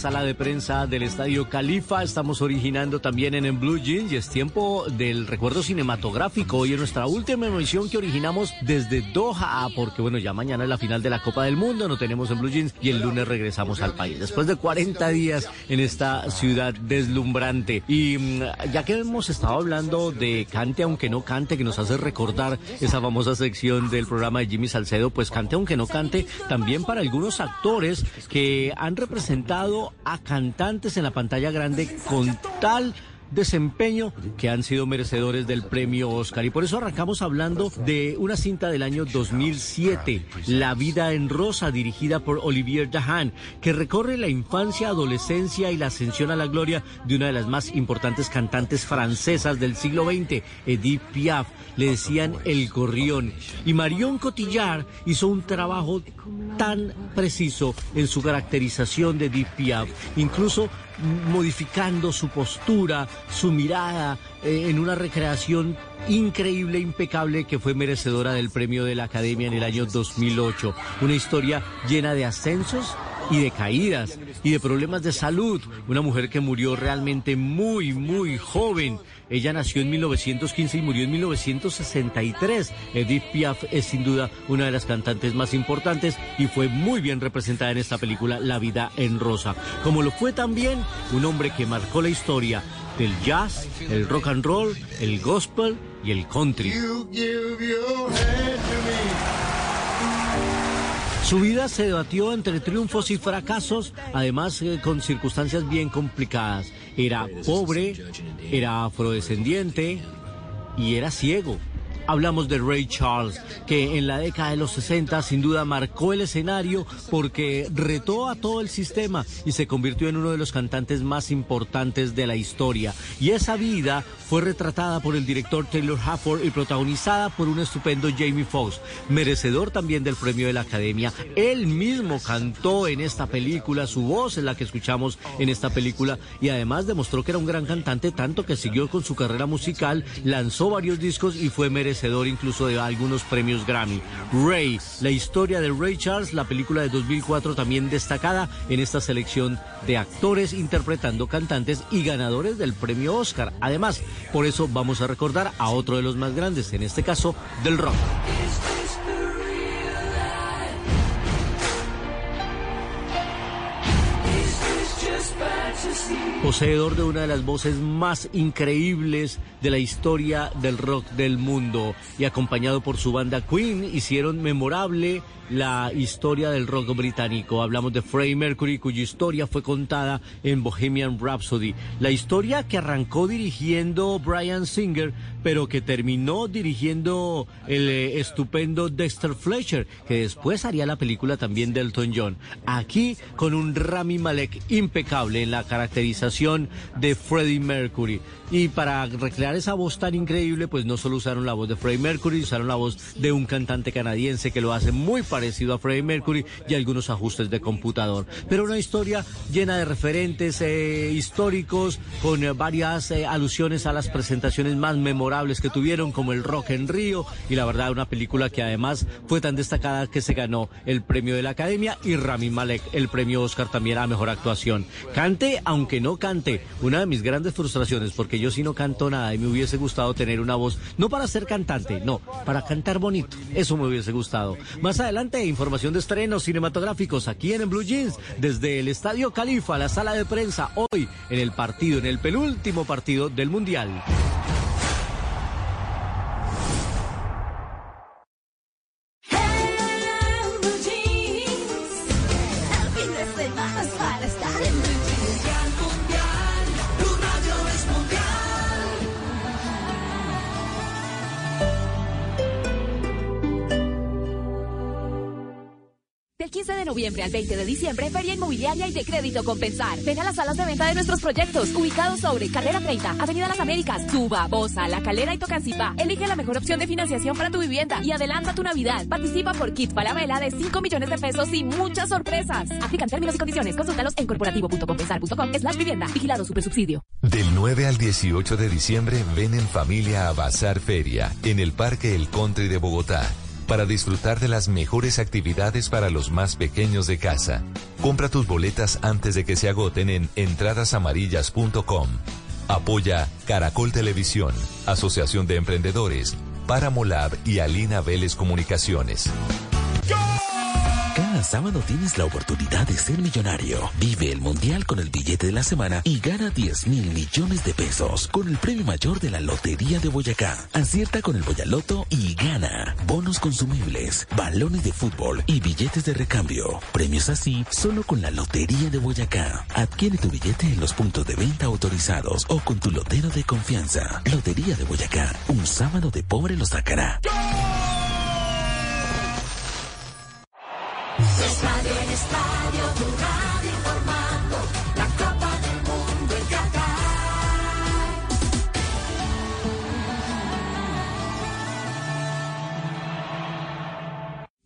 Sala de prensa del Estadio Califa estamos originando también en, en Blue Jeans y es tiempo del recuerdo cinematográfico. Hoy es nuestra última emisión que originamos desde Doha, porque bueno, ya mañana es la final de la Copa del Mundo, no tenemos en Blue Jeans y el lunes regresamos al país. Después de 40 días en esta ciudad deslumbrante. Y mm, ya que hemos estado hablando de Cante aunque no cante, que nos hace recordar esa famosa sección del programa de Jimmy Salcedo, pues Cante aunque no cante, también para algunos actores que han representado a cantantes en la pantalla grande con tal desempeño que han sido merecedores del premio Oscar. Y por eso arrancamos hablando de una cinta del año 2007, La vida en rosa, dirigida por Olivier Dahan, que recorre la infancia, adolescencia y la ascensión a la gloria de una de las más importantes cantantes francesas del siglo XX, Edith Piaf. Le decían El Gorrión. Y Marion Cotillard hizo un trabajo tan preciso en su caracterización de Edith Piaf, incluso modificando su postura, su mirada, eh, en una recreación increíble, impecable, que fue merecedora del premio de la Academia en el año 2008. Una historia llena de ascensos y de caídas y de problemas de salud. Una mujer que murió realmente muy, muy joven. Ella nació en 1915 y murió en 1963. Edith Piaf es sin duda una de las cantantes más importantes y fue muy bien representada en esta película La vida en rosa. Como lo fue también un hombre que marcó la historia del jazz, el rock and roll, el gospel y el country. Su vida se debatió entre triunfos y fracasos, además eh, con circunstancias bien complicadas. Era pobre, era afrodescendiente y era ciego. Hablamos de Ray Charles, que en la década de los 60 sin duda marcó el escenario porque retó a todo el sistema y se convirtió en uno de los cantantes más importantes de la historia. Y esa vida fue retratada por el director Taylor Hafford y protagonizada por un estupendo Jamie Foxx, merecedor también del premio de la Academia. Él mismo cantó en esta película, su voz es la que escuchamos en esta película y además demostró que era un gran cantante, tanto que siguió con su carrera musical, lanzó varios discos y fue merecedor incluso de algunos premios Grammy. Ray, la historia de Ray Charles, la película de 2004 también destacada en esta selección de actores interpretando cantantes y ganadores del premio Oscar. Además, por eso vamos a recordar a otro de los más grandes, en este caso del rock. Poseedor de una de las voces más increíbles de la historia del rock del mundo y acompañado por su banda Queen hicieron memorable la historia del rock británico. Hablamos de Freddie Mercury, cuya historia fue contada en Bohemian Rhapsody. La historia que arrancó dirigiendo Brian Singer, pero que terminó dirigiendo el eh, estupendo Dexter Fletcher, que después haría la película también de Elton John. Aquí con un Rami Malek impecable en la caracterización de Freddie Mercury. Y para recrear esa voz tan increíble, pues no solo usaron la voz de Freddie Mercury, usaron la voz de un cantante canadiense que lo hace muy parecido a Freddie Mercury y algunos ajustes de computador. Pero una historia llena de referentes eh, históricos, con eh, varias eh, alusiones a las presentaciones más memorables que tuvieron, como el Rock en Río, y la verdad una película que además fue tan destacada que se ganó el premio de la Academia y Rami Malek el premio Oscar también a Mejor Actuación. Cante, aunque no cante, una de mis grandes frustraciones, porque yo sí no canto nada me hubiese gustado tener una voz, no para ser cantante, no, para cantar bonito. Eso me hubiese gustado. Más adelante, información de estrenos cinematográficos aquí en, Blue Jeans, desde el Estadio Califa, la sala de prensa, hoy en el partido, en el penúltimo partido del Mundial. Del 15 de noviembre al 20 de diciembre, Feria Inmobiliaria y de Crédito Compensar. Ven a las salas de venta de nuestros proyectos, ubicados sobre Carrera 30, Avenida Las Américas, Suba, Bosa, La Calera y Tocancipá. Elige la mejor opción de financiación para tu vivienda y adelanta tu Navidad. Participa por kit Falabella de 5 millones de pesos y muchas sorpresas. Aplican términos y condiciones. Consúltalos en corporativo.compensar.com slash vivienda. Vigilado Supersubsidio. Del 9 al 18 de diciembre ven en familia a Bazar Feria en el Parque El Country de Bogotá para disfrutar de las mejores actividades para los más pequeños de casa. Compra tus boletas antes de que se agoten en entradasamarillas.com. Apoya Caracol Televisión, Asociación de Emprendedores, Paramolab y Alina Vélez Comunicaciones. Sábado tienes la oportunidad de ser millonario. Vive el Mundial con el billete de la semana y gana 10 mil millones de pesos con el premio mayor de la Lotería de Boyacá. Acierta con el Boyaloto y gana. Bonos consumibles, balones de fútbol y billetes de recambio. Premios así solo con la Lotería de Boyacá. Adquiere tu billete en los puntos de venta autorizados o con tu lotero de confianza. Lotería de Boyacá. Un sábado de pobre lo sacará. Estadio en estadio,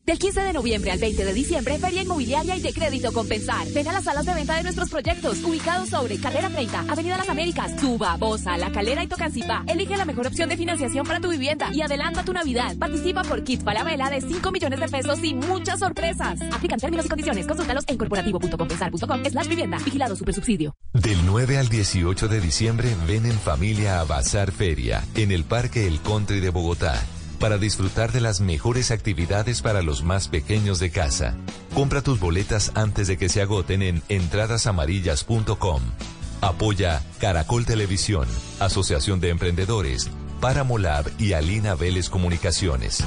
Del Del 15 de noviembre al 20 de diciembre, Feria Inmobiliaria y de Crédito Compensar. Ven a las salas de venta de nuestros proyectos, ubicados sobre Carrera 30, Avenida Las Américas, Tuba, Bosa, La Calera y Tocancipá. Elige la mejor opción de financiación para tu vivienda y adelanta tu Navidad. Participa por kits para vela de 5 millones de pesos y muchas sorpresas. Aplican términos y condiciones. Consúltalos en corporativo.compensar.com slash vivienda. Vigilado Supersubsidio. Del 9 al 18 de diciembre ven en familia a Bazar Feria en el Parque El Country de Bogotá para disfrutar de las mejores actividades para los más pequeños de casa. Compra tus boletas antes de que se agoten en entradasamarillas.com. Apoya Caracol Televisión, Asociación de Emprendedores, Paramolab y Alina Vélez Comunicaciones.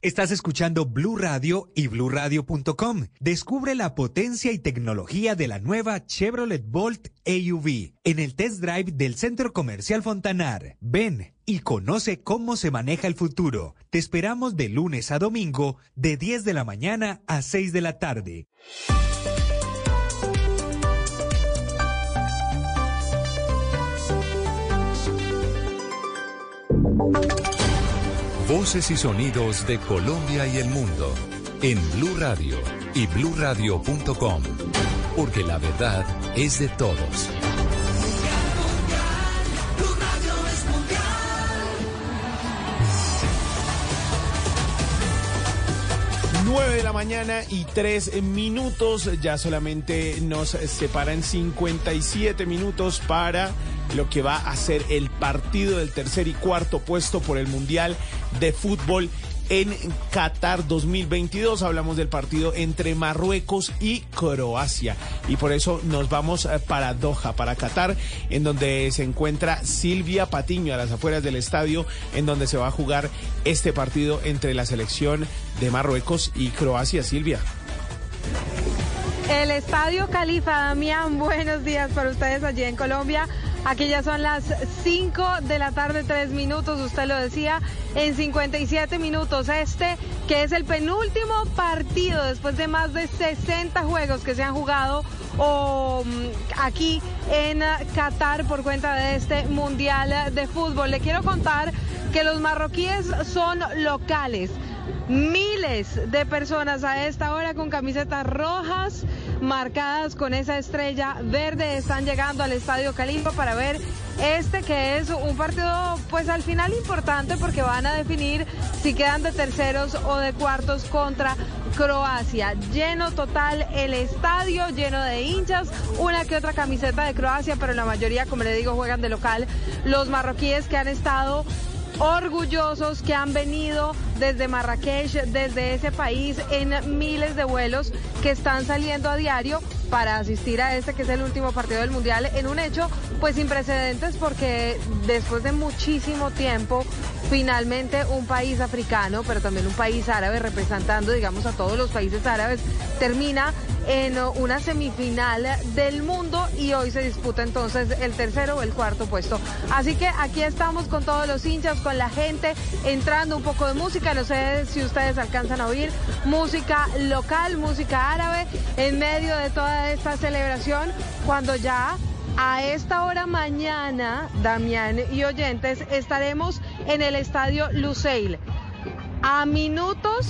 Estás escuchando Blue Radio y bluradio.com. Descubre la potencia y tecnología de la nueva Chevrolet Bolt AUV en el test drive del Centro Comercial Fontanar. Ven y conoce cómo se maneja el futuro. Te esperamos de lunes a domingo de 10 de la mañana a 6 de la tarde. Voces y sonidos de Colombia y el mundo en Blue Radio y bluradio.com, porque la verdad es de todos. 9 de la mañana y 3 minutos. Ya solamente nos separan 57 minutos para lo que va a ser el partido del tercer y cuarto puesto por el Mundial de Fútbol en Qatar 2022. Hablamos del partido entre Marruecos y Croacia. Y por eso nos vamos eh, para Doha, para Qatar, en donde se encuentra Silvia Patiño, a las afueras del estadio, en donde se va a jugar este partido entre la selección de Marruecos y Croacia. Silvia. El Estadio Califa, Damián, buenos días para ustedes allí en Colombia. Aquí ya son las 5 de la tarde, 3 minutos, usted lo decía, en 57 minutos. Este, que es el penúltimo partido después de más de 60 juegos que se han jugado mm, aquí en Qatar por cuenta de este Mundial de Fútbol. Le quiero contar que los marroquíes son locales. Miles de personas a esta hora con camisetas rojas marcadas con esa estrella verde están llegando al Estadio Califa para ver este que es un partido pues al final importante porque van a definir si quedan de terceros o de cuartos contra Croacia. Lleno total el estadio, lleno de hinchas, una que otra camiseta de Croacia, pero la mayoría, como le digo, juegan de local. Los marroquíes que han estado orgullosos que han venido desde Marrakech, desde ese país, en miles de vuelos que están saliendo a diario para asistir a este que es el último partido del Mundial en un hecho pues sin precedentes porque después de muchísimo tiempo finalmente un país africano pero también un país árabe representando digamos a todos los países árabes termina en una semifinal del mundo y hoy se disputa entonces el tercero o el cuarto puesto. Así que aquí estamos con todos los hinchas, con la gente, entrando un poco de música, no sé si ustedes alcanzan a oír, música local, música árabe, en medio de toda esta celebración, cuando ya a esta hora mañana, Damián y oyentes, estaremos en el estadio Luceil. A minutos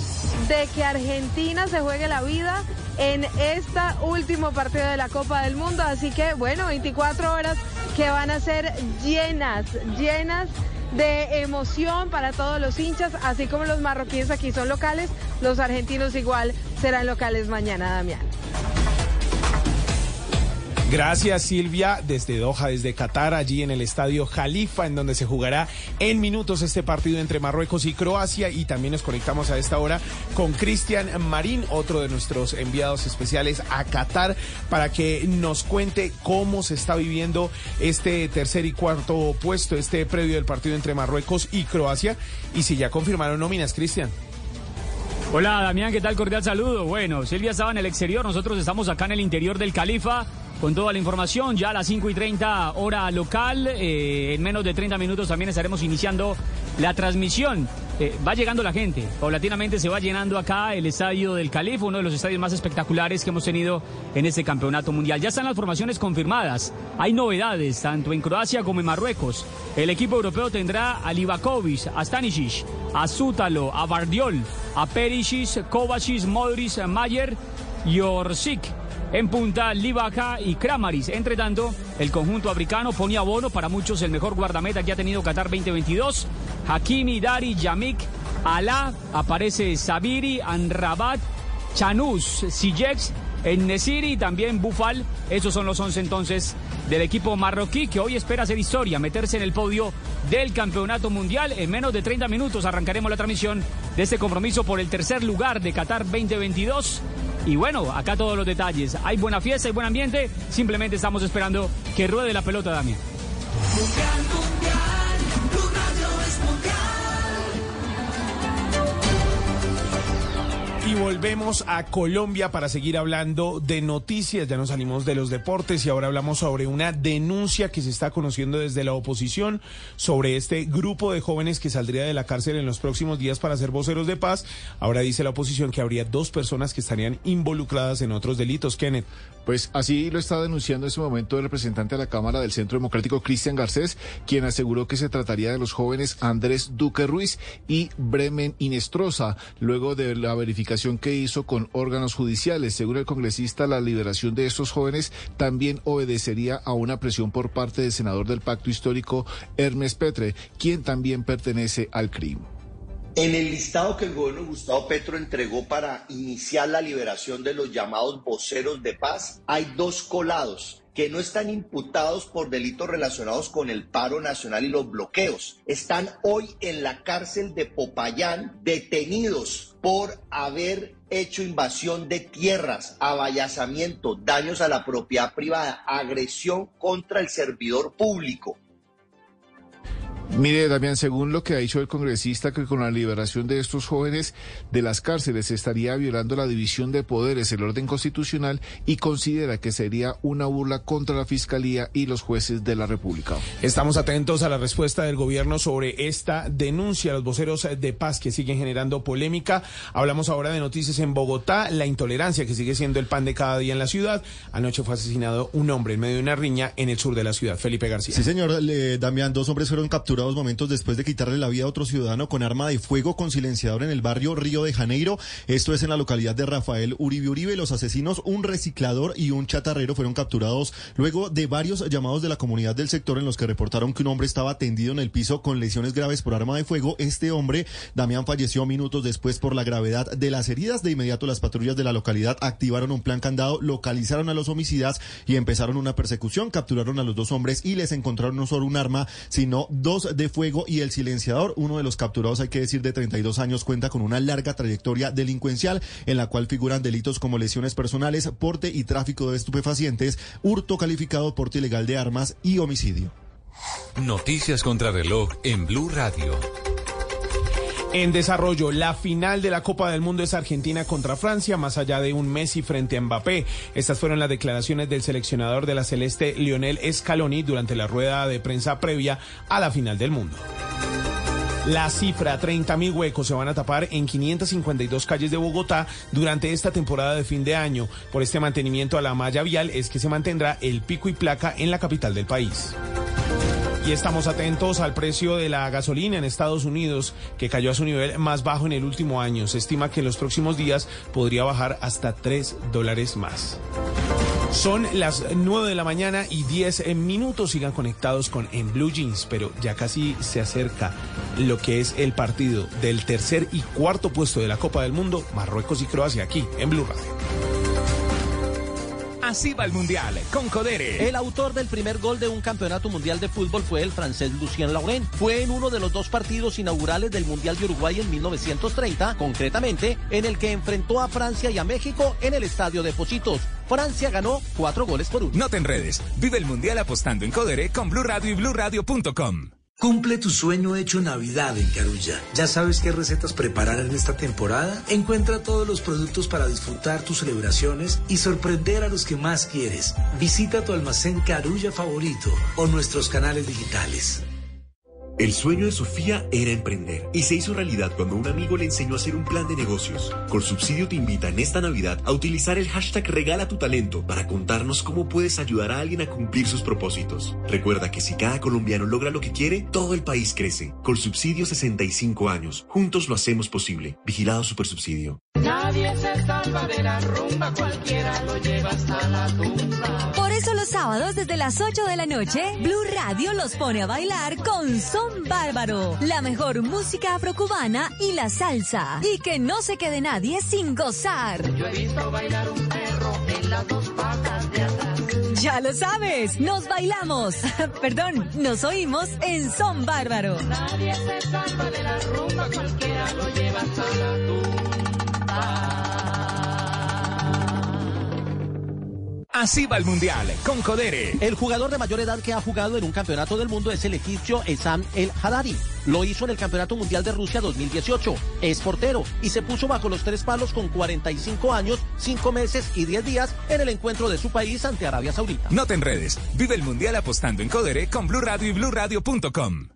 de que Argentina se juegue la vida en este último partido de la Copa del Mundo. Así que, bueno, 24 horas que van a ser llenas, llenas de emoción para todos los hinchas, así como los marroquíes aquí son locales, los argentinos igual serán locales mañana, Damián. Gracias Silvia, desde Doha, desde Qatar, allí en el estadio Jalifa, en donde se jugará en minutos este partido entre Marruecos y Croacia. Y también nos conectamos a esta hora con Cristian Marín, otro de nuestros enviados especiales a Qatar, para que nos cuente cómo se está viviendo este tercer y cuarto puesto, este previo del partido entre Marruecos y Croacia. Y si ya confirmaron nóminas, Cristian. Hola Damián, ¿qué tal? Cordial saludo. Bueno, Silvia estaba en el exterior, nosotros estamos acá en el interior del Califa con toda la información. Ya a las 5 y 30 hora local, eh, en menos de 30 minutos también estaremos iniciando la transmisión eh, va llegando la gente. Paulatinamente se va llenando acá el estadio del Califa, uno de los estadios más espectaculares que hemos tenido en este campeonato mundial. Ya están las formaciones confirmadas. Hay novedades tanto en Croacia como en Marruecos. El equipo europeo tendrá a Livakovic, a Stanisic, a Zútalo, a Bardiol, a Perisic, Kovacic, Modric, Mayer y Orsic. En punta, Livaja y Kramaris. Entre tanto, el conjunto africano pone a bono para muchos el mejor guardameta que ha tenido Qatar 2022. Hakimi, Dari, Yamik, Alá, aparece Sabiri, Anrabat, Chanus, Sijex, Nesiri y también Bufal. Esos son los 11 entonces del equipo marroquí que hoy espera hacer historia, meterse en el podio del campeonato mundial. En menos de 30 minutos arrancaremos la transmisión de este compromiso por el tercer lugar de Qatar 2022. Y bueno, acá todos los detalles. Hay buena fiesta y buen ambiente. Simplemente estamos esperando que ruede la pelota, Damián. Y volvemos a Colombia para seguir hablando de noticias. Ya nos salimos de los deportes y ahora hablamos sobre una denuncia que se está conociendo desde la oposición sobre este grupo de jóvenes que saldría de la cárcel en los próximos días para ser voceros de paz. Ahora dice la oposición que habría dos personas que estarían involucradas en otros delitos. Kenneth. Pues así lo está denunciando en este momento el representante de la Cámara del Centro Democrático, Cristian Garcés, quien aseguró que se trataría de los jóvenes Andrés Duque Ruiz y Bremen Inestrosa, luego de la verificación que hizo con órganos judiciales. Según el congresista, la liberación de estos jóvenes también obedecería a una presión por parte del senador del Pacto Histórico, Hermes Petre, quien también pertenece al crimen. En el listado que el gobierno de Gustavo Petro entregó para iniciar la liberación de los llamados voceros de paz, hay dos colados que no están imputados por delitos relacionados con el paro nacional y los bloqueos. Están hoy en la cárcel de Popayán detenidos por haber hecho invasión de tierras, avallazamiento, daños a la propiedad privada, agresión contra el servidor público. Mire, Damián, según lo que ha dicho el congresista, que con la liberación de estos jóvenes de las cárceles se estaría violando la división de poderes, el orden constitucional, y considera que sería una burla contra la Fiscalía y los jueces de la República. Estamos atentos a la respuesta del gobierno sobre esta denuncia los voceros de paz que siguen generando polémica. Hablamos ahora de noticias en Bogotá, la intolerancia que sigue siendo el pan de cada día en la ciudad. Anoche fue asesinado un hombre en medio de una riña en el sur de la ciudad. Felipe García. Sí, señor le- Damián, dos hombres fueron capturados momentos después de quitarle la vida a otro ciudadano con arma de fuego con silenciador en el barrio Río de Janeiro. Esto es en la localidad de Rafael Uribe Uribe. Los asesinos, un reciclador y un chatarrero, fueron capturados luego de varios llamados de la comunidad del sector en los que reportaron que un hombre estaba tendido en el piso con lesiones graves por arma de fuego. Este hombre, Damián, falleció minutos después por la gravedad de las heridas. De inmediato las patrullas de la localidad activaron un plan candado, localizaron a los homicidas y empezaron una persecución. Capturaron a los dos hombres y les encontraron no solo un arma, sino dos de fuego y el silenciador. Uno de los capturados, hay que decir, de 32 años, cuenta con una larga trayectoria delincuencial en la cual figuran delitos como lesiones personales, porte y tráfico de estupefacientes, hurto calificado, porte ilegal de armas y homicidio. Noticias contra reloj en Blue Radio. En desarrollo, la final de la Copa del Mundo es Argentina contra Francia, más allá de un Messi frente a Mbappé. Estas fueron las declaraciones del seleccionador de la Celeste, Lionel Scaloni, durante la rueda de prensa previa a la final del mundo. La cifra, 30.000 huecos se van a tapar en 552 calles de Bogotá durante esta temporada de fin de año. Por este mantenimiento a la malla vial es que se mantendrá el pico y placa en la capital del país. Y estamos atentos al precio de la gasolina en Estados Unidos, que cayó a su nivel más bajo en el último año. Se estima que en los próximos días podría bajar hasta 3 dólares más. Son las 9 de la mañana y 10 minutos. Sigan conectados con En Blue Jeans, pero ya casi se acerca lo que es el partido del tercer y cuarto puesto de la Copa del Mundo, Marruecos y Croacia, aquí en Blue Radio. Así va el Mundial con Codere. El autor del primer gol de un campeonato mundial de fútbol fue el francés Lucien Laurent. Fue en uno de los dos partidos inaugurales del Mundial de Uruguay en 1930, concretamente en el que enfrentó a Francia y a México en el Estadio de Positos. Francia ganó cuatro goles por uno. No te enredes. Vive el Mundial apostando en Codere con Blue Radio y BlueRadio.com. Cumple tu sueño hecho Navidad en Carulla. ¿Ya sabes qué recetas preparar en esta temporada? Encuentra todos los productos para disfrutar tus celebraciones y sorprender a los que más quieres. Visita tu almacén Carulla favorito o nuestros canales digitales. El sueño de Sofía era emprender y se hizo realidad cuando un amigo le enseñó a hacer un plan de negocios. Colsubsidio te invita en esta Navidad a utilizar el hashtag Regala tu talento para contarnos cómo puedes ayudar a alguien a cumplir sus propósitos. Recuerda que si cada colombiano logra lo que quiere, todo el país crece. Colsubsidio 65 años. Juntos lo hacemos posible. Vigilado Supersubsidio. Nadie se salva de la rumba, cualquiera lo lleva hasta la tumba. Por eso los sábados desde las 8 de la noche, Blue Radio los pone a bailar con Son Bárbaro, la mejor música afrocubana y la salsa. Y que no se quede nadie sin gozar. Yo he visto bailar un perro en las dos patas de atrás. Ya lo sabes, nos bailamos, perdón, nos oímos en Son Bárbaro. Nadie se salva de la rumba, cualquiera lo lleva hasta la tumba. Así va el Mundial con Codere. El jugador de mayor edad que ha jugado en un campeonato del mundo es el egipcio Esam El Hadari. Lo hizo en el Campeonato Mundial de Rusia 2018. Es portero y se puso bajo los tres palos con 45 años, 5 meses y 10 días en el encuentro de su país ante Arabia Saudita. No te enredes. Vive el Mundial apostando en Codere con Blue Radio y BlueRadio.com.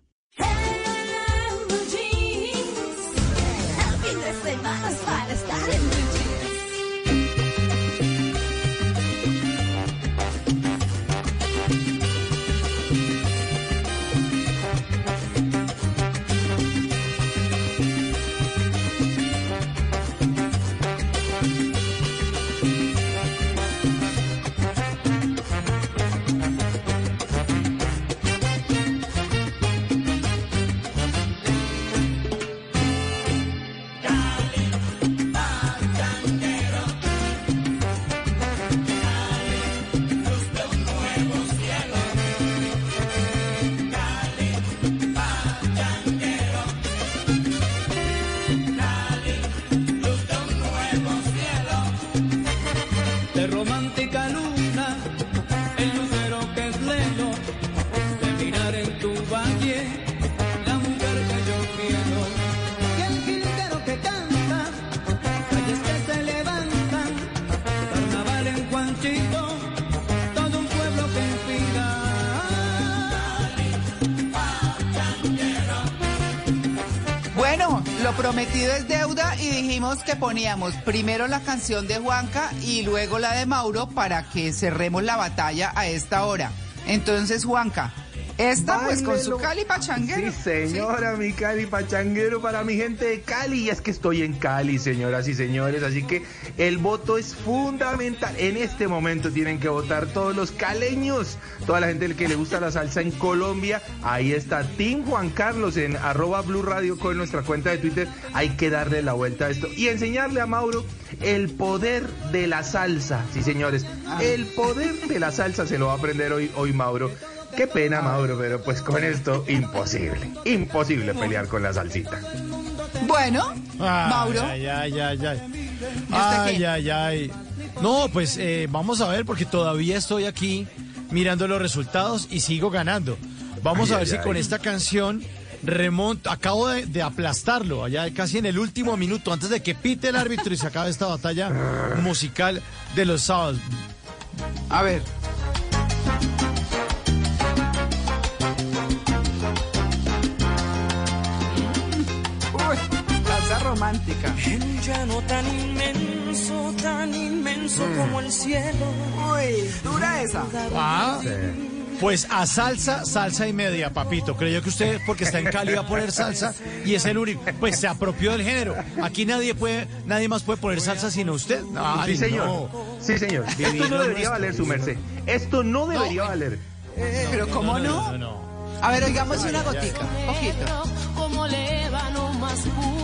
es deuda y dijimos que poníamos primero la canción de Juanca y luego la de Mauro para que cerremos la batalla a esta hora. Entonces, Juanca, esta pues con su. Cali Pachanguero. Sí, señora, mi Cali Pachanguero para mi gente de Cali. Y es que estoy en Cali, señoras y señores. Así que el voto es fundamental. En este momento tienen que votar todos los caleños. Toda la gente que le gusta la salsa en Colombia. Ahí está Team Juan Carlos en arroba Blue Radio con nuestra cuenta de Twitter. Hay que darle la vuelta a esto y enseñarle a Mauro el poder de la salsa. Sí, señores. El poder de la salsa se lo va a aprender hoy, hoy Mauro. Qué pena, Mauro, pero pues con esto imposible. Imposible pelear con la salsita. Bueno, Ay, Mauro. Ay, ay, ay, ay. Ay, ay, ay. No, pues eh, vamos a ver, porque todavía estoy aquí mirando los resultados y sigo ganando. Vamos Ay, a ver ay, si ay. con esta canción remonto. Acabo de, de aplastarlo allá casi en el último minuto, antes de que pite el árbitro y se acabe esta batalla musical de los sábados. A ver. Romántica. En un llano tan inmenso, tan inmenso como el cielo. Uy, dura esa. Ah, pues a salsa, salsa y media, papito. Creyó que usted, porque está en Cali, va a poner salsa y es el único. Pues se apropió del género. Aquí nadie puede, nadie más puede poner salsa sino usted. Ay, sí, señor. no. Sí, señor. Esto no debería nuestro. valer su merced. Esto no debería valer. Pero ¿cómo no? A ver, oigamos una gotica, poquito. Como más puro,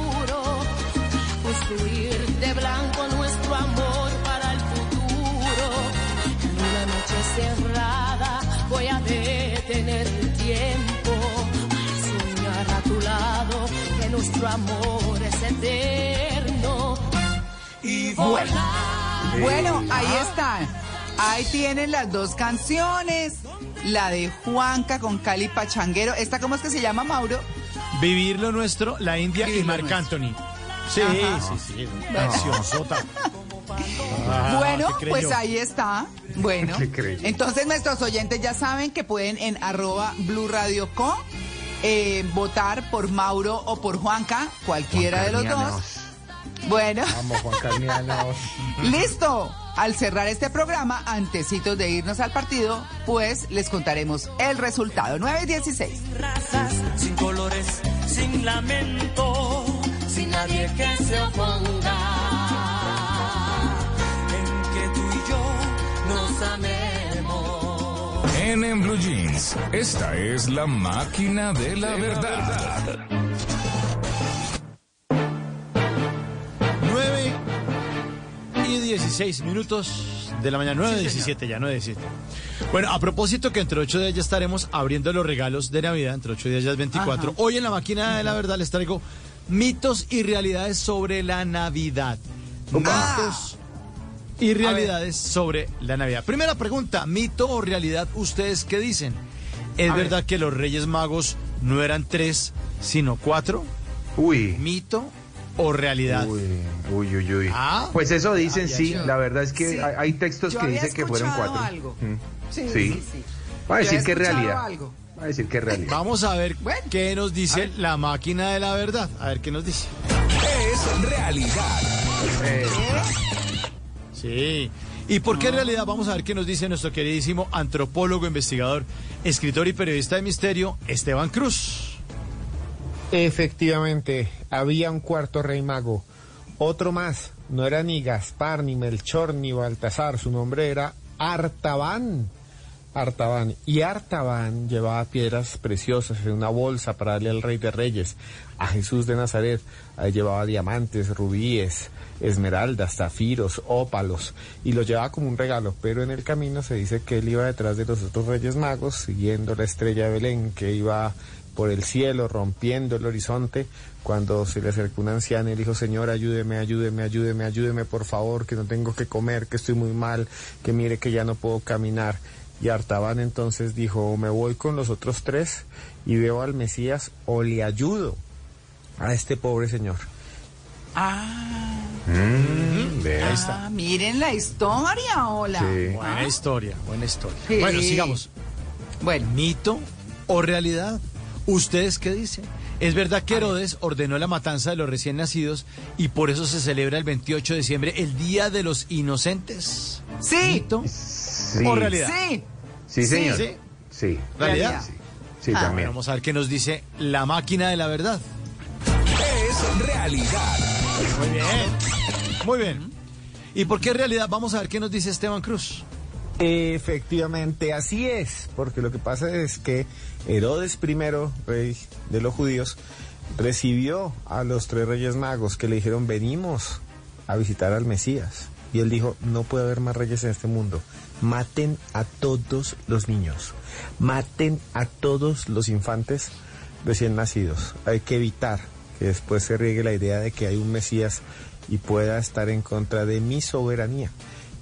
construir de blanco nuestro amor para el futuro. En una noche cerrada voy a detener el tiempo para soñar a tu lado que nuestro amor es eterno. Y Bueno, volar. bueno, ahí están. Ahí tienen las dos canciones. La de Juanca con Cali Pachanguero. ¿Esta cómo es que se llama, Mauro? Vivir lo nuestro, la India Vivir y Marc nuestro. Anthony. Sí, Ajá. sí, sí. Ah, bueno, ¿qué creyó? pues ahí está. Bueno, entonces nuestros oyentes ya saben que pueden en arroba Blue Radio Co eh, votar por Mauro o por Juanca, cualquiera de los dos. Bueno. Vamos, Juan. Listo. Al cerrar este programa, antecitos de irnos al partido, pues les contaremos el resultado. 9 y 16. razas, sin colores, sin lamento, nadie que se oponga. En que tú y yo nos amemos. En, en Blue Jeans, esta es la máquina de la verdad. 9 y 16 minutos de la mañana. 9 y 17 ya, 9 y 17. Bueno, a propósito que entre 8 días ya estaremos abriendo los regalos de Navidad, entre 8 días ya es 24. Ajá. Hoy en la máquina de la verdad les traigo mitos y realidades sobre la Navidad. Mitos y realidades sobre la Navidad. Primera pregunta, mito o realidad, ¿ustedes qué dicen? ¿Es A ver. verdad que los Reyes Magos no eran tres, sino cuatro? Uy. ¿Mito o realidad? Uy, uy, uy, uy. Ah. Pues eso dicen, Ah, sí. La verdad es que Sí. hay, hay textos Yo que dicen que fueron cuatro. algo. Mm. Sí, Sí. sí, sí. Va a decir que es realidad. algo. Va a decir que es realidad. Vamos a ver qué nos dice la máquina de la verdad. A ver qué nos dice. Es realidad. Eh, Sí. ¿Y por qué en realidad? Vamos a ver qué nos dice nuestro queridísimo antropólogo, investigador, escritor y periodista de misterio, Esteban Cruz. Efectivamente, había un cuarto rey mago. Otro más. No era ni Gaspar, ni Melchor, ni Baltasar. Su nombre era Artaban. Artaban. Y Artaban llevaba piedras preciosas en una bolsa para darle al rey de reyes. A Jesús de Nazaret ahí llevaba diamantes, rubíes, esmeraldas, zafiros, ópalos. Y los llevaba como un regalo. Pero en el camino se dice que él iba detrás de los otros reyes magos, siguiendo la estrella de Belén, que iba por el cielo, rompiendo el horizonte, cuando se le acercó una anciana y dijo, Señor, ayúdeme, ayúdeme, ayúdeme, ayúdeme, por favor, que no tengo que comer, que estoy muy mal, que mire que ya no puedo caminar. Y Artaban entonces dijo, me voy con los otros tres y veo al Mesías o le ayudo a este pobre señor. Ah, mm, está. ah, miren la historia, hola. Sí. Buena historia, buena historia. Sí. Bueno, sigamos. Bueno, ¿Mito o realidad? ¿Ustedes qué dicen? ¿Es verdad que Herodes ordenó la matanza de los recién nacidos y por eso se celebra el 28 de diciembre, el Día de los Inocentes? sí, ¿Mito Sí. o realidad? sí. Sí, señor. Sí. Sí. ¿Realidad? Sí, sí, Ah. también. Vamos a ver qué nos dice la máquina de la verdad. Es realidad. Muy bien. Muy bien. ¿Y por qué realidad? Vamos a ver qué nos dice Esteban Cruz. Efectivamente, así es, porque lo que pasa es que Herodes I, rey de los judíos, recibió a los tres reyes magos que le dijeron, venimos a visitar al Mesías. Y él dijo, no puede haber más reyes en este mundo. Maten a todos los niños. Maten a todos los infantes recién nacidos. Hay que evitar que después se riegue la idea de que hay un Mesías y pueda estar en contra de mi soberanía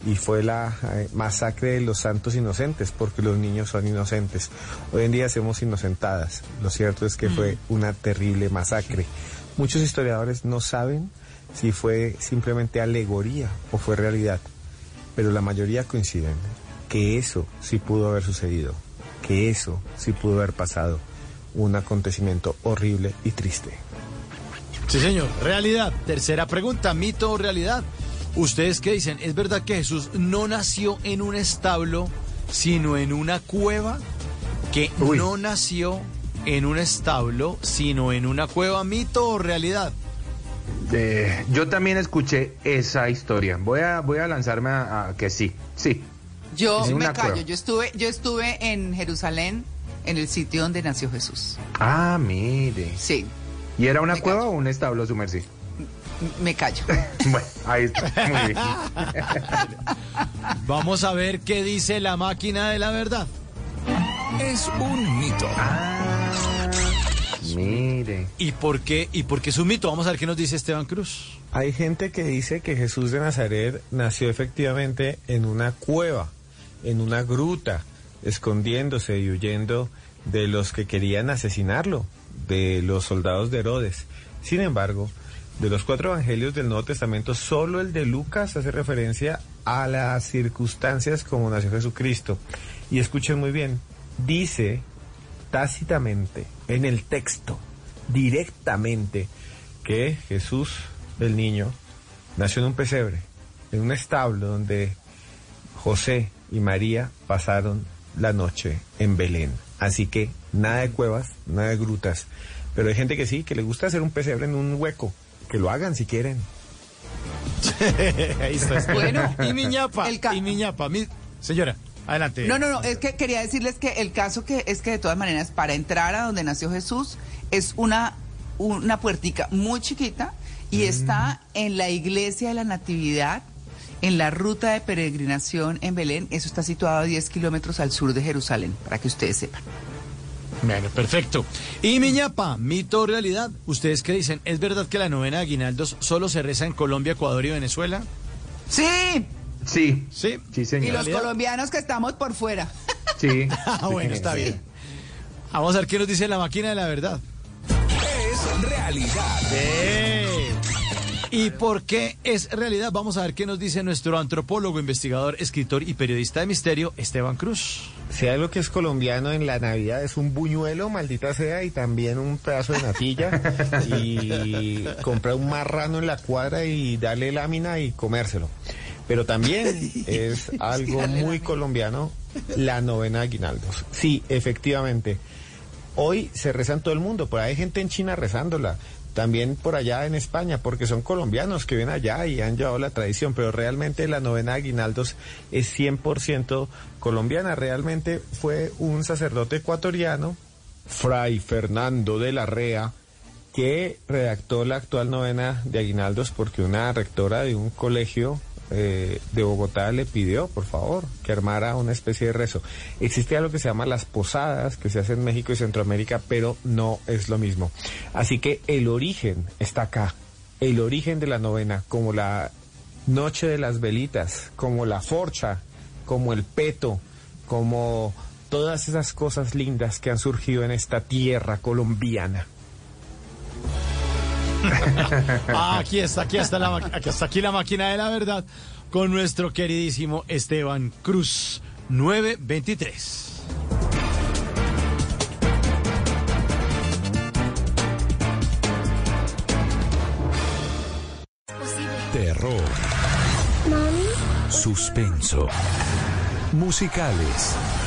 y fue la eh, masacre de los santos inocentes, porque los niños son inocentes. Hoy en día hacemos inocentadas. Lo cierto es que fue una terrible masacre. Muchos historiadores no saben si fue simplemente alegoría o fue realidad, pero la mayoría coinciden que eso sí pudo haber sucedido, que eso sí pudo haber pasado, un acontecimiento horrible y triste. Sí, señor. Realidad. Tercera pregunta, mito o realidad. ¿Ustedes qué dicen? ¿Es verdad que Jesús no nació en un establo, sino en una cueva? Que Uy. no nació en un establo, sino en una cueva, mito o realidad. Eh, yo también escuché esa historia. Voy a, voy a lanzarme a, a que sí. Sí. Yo me callo. cueva. Yo estuve, yo estuve en Jerusalén, en el sitio donde nació Jesús. Ah, mire. Sí, ¿Y era una cueva o un establo sumergido? m- me callo. Bueno, ahí está. Muy bien. Vamos a ver qué dice la máquina de la verdad. Es un mito. Mire. ¿Y por qué? ¿Y por qué es un mito? Vamos a ver qué nos dice Esteban Cruz. Hay gente que dice que Jesús de Nazaret nació efectivamente en una cueva, en una gruta, escondiéndose y huyendo de los que querían asesinarlo, de los soldados de Herodes. Sin embargo, de los cuatro evangelios del Nuevo Testamento, solo el de Lucas hace referencia a las circunstancias como nació Jesucristo. Y escuchen muy bien, dice tácitamente en el texto, directamente, que Jesús, el niño, nació en un pesebre, en un establo donde José y María pasaron la noche en Belén. Así que nada de cuevas, nada de grutas. Pero hay gente que sí, que le gusta hacer un pesebre en un hueco. Que lo hagan si quieren. Ahí está. Bueno, y mi ñapa, y mi ñapa. Mi... Señora, adelante. No, no, no, es que quería decirles que el caso que es que de todas maneras para entrar a donde nació Jesús es una una puertica muy chiquita y está en la iglesia de la Natividad, en la ruta de peregrinación en Belén. Eso está situado a 10 kilómetros al sur de Jerusalén, para que ustedes sepan. Bueno, perfecto. Y mi ñapa, mito o realidad. ¿Ustedes qué dicen? ¿Es verdad que la novena de aguinaldos solo se reza en Colombia, Ecuador y Venezuela? Sí. Sí. Sí. Sí, Y señor. los colombianos que estamos por fuera. Sí. Ah, bueno, está bien. Vamos a ver qué nos dice la máquina de la verdad. Es realidad. ¿Y por qué es realidad? Vamos a ver qué nos dice nuestro antropólogo, investigador, escritor y periodista de misterio, Esteban Cruz. Si algo que es colombiano en la Navidad es un buñuelo, maldita sea, y también un pedazo de natilla, y comprar un marrano en la cuadra y darle lámina y comérselo. Pero también es algo muy colombiano la novena de aguinaldos. Sí, efectivamente. Hoy se reza en todo el mundo, pero hay gente en China rezándola. También por allá en España, porque son colombianos que vienen allá y han llevado la tradición, pero realmente la novena de aguinaldos es 100% colombiana. Realmente fue un sacerdote ecuatoriano, Fray Fernando de la Rea, que redactó la actual novena de aguinaldos porque una rectora de un colegio eh, de Bogotá le pidió, por favor, que armara una especie de rezo. Existe algo que se llama las posadas, que se hace en México y Centroamérica, pero no es lo mismo. Así que el origen está acá. El origen de la novena, como la noche de las velitas, como la forcha, como el peto, como todas esas cosas lindas que han surgido en esta tierra colombiana. Ah, aquí está, aquí está, la, aquí está aquí la máquina de la verdad con nuestro queridísimo Esteban Cruz, 923. Terror. Suspenso. Musicales.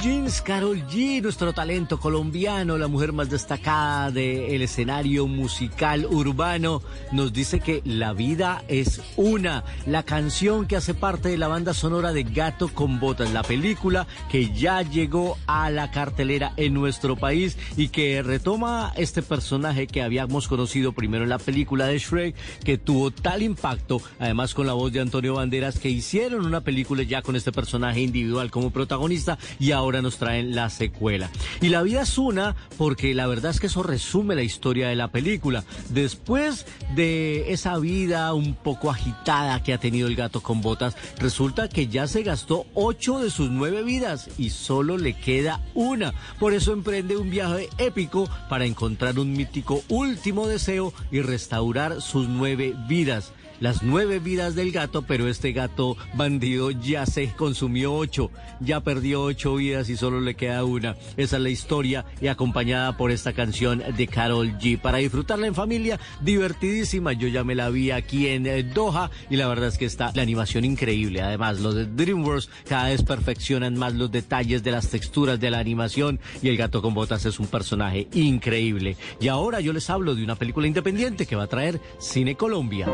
Jeans, Carol G, nuestro talento colombiano, la mujer más destacada del escenario musical urbano, nos dice que la vida es una. La canción que hace parte de la banda sonora de Gato con Botas, la película que ya llegó a la cartelera en nuestro país y que retoma este personaje que habíamos conocido primero en la película de Shrek, que tuvo tal impacto, además con la voz de Antonio Banderas, que hicieron una película ya con este personaje individual como protagonista y ahora nos traen la secuela. Y la vida es una porque la verdad es que eso resume la historia de la película. Después de esa vida un poco agitada que ha tenido el gato con botas, resulta que ya se gastó ocho de sus nueve vidas y solo le queda una. Por eso emprende un viaje épico para encontrar un mítico último deseo y restaurar sus nueve vidas las nueve vidas del gato, pero este gato bandido ya se consumió ocho, ya perdió ocho vidas y solo le queda una. Esa es la historia y acompañada por esta canción de Carol G. Para disfrutarla en familia, divertidísima. Yo ya me la vi aquí en eh, Doha y la verdad es que está la animación increíble. Además, los de DreamWorks cada vez perfeccionan más los detalles de las texturas de la animación y el gato con botas es un personaje increíble. Y ahora yo les hablo de una película independiente que va a traer Cine Colombia.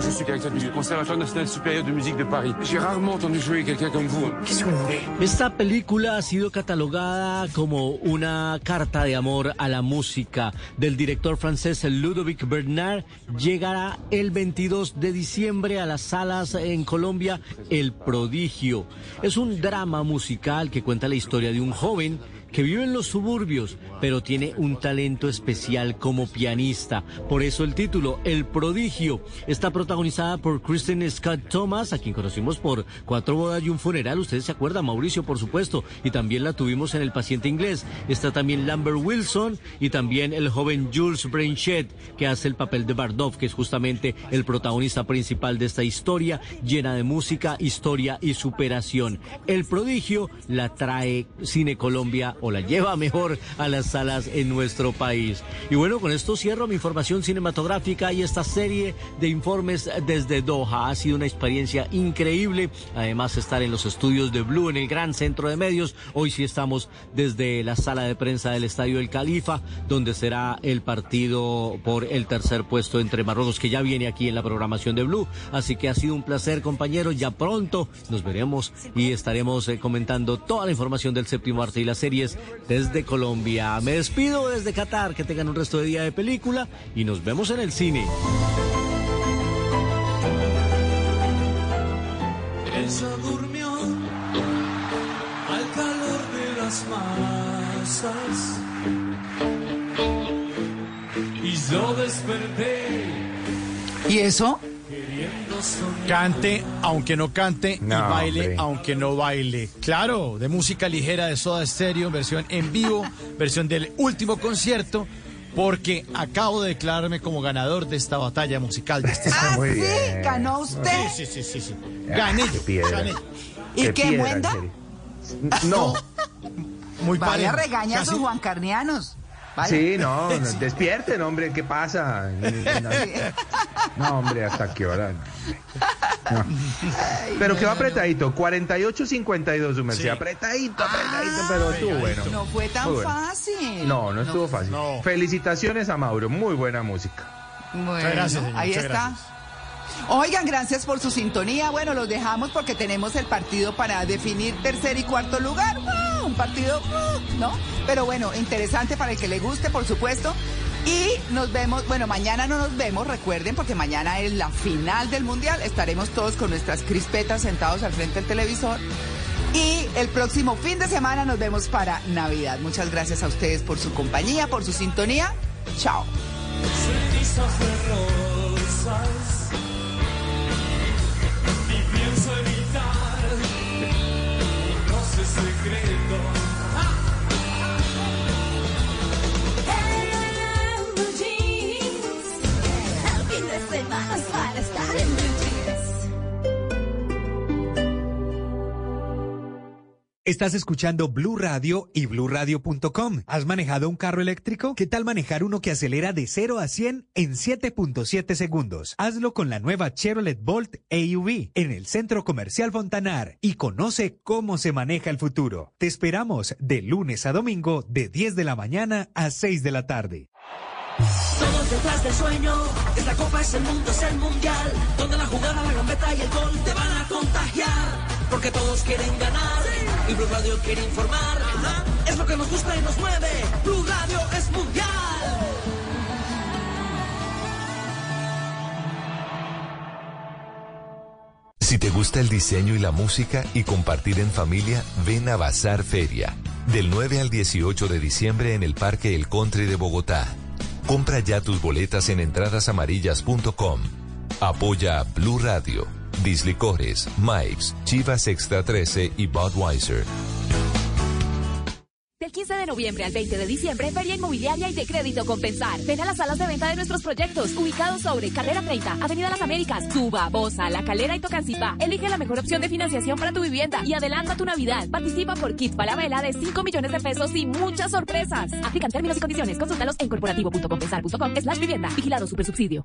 Je suis directeur du Conservatoire national supérieur de musique de Paris. J'ai rarement entendu jouer quelqu'un comme vous. Qu'est-ce que vous voulez Esta película ha sido catalogada como una carta de amor a la música del director francés Ludovic Bernard. Llegará el 22 de diciembre a las salas en Colombia El Prodigio. Es un drama musical que cuenta la historia de un joven que vive en los suburbios, pero tiene un talento especial como pianista. Por eso el título, El Prodigio, está protagonizada por Kristen Scott Thomas, a quien conocimos por Cuatro bodas y un funeral. Ustedes se acuerdan, Mauricio, por supuesto, y también la tuvimos en El paciente inglés. Está también Lambert Wilson y también el joven Jules Brainchet, que hace el papel de Bardov, que es justamente el protagonista principal de esta historia llena de música, historia y superación. El Prodigio la trae Cine Colombia o la lleva mejor a las salas en nuestro país. Y bueno, con esto cierro mi información cinematográfica y esta serie de informes desde Doha. Ha sido una experiencia increíble. Además, estar en los estudios de Blue en el gran centro de medios. Hoy sí estamos desde la sala de prensa del Estadio El Califa, donde será el partido por el tercer puesto entre Marruecos, que ya viene aquí en la programación de Blue. Así que ha sido un placer, compañeros. Ya pronto nos veremos y estaremos eh, comentando toda la información del séptimo arte y las series desde Colombia. Me despido desde Qatar, que tengan un resto de día de película y nos vemos en el cine. Ella durmió al calor de las masas y yo desperté ¿Y eso? Cante, aunque no cante, No, y baile, hombre. aunque no baile. Claro, de música ligera de Soda Stereo, versión en vivo, versión del último concierto, porque acabo de declararme como ganador de esta batalla musical. De este Ah, Muy sí, bien. ganó usted. Sí, sí, sí, sí. sí. Ah, Gané qué. ¿Y qué, Muenda? serio. No. Muy Vaya parejo. regaña a sus Juancarnianos. Vaya. Sí, no, despierten, hombre, ¿qué pasa? No, hombre, ¿hasta qué hora? No. Pero quedó apretadito, 48-52, su merced, Sí. apretadito, apretadito, pero estuvo bueno. No fue tan bueno. fácil. No, no estuvo fácil. no. Felicitaciones a Mauro, muy buena música. Bueno, gracias, señor, ahí muchas está. gracias. Oigan, gracias por su sintonía. Bueno, los dejamos porque tenemos el partido para definir tercer y cuarto lugar. ¡Ah! Un partido. ¿no? Pero bueno, interesante para el que le guste, por supuesto. Y nos vemos, bueno, mañana no nos vemos, recuerden, porque mañana es la final del Mundial. Estaremos todos con nuestras crispetas sentados al frente del televisor. Y el próximo fin de semana nos vemos para Navidad. Muchas gracias a ustedes por su compañía, por su sintonía. Chao. Para estar en Estás escuchando Blue Radio y bluradio.com. ¿Has manejado un carro eléctrico? ¿Qué tal manejar uno que acelera de 0 a 100 en 7.7 segundos? Hazlo con la nueva Chevrolet Bolt AUV en el Centro Comercial Fontanar y conoce cómo se maneja el futuro. Te esperamos de lunes a domingo de 10 de la mañana a 6 de la tarde. Todos detrás del sueño, esta copa es el mundo, es el mundial, donde la jugada, la gambeta y el gol te van a contagiar, porque todos quieren ganar y Blue Radio quiere informar. Es lo que nos gusta y nos mueve. Blue Radio es mundial. Si te gusta el diseño y la música y compartir en familia, ven a Bazar Feria. Del 9 al 18 de diciembre en el Parque El Country de Bogotá. Compra ya tus boletas en entradasamarillas.com. Apoya a Blue Radio, Dislicores, Mike's, Chivas Extra 13 y Budweiser. Del 15 de noviembre al 20 de diciembre, Feria Inmobiliaria y de Crédito Compensar. Ven a las salas de venta de nuestros proyectos, ubicados sobre Carrera 30, Avenida Las Américas, Tuba, Bosa, La Calera y Tocancipá. Elige la mejor opción de financiación para tu vivienda y adelanta tu Navidad. Participa por kit para la vela de 5 millones de pesos y muchas sorpresas. Aplican términos y condiciones. Consúltalos en corporativo.compensar.com slash vivienda. Vigilado Supersubsidio.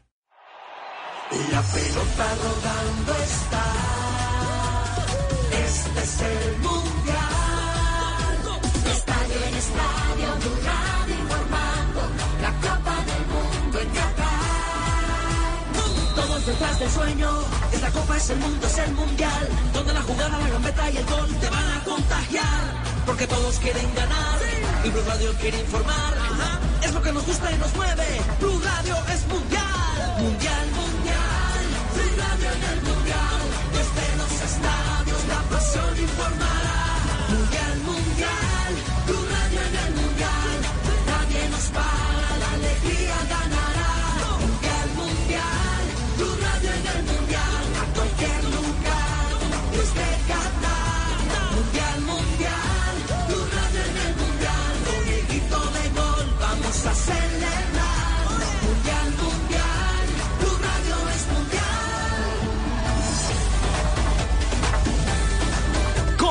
La pelota rodando está. Este es el mundial. Estadio en estadio, Blue informando. La Copa del Mundo en Qatar. Todos detrás del sueño. Esta copa es el mundo, es el mundial. Donde la jugada, la gambeta y el gol te van a contagiar. Porque todos quieren ganar. Y Blue Radio quiere informar. Es lo que nos gusta y nos mueve. Blue Radio es mundial. Mundial, mundial. En el mundial. Desde los estadios la pasión informará. Mundial, mundial. Blue Radio en el mundial. Nadie nos para, la alegría ganará. Mundial, mundial. Blue Radio en el mundial. A cualquier lugar. Desde Qatar. Mundial, mundial. Blue Radio en el mundial. Grito de gol vamos a celebrar.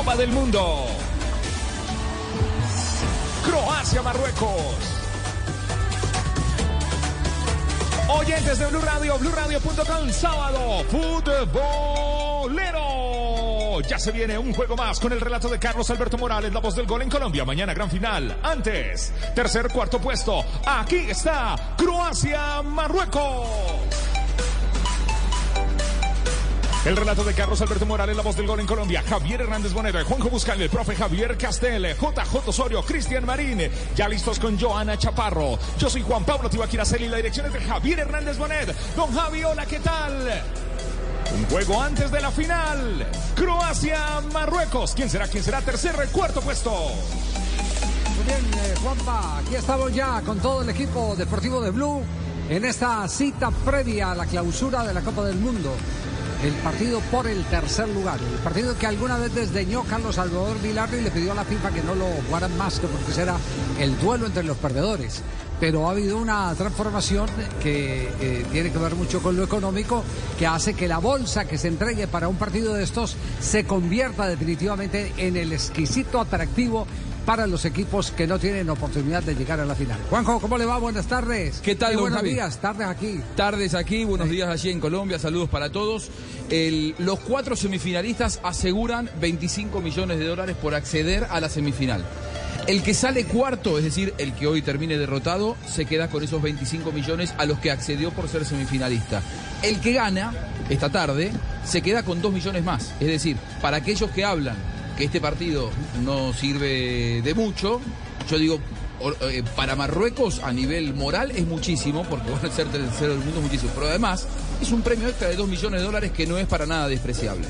Copa del Mundo. Croacia, Marruecos. Oyentes de Blue Radio, BlueRadio.com, sábado, futbolero. Ya se viene un juego más con el relato de Carlos Alberto Morales, la voz del gol en Colombia. Mañana gran final. Antes, tercer, cuarto puesto. Aquí está Croacia, Marruecos. El relato de Carlos Alberto Morales, la voz del gol en Colombia. Javier Hernández Bonero, Juanjo Buscal, el profe Javier Castel, JJ Osorio, Cristian Marín. Ya listos con Joana Chaparro. Yo soy Juan Pablo Tibaquiraceli, la dirección es de Javier Hernández Bonet. Don Javi, hola, ¿qué tal? Un juego antes de la final. Croacia, Marruecos. ¿Quién será? ¿Quién será? Tercer cuarto puesto. Muy bien, eh, Juanpa, aquí estamos ya con todo el equipo deportivo de Blue en esta cita previa a la clausura de la Copa del Mundo. El partido por el tercer lugar. El partido que alguna vez desdeñó Carlos Salvador Vilardo y le pidió a la FIFA que no lo jugaran más, que porque ese era el duelo entre los perdedores. Pero ha habido una transformación que eh, tiene que ver mucho con lo económico, que hace que la bolsa que se entregue para un partido de estos se convierta definitivamente en el exquisito atractivo para los equipos que no tienen oportunidad de llegar a la final. Juanjo, ¿cómo le va? Buenas tardes. ¿Qué tal, don buenos Javi? días, tardes aquí. Tardes aquí, buenos días allí en Colombia, saludos para todos. El- los cuatro semifinalistas aseguran 25 millones de dólares por acceder a la semifinal. El que sale cuarto, es decir, el que hoy termine derrotado, se queda con esos 25 millones a los que accedió por ser semifinalista. El que gana esta tarde se queda con 2 millones más. Es decir, para aquellos que hablan que este partido no sirve de mucho, yo digo, eh, para Marruecos a nivel moral es muchísimo, porque van a ser tercero del mundo muchísimo, pero además es un premio extra de 2 millones de dólares que no es para nada despreciable.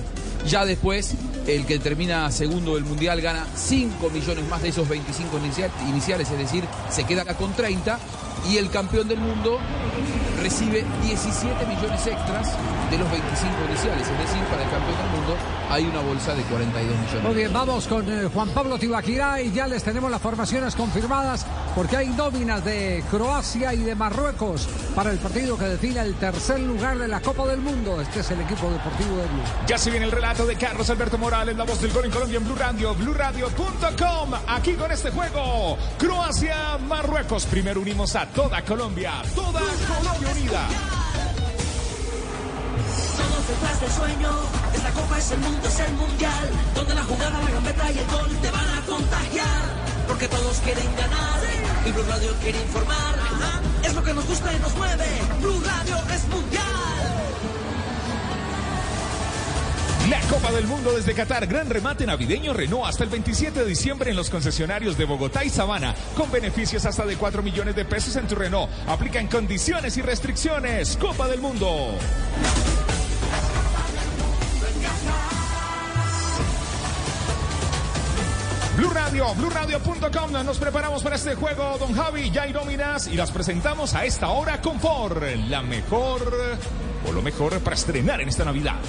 Ya después, el que termina segundo del Mundial gana 5 millones más de esos 25 inicia- iniciales, es decir, se queda con 30, y el campeón del mundo recibe 17 millones extras de los 25 iniciales, es decir, para el campeón del mundo hay una bolsa de 42 millones. Muy bien, vamos con eh, Juan Pablo Tibaquirá y ya les tenemos las formaciones confirmadas porque hay nóminas de Croacia y de Marruecos para el partido que define el tercer lugar de la Copa del Mundo. Este es el equipo deportivo de Blue. Ya se viene el relato de Carlos Alberto Morales, la voz del gol en Colombia en Blue Radio, BlueRadio.com. Aquí con este juego, Croacia, Marruecos. Primero unimos a toda Colombia, toda Colombia unida. Todos detrás del sueño, esta copa es el mundo, es el mundial, donde la jugada, la gambeta y el gol te van a contagiar, porque todos quieren ganar Y Blue Radio quiere informar. Es lo que nos gusta y nos mueve. Blue Radio es mundial. La Copa del Mundo desde Qatar, gran remate navideño Renault hasta el 27 de diciembre en los concesionarios de Bogotá y Sabana, con beneficios hasta de 4 millones de pesos en tu Renault. Aplican condiciones y restricciones. Copa del Mundo. Blue Radio, BlueRadio.com. Nos preparamos para este juego, don Javi. Ya hay nóminas y las presentamos a esta hora con Ford. La mejor o lo mejor para estrenar en esta Navidad.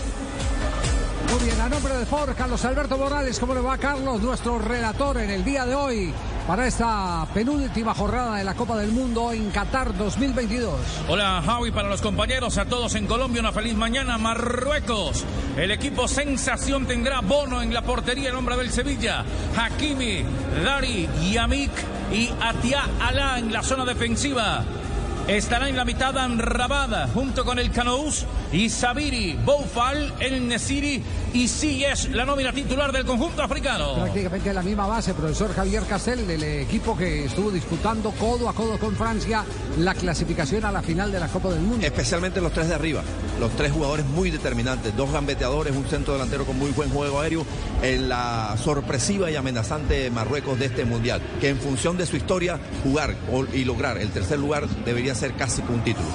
Muy bien, a nombre de Ford, Carlos Alberto Morales, ¿cómo le va Carlos? Nuestro relator en el día de hoy para esta penúltima jornada de la Copa del Mundo en Qatar 2022. Hola Javi, para los compañeros, a todos en Colombia, una feliz mañana. Marruecos, el equipo sensación tendrá Bono en la portería, el hombre del Sevilla. Hakimi, Dari, Yamik y Atia Alá en la zona defensiva. Estará en la mitad Anrabada junto con el Canous y Sabiri, Boufal, el Nesiri y Siyes, la nómina titular del conjunto africano. Prácticamente la misma base, profesor Javier Castel, del equipo que estuvo disputando codo a codo con Francia la clasificación a la final de la Copa del Mundo. Especialmente los tres de arriba, los tres jugadores muy determinantes, dos gambeteadores, un centro delantero con muy buen juego aéreo, en la sorpresiva y amenazante Marruecos de este mundial, que en función de su historia, jugar y lograr el tercer lugar debería ser casi un título.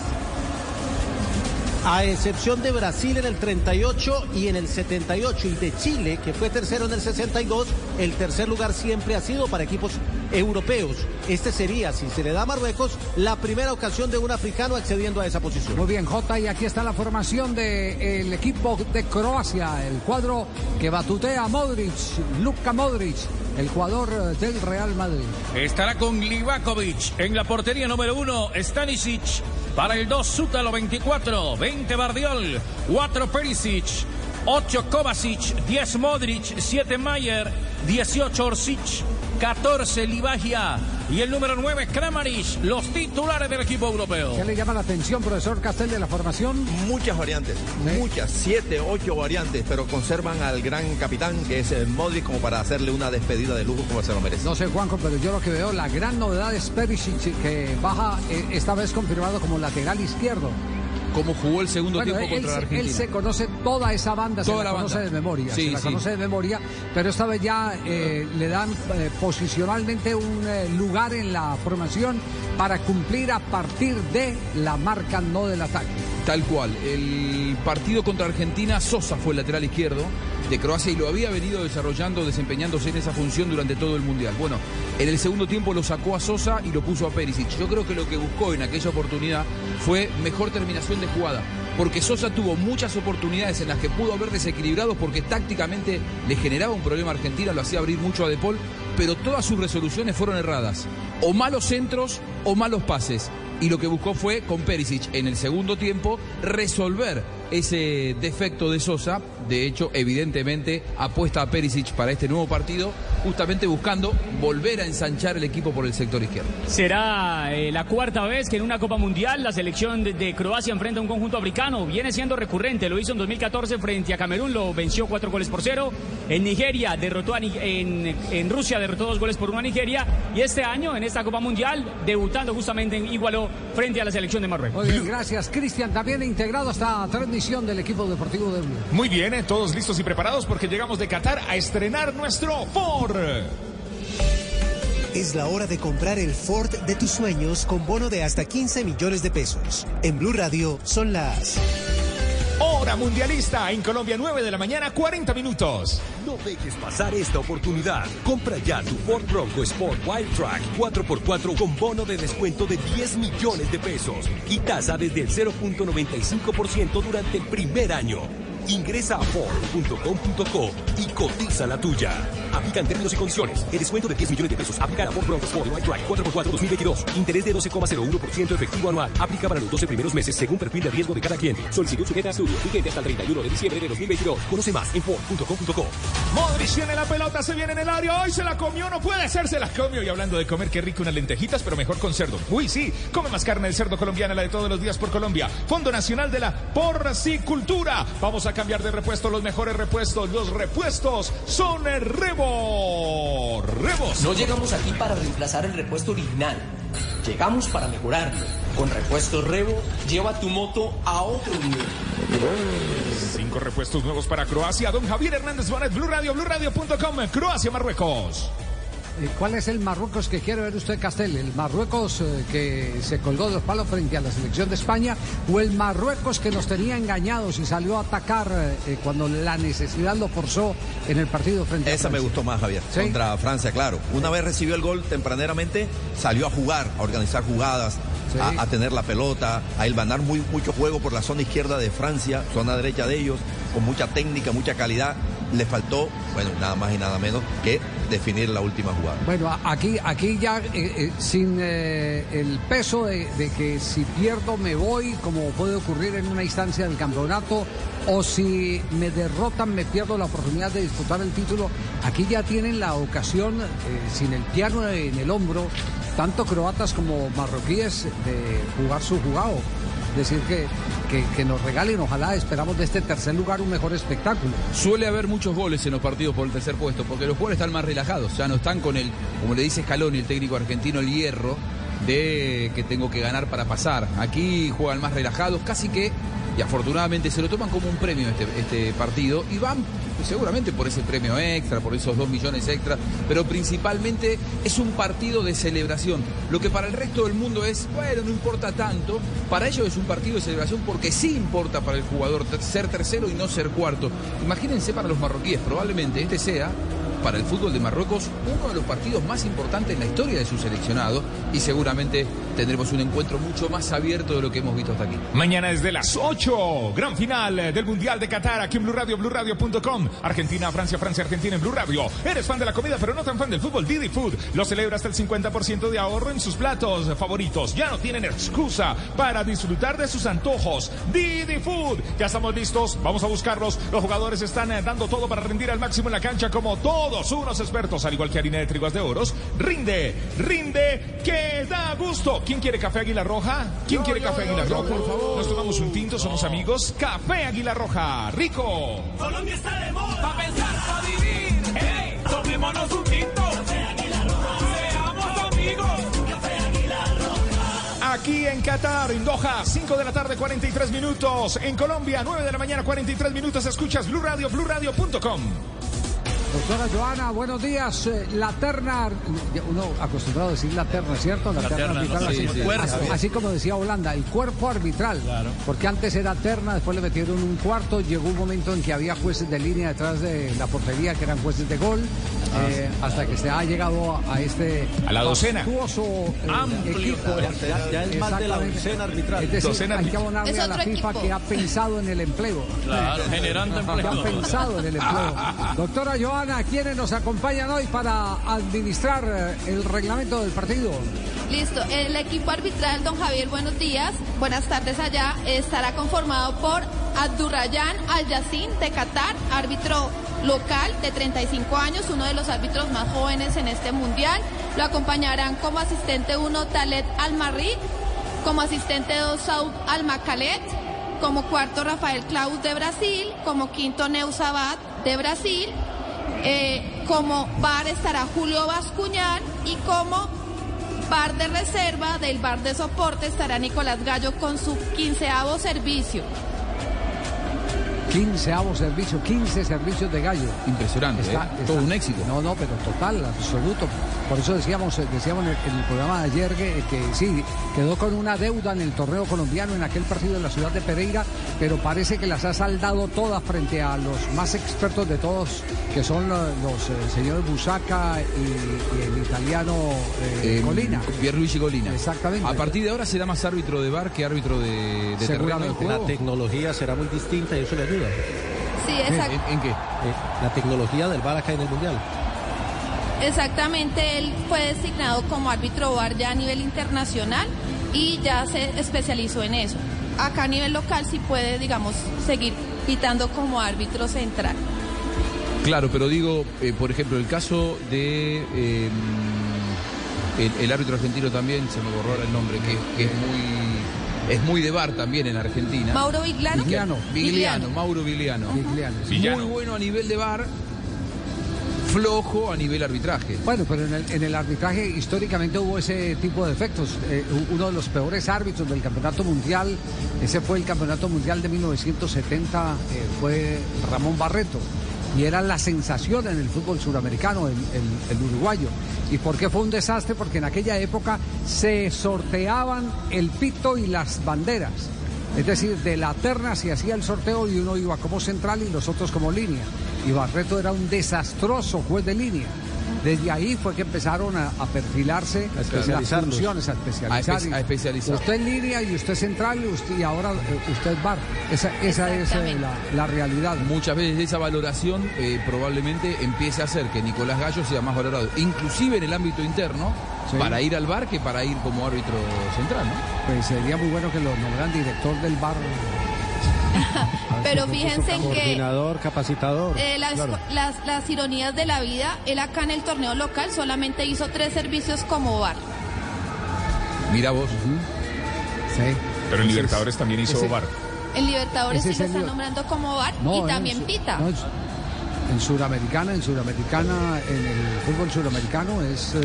A excepción de Brasil en el 38 y en el 78 y de Chile, que fue tercero en el 62, el tercer lugar siempre ha sido para equipos europeos. Este sería, si se le da a Marruecos, la primera ocasión de un africano accediendo a esa posición. Muy bien, Jota, y aquí está la formación del equipo de Croacia, el cuadro que batutea Modric, Luka Modric, el jugador eh, del Real Madrid. Estará con Livakovic en la portería número uno, Stanisic. Para el 2, Zútalo 24, 20 Bardiol, 4 Perisic, 8 Kovacic, 10 Modric, 7 Mayer, 18 Orsic, 14 Livagia y el número 9 Kramaric, los titulares del equipo europeo. ¿Qué le llama la atención, profesor Castel, de la formación? Muchas variantes, muchas, siete, ocho variantes, pero conservan al gran capitán que es el Modric como para hacerle una despedida de lujo como se lo merece. No sé, Juanjo, pero yo lo que veo, la gran novedad es Perisic, que baja eh, esta vez confirmado como lateral izquierdo. Como jugó el segundo Bueno, tiempo él, contra se- Argentina. él se conoce toda esa banda, Toda se la, la conoce banda. de memoria, Sí, se la sí. conoce de memoria, pero esta vez ya eh, le dan eh, posicionalmente un eh, lugar en la formación para cumplir a partir de la marca, no del ataque. Tal cual. El partido contra Argentina, Sosa fue el lateral izquierdo de Croacia y lo había venido desarrollando, desempeñándose en esa función durante todo el Mundial. Bueno, en el segundo tiempo lo sacó a Sosa y lo puso a Perisic. Yo creo que lo que buscó en aquella oportunidad fue mejor terminación de jugada. Porque Sosa tuvo muchas oportunidades en las que pudo haber desequilibrado porque tácticamente le generaba un problema a Argentina, lo hacía abrir mucho a De pero todas sus resoluciones fueron erradas. O malos centros o malos pases. Y lo que buscó fue, con Perisic en el segundo tiempo, resolver ese defecto de Sosa. De hecho, evidentemente apuesta a Perisic para este nuevo partido, justamente buscando volver a ensanchar el equipo por el sector izquierdo. Será eh, la cuarta vez que en una Copa Mundial la selección de, Croacia enfrenta a un conjunto africano. Viene siendo recurrente, lo hizo en 2014 frente a Camerún, lo venció cuatro goles por cero. En Nigeria derrotó a, en, en Rusia derrotó dos goles por uno a Nigeria. Y este año, en esta Copa Mundial, debutando justamente en Igualó frente a la selección de Marruecos. Gracias Cristian. También integrado hasta 3 del equipo deportivo de Blue. Muy bien, ¿eh? todos listos y preparados porque llegamos de Qatar a estrenar nuestro Ford. Es la hora de comprar el Ford de tus sueños con bono de hasta 15 millones de pesos. En Blue Radio son las Hora mundialista en Colombia, 9 de la mañana, 40 minutos. No dejes pasar esta oportunidad. Compra ya tu Ford Bronco Sport Wild Track 4x4 con bono de descuento de 10 millones de pesos y tasa desde el 0.95% durante el primer año. Ingresa a Ford.com.co y cotiza la tuya. Aplican términos y condiciones. El descuento de 10 millones de pesos aplica a Ford Bronco Sport Wild Track 4x4 2022. Interés de 12,01% efectivo anual. Aplica para los 12 primeros meses según perfil de riesgo de cada cliente. Solicitud sujeta a estudio. Vigente hasta el 31 de diciembre de 2022. Conoce más en Ford.com.co. Modric tiene la pelota, se viene en el área, hoy se la comió, no puede ser, se la comió. Y hablando de comer, qué rico unas lentejitas, pero mejor con cerdo. Uy, sí, come más carne del cerdo colombiana, la de todos los días por Colombia. Fondo Nacional de la Porcicultura. Vamos a cambiar de repuesto, los mejores repuestos. Los repuestos son el Rebo. Rebos. No llegamos aquí para reemplazar el repuesto original. Llegamos para mejorarlo. Con repuesto Revo, lleva tu moto a otro nivel. Cinco repuestos nuevos para Croacia. Don Javier Hernández Bonet, Blue Radio, BlueRadio.com, Croacia, Marruecos. Eh, ¿Cuál es el Marruecos que quiere ver usted, Castel? ¿El Marruecos eh, que se colgó de los palos frente a la selección de España o el Marruecos que nos tenía engañados y salió a atacar eh, cuando la necesidad lo forzó en el partido frente a Esa me gustó más, Javier. ¿Sí? Contra Francia, claro. Una vez recibió el gol tempraneramente, salió a jugar, a organizar jugadas, Sí. a, a tener la pelota, a hilvanar muy, mucho juego por la zona izquierda de Francia, zona derecha de ellos, con mucha técnica, mucha calidad. Le faltó, bueno, nada más y nada menos que definir la última jugada. Bueno, aquí, aquí ya eh, eh, sin eh, el peso de, de que si pierdo me voy, como puede ocurrir en una instancia del campeonato, o si me derrotan me pierdo la oportunidad de disputar el título. Aquí ya tienen la ocasión, sin el piano en el hombro, tanto croatas como marroquíes, de jugar su jugado. Decir, que, que, que nos regalen, ojalá esperamos de este tercer lugar un mejor espectáculo. Suele haber muchos goles en los partidos por el tercer puesto, porque los jugadores están más relajados, ya no están con el, como le dice Scaloni, el técnico argentino, el hierro de que tengo que ganar para pasar. Aquí juegan más relajados, casi que, y afortunadamente se lo toman como un premio este, este partido, y van seguramente por ese premio extra, por esos dos millones extra, pero principalmente es un partido de celebración. Lo que para el resto del mundo es, bueno, no importa tanto, para ellos es un partido de celebración porque sí importa para el jugador ser tercero y no ser cuarto. Imagínense para los marroquíes, probablemente este sea para el fútbol de Marruecos uno de los partidos más importantes en la historia de su seleccionado y seguramente tendremos un encuentro mucho más abierto de lo que hemos visto hasta aquí. Mañana desde las 8, gran final del Mundial de Qatar aquí en Blue Radio, BlueRadio.com. Argentina, Francia, Francia, Argentina en Blue Radio. Eres fan de la comida, pero no tan fan del fútbol. Didi Food lo celebra hasta el 50% de ahorro en sus platos favoritos. Ya no tienen excusa para disfrutar de sus antojos. Didi Food, ya estamos listos, vamos a buscarlos. Los jugadores están eh, dando todo para rendir al máximo en la cancha como todos unos expertos, al igual que harina de trigo de oros. Rinde, rinde, que da gusto. ¿Quién quiere café Águila Roja? ¿Quién quiere café Águila Roja? Por favor. Nos tomamos un tinto, somos amigos. Café Águila Roja, rico. Colombia está de moda. Pa' pensar, pa' vivir. ¡Hey! Tomémonos un tinto. Café Águila Roja. Seamos amigos. Café Águila Roja. Aquí en Qatar, en Doha, 5 de la tarde, 43 minutos. En Colombia, 9 de la mañana, 43 minutos. Escuchas Blue Radio, BlueRadio.com. Doctora Joana, buenos días. Eh, La terna, uno acostumbrado a decir la terna, ¿cierto? La, La terna, terna, arbitral, ¿no? así, Sí, sí. Cuerpo. así- así como decía Holanda, el cuerpo arbitral. Porque antes era terna, después le metieron un cuarto, llegó un momento en que había jueces de línea detrás de la portería que eran jueces de gol, eh, hasta que se ha llegado a, este A la docena. eh, Amplio. equipo. Ya- ya es más de la docena arbitral. Es decir, Docena hay que abonarle Es a la FIFA equipo. que ha pensado en el empleo. Claro, generando que empleo. han pensado en el empleo. Doctora Joana, ¿quiénes nos acompañan hoy para administrar eh, el reglamento del partido? Listo, el equipo arbitral, don Javier, buenos días, buenas tardes allá, estará conformado por Abdurrayan Al-Yassin de Qatar, árbitro local de 35 años, uno de los árbitros más jóvenes en este mundial. Lo acompañarán como asistente uno Talet Al-Marri, como asistente dos Saud Al-Makalet, como cuarto Rafael Claus de Brasil, como quinto Neusabat de Brasil, eh, como bar estará Julio Bascuñán y como bar de reserva del bar de soporte estará Nicolás Gallo con su quinceavo servicio. Quinceavo servicio, 15 servicios de gallo. Impresionante, Está- ¿eh? está- todo un éxito. No, no, pero total, absoluto. Por eso decíamos, eh, decíamos en el, en el programa de ayer que, que sí, quedó con una deuda en el torneo colombiano en aquel partido en la ciudad de Pereira, pero parece que las ha saldado todas frente a los más expertos de todos, que son lo- los, eh, señores Busaca y, y el italiano eh, Eh, Colina. Pierluigi Colina. Exactamente. A partir de ahora será más árbitro de bar que árbitro de, de terreno de juego. La tecnología será muy distinta y eso le ayuda. Sí, ¿En, exact- en qué? Eh, la tecnología del VAR acá en el Mundial. exactamente. Él fue designado como árbitro VAR ya a nivel internacional y ya se especializó en eso. Acá a nivel local sí puede, digamos, seguir pitando como árbitro central. Claro, pero digo, eh, por ejemplo, el caso de eh, el, el árbitro argentino también, se me borró ahora el nombre, que, que es muy es muy de bar también en Argentina. Mauro Vigliano. Vigliano. Vigliano, Mauro Vigliano. Vigliano. Muy bueno a nivel de bar, flojo a nivel arbitraje. Bueno, pero en el, en el arbitraje históricamente hubo ese tipo de efectos. Eh, uno de los peores árbitros del campeonato mundial, ese fue el campeonato mundial de 1970, eh, fue Ramón Barreto. Y era la sensación en el fútbol suramericano, el, el- uruguayo. ¿Y por qué fue un desastre? Porque en aquella época se sorteaban el pito y las banderas. Es decir, de la terna se hacía el sorteo y uno iba como central y los otros como línea. Y Barreto era un desastroso juez de línea. Desde ahí fue que empezaron a, a perfilarse las funciones, a especializar. A espe- a especializar. Usted en línea y usted central y, usted, y ahora eh, usted es bar. Esa, esa es eh, la, la realidad. Muchas veces esa valoración eh, probablemente empiece a hacer que Nicolás Gallo sea más valorado, inclusive en el ámbito interno, Sí. para ir al bar que para ir como árbitro central, ¿no? Pues sería muy bueno que lo nombraran director del bar. Pero fíjense en que Coordinador, capacitador. eh, las, Claro. las, las ironías de la vida, él acá en el torneo local solamente hizo tres servicios como bar. Mira vos. Sí. Pero en Libertadores también hizo ese- bar. En Libertadores sí lo están nombrando como bar No, y también su- pita. no, en su- en Suramericana, en Suramericana, en el fútbol suramericano es, eh,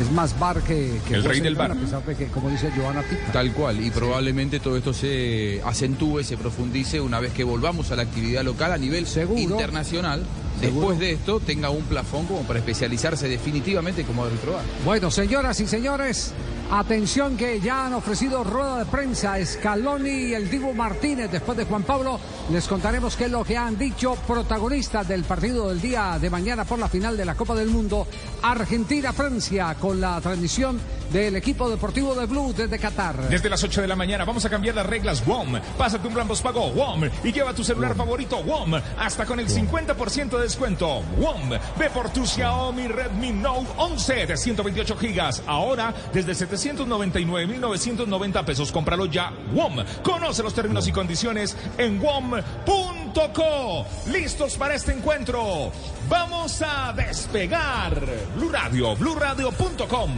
es más bar que, que El rey del bar. a pesar de que, como dice Giovanna Pita. Tal cual, y probablemente todo esto se acentúe, se profundice una vez que volvamos a la actividad local a nivel internacional. Después de esto, tenga un plafón como para especializarse definitivamente como árbitro bar. Bueno, señoras y señores, atención que ya han ofrecido rueda de prensa Scaloni y el Divo Martínez. Después de Juan Pablo, les contaremos qué es lo que han dicho protagonistas del partido del día de mañana por la final de la Copa del Mundo Argentina-Francia con la transmisión del equipo deportivo de Blue desde Qatar. Desde las 8 de la mañana vamos a cambiar las reglas WOM. Pásate un gran pago WOM y lleva tu celular favorito WOM hasta con el 50% de descuento. WOM, ve por tu Xiaomi Redmi Note 11 de 128 gigas. Ahora desde 799.990 pesos. Cómpralo ya. WOM. Conoce los términos y condiciones en WOM.co. Listos para este encuentro. Vamos a despegar. Blue Radio, BlueRadio.com.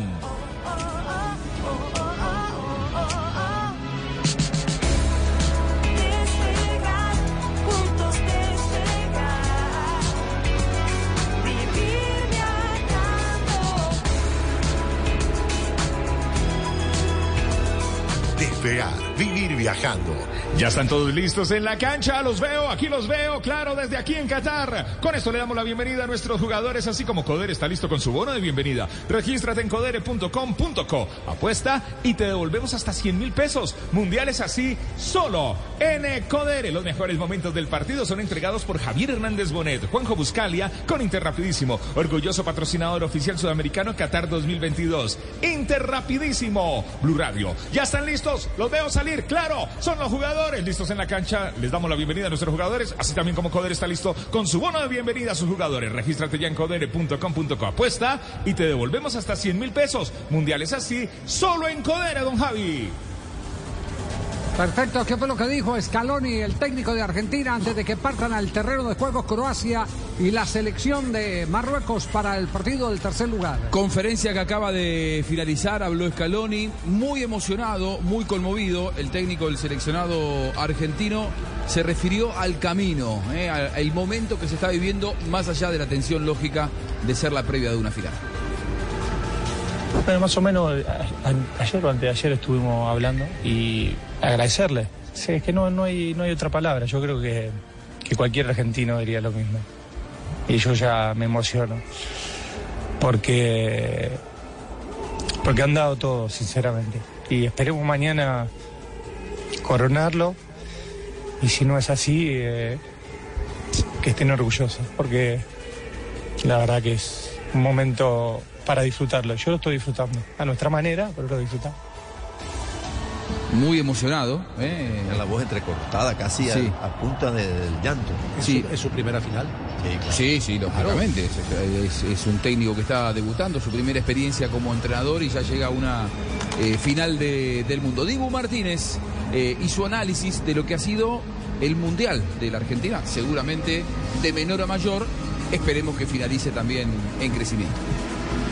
Vivir viajando. Ya están todos listos en la cancha, los veo, aquí los veo, claro, desde aquí en Qatar. Con esto le damos la bienvenida a nuestros jugadores, así como Codere está listo con su bono de bienvenida. Regístrate en codere.com.co, apuesta y te devolvemos hasta 100 mil pesos. Mundiales así, solo en Codere. Los mejores momentos del partido son entregados por Javier Hernández Bonet, Juanjo Buscalia, con Interrapidísimo, orgulloso patrocinador oficial sudamericano Qatar 2022. Interrapidísimo, Blue Radio. ¿Ya están listos? Los veo salir, claro, son los jugadores listos en la cancha. Les damos la bienvenida a nuestros jugadores, así también como Codere está listo con su bono de bienvenida a sus jugadores. Regístrate ya en codere.com.co. Apuesta y te devolvemos hasta 100 mil pesos. Mundiales así, solo en Codere, don Javi. Perfecto, ¿qué fue lo que dijo Scaloni, el técnico de Argentina, antes de que partan al terreno de juego Croacia y la selección de Marruecos para el partido del tercer lugar? Conferencia que acaba de finalizar, habló Scaloni, muy emocionado, muy conmovido. El técnico del seleccionado argentino se refirió al camino, eh, al, al momento que se está viviendo, más allá de la tensión lógica de ser la previa de una final. Bueno, más o menos a- ayer o antes de ayer estuvimos hablando y agradecerle. Sí, es que no, no, hay, no hay otra palabra. Yo creo que, que cualquier argentino diría lo mismo. Y yo ya me emociono. Porque, porque han dado todo, sinceramente. Y esperemos mañana coronarlo. Y si no es así, eh, que estén orgullosos. Porque la verdad que es un momento para disfrutarlo. Yo lo estoy disfrutando, a nuestra manera, pero lo disfrutamos. Muy emocionado. eh. La voz entrecortada, casi a- Sí. a, punta de- del llanto. Sí. ¿Es su primera final? Sí, sí, lógicamente. Es, es- es un técnico que está debutando, su primera experiencia como entrenador y ya llega a una eh, final de- del mundo. Dibu Martínez eh, hizo análisis de lo que ha sido el Mundial de la Argentina, seguramente de menor a mayor. Esperemos que finalice también en crecimiento.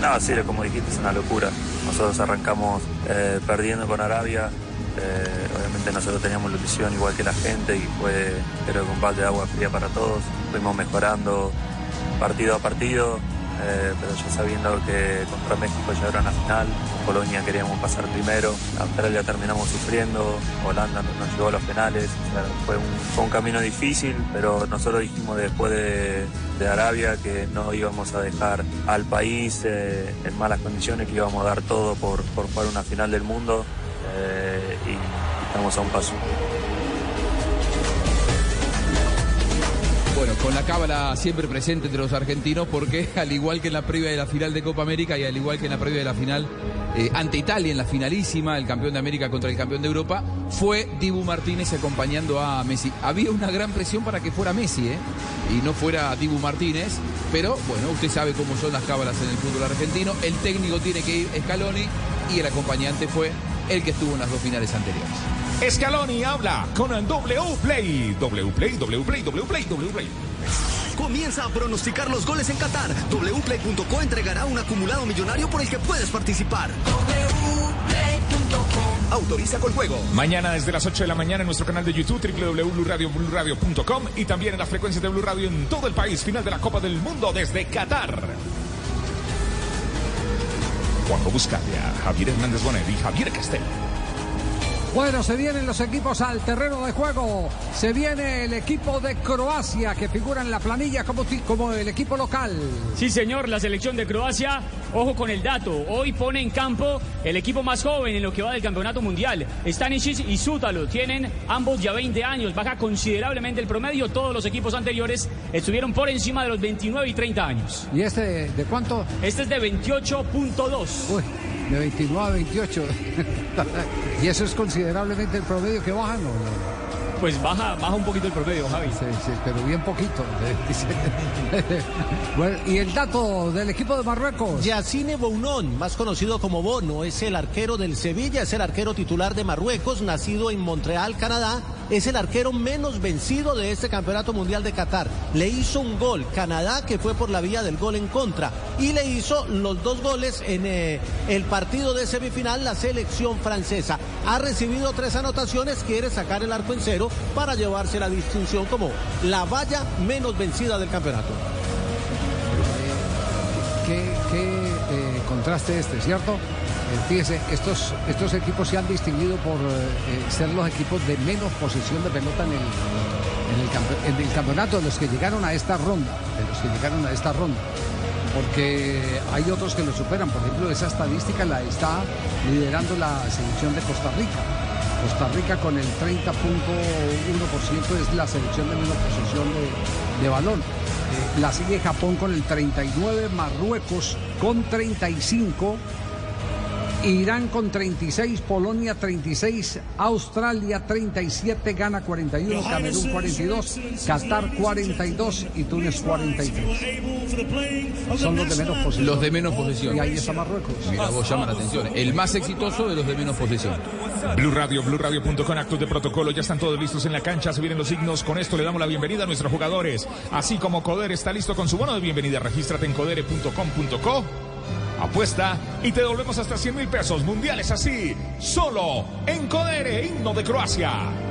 No, sí, como dijiste, es una locura. Nosotros arrancamos eh, perdiendo con Arabia Eh, obviamente nosotros teníamos la ilusión igual que la gente y fue creo un balde de agua fría para todos. Fuimos mejorando partido a partido, eh, pero ya sabiendo que contra México ya era una final, Polonia queríamos pasar primero, Australia terminamos sufriendo, Holanda no- nos llevó a los penales, fue, un, camino difícil, pero nosotros dijimos después de, de Arabia que no íbamos a dejar al país eh, en malas condiciones, que íbamos a dar todo por, por jugar una final del mundo eh, y estamos a un paso. Bueno, con la cábala siempre presente entre los argentinos, porque al igual que en la previa de la final de Copa América y al igual que en la previa de la final eh, ante Italia, en la finalísima, el campeón de América contra el campeón de Europa, fue Dibu Martínez acompañando a Messi. Había una gran presión para que fuera Messi, ¿eh? Y no fuera Dibu Martínez, pero bueno, usted sabe cómo son las cábalas en el fútbol argentino. El técnico tiene que ir Scaloni y el acompañante fue el que estuvo en las dos finales anteriores. Scaloni habla con el W Play. W Play, W Play, W Play, W Play. Comienza a pronosticar los goles en Qatar. Wplay.co entregará un acumulado millonario por el que puedes participar. Autoriza con juego. Mañana desde las 8 de la mañana en nuestro canal de YouTube www.bluradio.com y también en las frecuencias de Blue Radio en todo el país. Final de la Copa del Mundo desde Qatar. Juanjo Buscalia, Javier Hernández Bonet y Javier Castel. Bueno, se vienen los equipos al terreno de juego. Se viene el equipo de Croacia que figura en la planilla como, el equipo local. Sí, señor, la selección de Croacia, ojo con el dato, hoy pone en campo el equipo más joven en lo que va del campeonato mundial. Stanisic y Sútalo tienen ambos ya 20 años, baja considerablemente el promedio, todos los equipos anteriores estuvieron por encima de los 29 y 30 años. ¿Y este de cuánto? Este es de 28.2. De 29 a 28. ¿Y eso es considerablemente el promedio que bajan o no? Pues baja, baja un poquito el promedio, Javi. Sí, sí, pero bien poquito. bueno, y el dato del equipo de Marruecos. Yacine Bounón, más conocido como Bono, es el arquero del Sevilla, es el arquero titular de Marruecos, nacido en Montreal, Canadá. Es el arquero menos vencido de este campeonato mundial de Qatar. Le hizo un gol Canadá que fue por la vía del gol en contra y le hizo los dos goles en eh, el partido de semifinal la selección francesa. Ha recibido tres anotaciones, quiere sacar el arco en cero para llevarse la distinción como la valla menos vencida del campeonato. Qué, eh, contraste este, ¿cierto? Eh, fíjese, estos, estos equipos se han distinguido por eh, ser los equipos de menos posesión de pelota en el, en, el campeonato, de los que llegaron a esta ronda, de los que llegaron a esta ronda. Porque hay otros que lo superan, por ejemplo, esa estadística la está liderando la selección de Costa Rica. Costa Rica con el 30.1% es la selección de menos posesión de, de balón. Eh, la sigue Japón con el 39, Marruecos con 35, Irán con 36, Polonia 36, Australia 37, Ghana 41, Camerún 42, Qatar 42 y Túnez 43. Son los de menos posesión. Los de menos posesión. Y ahí está Marruecos. Mira, vos llama la atención. El más exitoso de los de menos posesión. Blue Radio, Blue Radio.com, actos de protocolo, ya están todos listos en la cancha, se vienen los signos, con esto le damos la bienvenida a nuestros jugadores, así como Coder está listo con su bono de bienvenida, regístrate en codere.com.co, apuesta y te devolvemos hasta 100 mil pesos mundiales así, solo en Codere, himno de Croacia.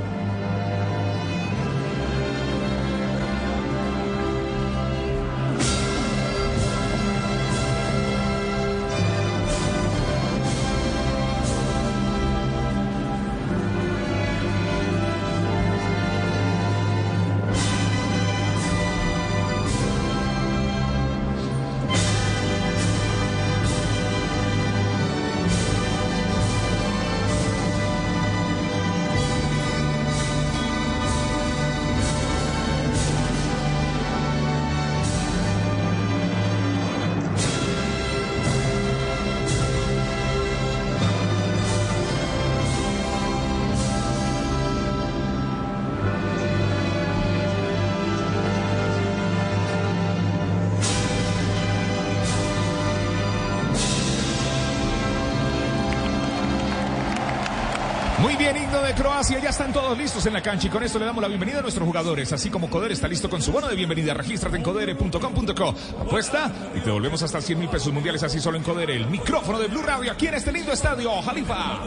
Croacia, ya están todos listos en la cancha y con esto le damos la bienvenida a nuestros jugadores, así como Coder está listo con su bono de bienvenida, regístrate en codere.com.co, apuesta y te volvemos hasta 100 mil pesos mundiales así solo en Codere, el micrófono de Blue Radio aquí en este lindo estadio, Jalifa.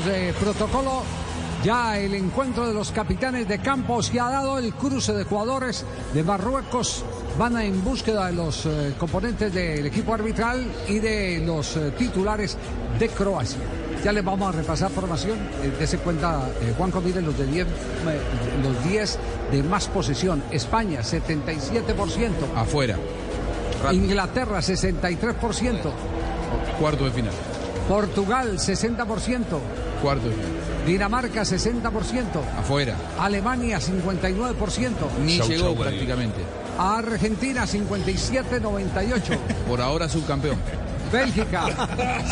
De protocolo. Ya el encuentro de los capitanes de campos ya ha dado el cruce de jugadores de Marruecos. Van a en búsqueda de los eh, componentes del equipo arbitral y de los eh, titulares de Croacia. Ya les vamos a repasar formación. Eh, dese cuenta, eh, Juan mire los de 10 eh, los 10 de más posesión. España, 77%. Afuera. Inglaterra, 63%. Cuarto de final. Portugal, 60%. Cuarto de final. Dinamarca, 60%. Afuera. Alemania, 59%. Ni Chau, llegó chau, prácticamente. Argentina, 57-98. Por ahora subcampeón. Bélgica,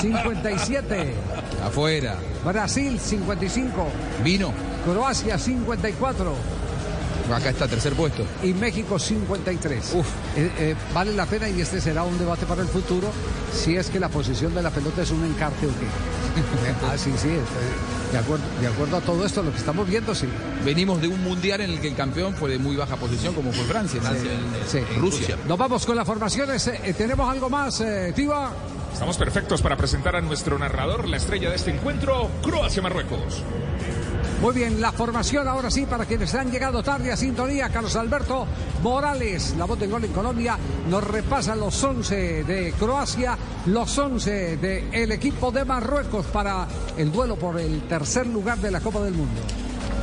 57. Afuera. Brasil, 55. Vino. Croacia, 54. Acá está, tercer puesto. Y México 53. Eh, eh, vale la pena y este será un debate para el futuro si es que la posición de la pelota es un encarte o qué. ah, sí, sí. eh, De acuerdo, de acuerdo a todo esto, lo que estamos viendo, sí. Venimos de un mundial en el que el campeón fue de muy baja posición, como fue Francia. en- Sí. en Rusia. Nos vamos con las formaciones. Eh, ¿Tenemos algo más, eh, Tiva? Estamos perfectos para presentar a nuestro narrador, la estrella de este encuentro, Croacia-Marruecos. Muy bien, la formación ahora sí para quienes han llegado tarde a sintonía. Carlos Alberto Morales, la voz del gol en Colombia, nos repasa los 11 de Croacia, los 11 del equipo de Marruecos para el duelo por el tercer lugar de la Copa del Mundo.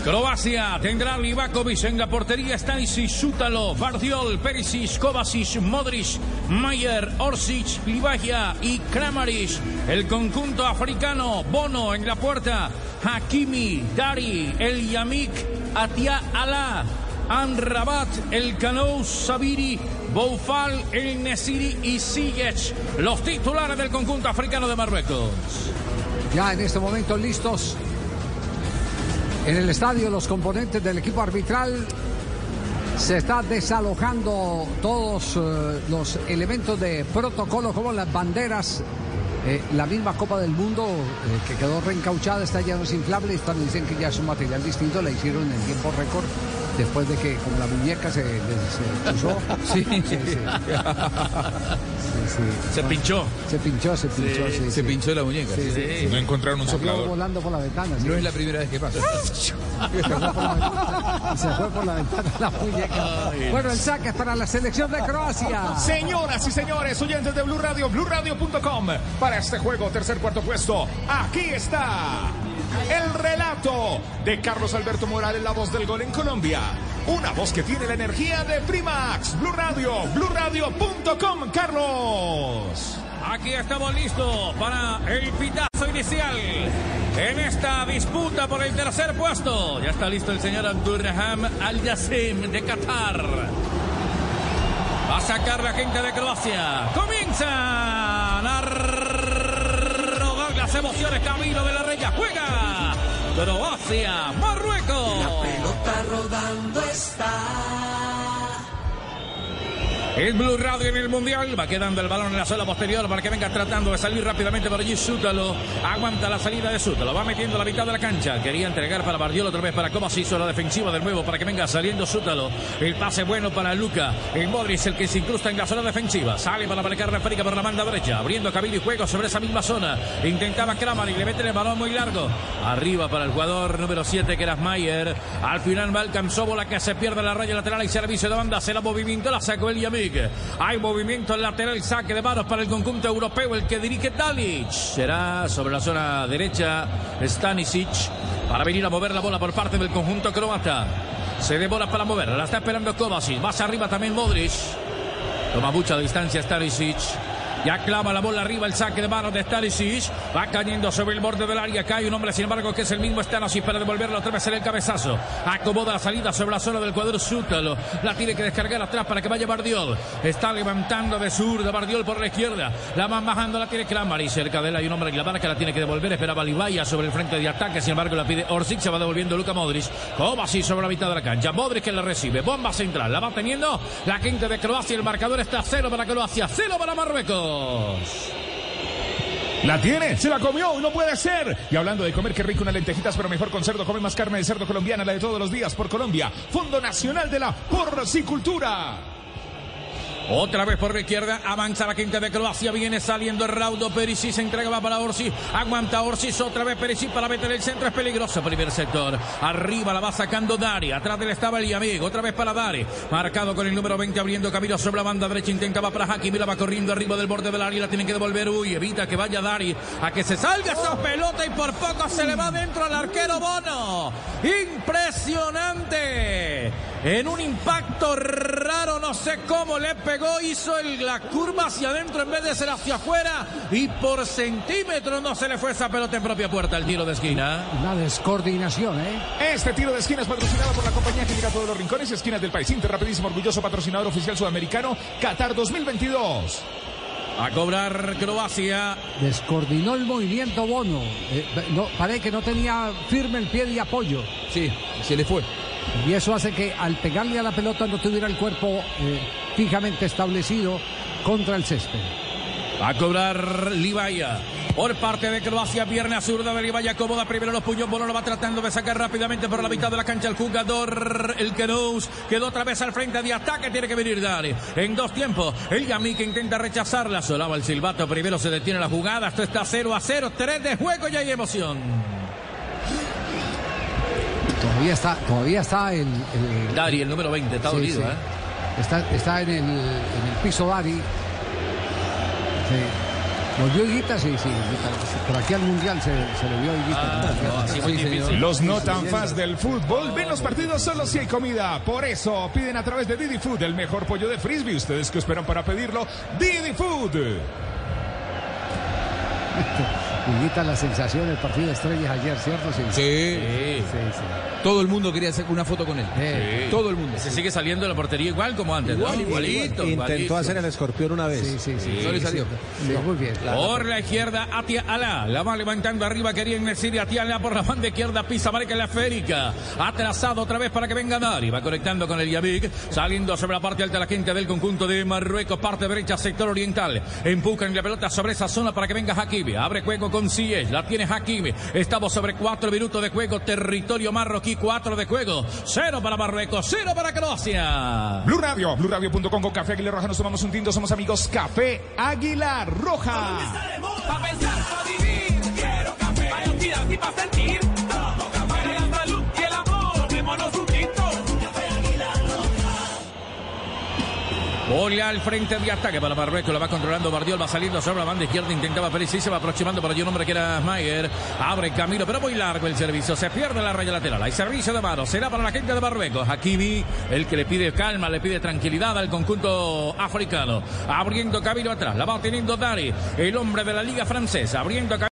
Croacia tendrá Livakovic en la portería, Stanisic, Sútalo, Bardiol, Perisic, Kovacic, Modric, Mayer, Orsic, Livagia y Kramaric. El conjunto africano, Bono en la puerta, Hakimi, Dari, El Yamik, Atia Alá, Anrabat, El Canou, Sabiri, Boufal, El Nesiri y Ziyech. Los titulares del conjunto africano de Marruecos. Ya en este momento listos en el estadio los componentes del equipo arbitral. Se está desalojando todos eh, los elementos de protocolo como las banderas. Eh, la misma Copa del Mundo eh, que quedó reencauchada, está ya no es inflable, me dicen que ya es un material distinto, la hicieron en tiempo récord después de que como la muñeca se, se puso. Sí. sí, sí. Sí, sí. Se pinchó. Se pinchó, se pinchó. Sí, sí, se sí. pinchó la muñeca. Sí, sí, sí. No encontraron un soplador. volando por la ventana. sí. No es la primera vez que pasa. Y se fue por la ventana la muñeca. Bueno, el saque es para la selección de Croacia. Señoras y señores, oyentes de Blue Radio, BlueRadio.com. Para este juego, tercer cuarto puesto, aquí está el relato de Carlos Alberto Morales, la voz del gol en Colombia. Una voz que tiene la energía de Primax, Blue Radio, BlueRadio.com, Carlos. Aquí estamos listos para el pitazo inicial en esta disputa por el tercer puesto. Ya está listo el señor Abdurraham Al Yassim de Qatar. Va a sacar la gente de Croacia. Comienzan a emociones. Camilo de la Reya juega. Croacia, Marruecos. La pelota rodando está. El Blue Radio en el Mundial. Va quedando el balón en la zona posterior para que venga tratando de salir rápidamente por allí Sútalo. Aguanta la salida de Sútalo. Va metiendo la mitad de la cancha. Quería entregar para Bardiol otra vez para cómo se hizo la defensiva de nuevo para que venga saliendo Sútalo. El pase bueno para Luca. El Modric el que se incrusta en la zona defensiva. Sale para marcar la por la banda derecha. Abriendo Camilo y juego sobre esa misma zona. Intentaba Kramer y le mete el balón muy largo. Arriba para el jugador número 7 que era Mayer. Al final va alcanzó bola que se pierde la raya lateral y servicio de banda. Se la movimiento la sacó el Hay movimiento en lateral, saque de manos para el conjunto europeo, el que dirige Dalic. Será sobre la zona derecha Stanisic para venir a mover la bola por parte del conjunto croata. Se demora para mover, la está esperando Kovacic. Más arriba también Modric. Toma mucha distancia Stanisic. Ya clava la bola arriba el saque de manos de Stanisic. Va cayendo sobre el borde del área. Acá hay un hombre, sin embargo, que es el mismo Stanisic para devolverlo otra vez en el cabezazo. Acomoda la salida sobre la zona del cuadro Sútalo. La tiene que descargar atrás para que vaya Bardiol. Está levantando de zurda Bardiol por la izquierda. La van bajando, la tiene Kramar. Y cerca de él hay un hombre que la marca, la tiene que devolver. Esperaba Libaya sobre el frente de ataque. Sin embargo, la pide Orsic. Se va devolviendo Luca Modric. Kovacic sobre la mitad de la cancha. Modric que la recibe. Bomba central. La va teniendo la quinta de Croacia. El marcador está cero para Croacia, cero para Marruecos. La tiene, se la comió, no puede ser. Y hablando de comer, qué rico unas lentejitas, pero mejor con cerdo, come más carne de cerdo colombiana, la de todos los días por Colombia. Fondo Nacional de la Porcicultura. Otra vez por la izquierda, avanza la quinta de Croacia, viene saliendo Raudo Perisic, se entrega va para Orsi, aguanta Orsi, otra vez Perisic para meter el centro, es peligroso primer sector. Arriba la va sacando Dari, atrás de él estaba el amigo, otra vez para Dari, marcado con el número 20 abriendo camino sobre la banda derecha, intentaba para Hakimi, la va corriendo arriba del borde del área, la tienen que devolver, uy, evita que vaya Dari, a que se salga esa pelota y por poco se le va dentro al arquero Bono. Impresionante. En un impacto raro, no sé cómo le pegó, hizo el- la curva hacia adentro en vez de ser hacia afuera y por centímetros no se le fue esa pelota en propia puerta el tiro de esquina. Una descoordinación, ¿eh? Este tiro de esquina es patrocinado por la compañía que llega a todos los rincones y esquinas del país. Inter, rapidísimo, orgulloso patrocinador oficial sudamericano, Qatar 2022. A cobrar Croacia. Descoordinó el movimiento Bono. Eh, no, parece que no tenía firme el pie de apoyo. Sí, se le fue. Y eso hace que al pegarle a la pelota no tuviera el cuerpo eh, fijamente establecido contra el césped. Va a cobrar Libaya. Por parte de Croacia, pierna zurda de Libaya, cómoda primero los puños, Bono lo va tratando de sacar rápidamente por la mitad de la cancha el jugador, el Kenous, quedó otra vez al frente de ataque, tiene que venir Dari. En dos tiempos, el Yami que intenta rechazarla, solaba el silbato, primero se detiene la jugada, esto está 0 a 0, 3 de juego y hay emoción. Todavía está, todavía está el, el- Dari, el número 20, está Sí, dolido, sí. ¿eh? Está, está en, el, en el piso Dari. Sí. Volvió Higuita, sí, sí. Higuita. Por aquí al Mundial se, se le vio Higuita. Sí, señor. Los no tan fans del fútbol ven los partidos solo si hay comida. Por eso piden a través de Didi Food el mejor pollo de frisbee. ¿Ustedes qué esperan para pedirlo? Didi Food. Higuita, la sensación del partido de estrellas ayer, ¿cierto? Sí. Sí. sí. Todo el mundo quería hacer una foto con él. Sí. Todo el mundo. Se sigue saliendo de la portería igual como antes, ¿no? Igual, igual, igualito, Intentó igualito. hacer el escorpión una vez. Sí, sí, sí. No le salió. Sí, muy bien. Por la izquierda, Atia Alá. La va levantando arriba, querían decir Atia Alá por la banda izquierda, pisa, marca la férica. Atrasado otra vez para que venga Dari. Va conectando con el Yavik, saliendo sobre la parte alta de la quinta del conjunto de Marruecos, parte derecha, sector oriental. Empujan la pelota sobre esa zona para que venga Hakimi. Abre juego con Ziyech, la tiene Hakimi. Estamos sobre cuatro minutos de juego, territorio marroquí, cuatro de juego. Cero para Marruecos, cero para Croacia. Blue Radio, BlueRadio.com con Café Aguilar Roja. Nos tomamos un tinto, somos amigos. Café Águila Roja. Pa' pensar, pa' vivir, quiero café. Y sentir. Bola al frente de ataque para Marruecos, la va controlando Bardiol, va saliendo sobre la banda izquierda, intentaba Perisic, se va aproximando por allí un hombre que era Mayer, abre camino, pero muy largo el servicio, se pierde la raya lateral, hay servicio de mano, será para la gente de Marruecos, Hakimi, el que le pide calma, le pide tranquilidad al conjunto africano, abriendo camino atrás, la va teniendo Dari, el hombre de la liga francesa, abriendo camino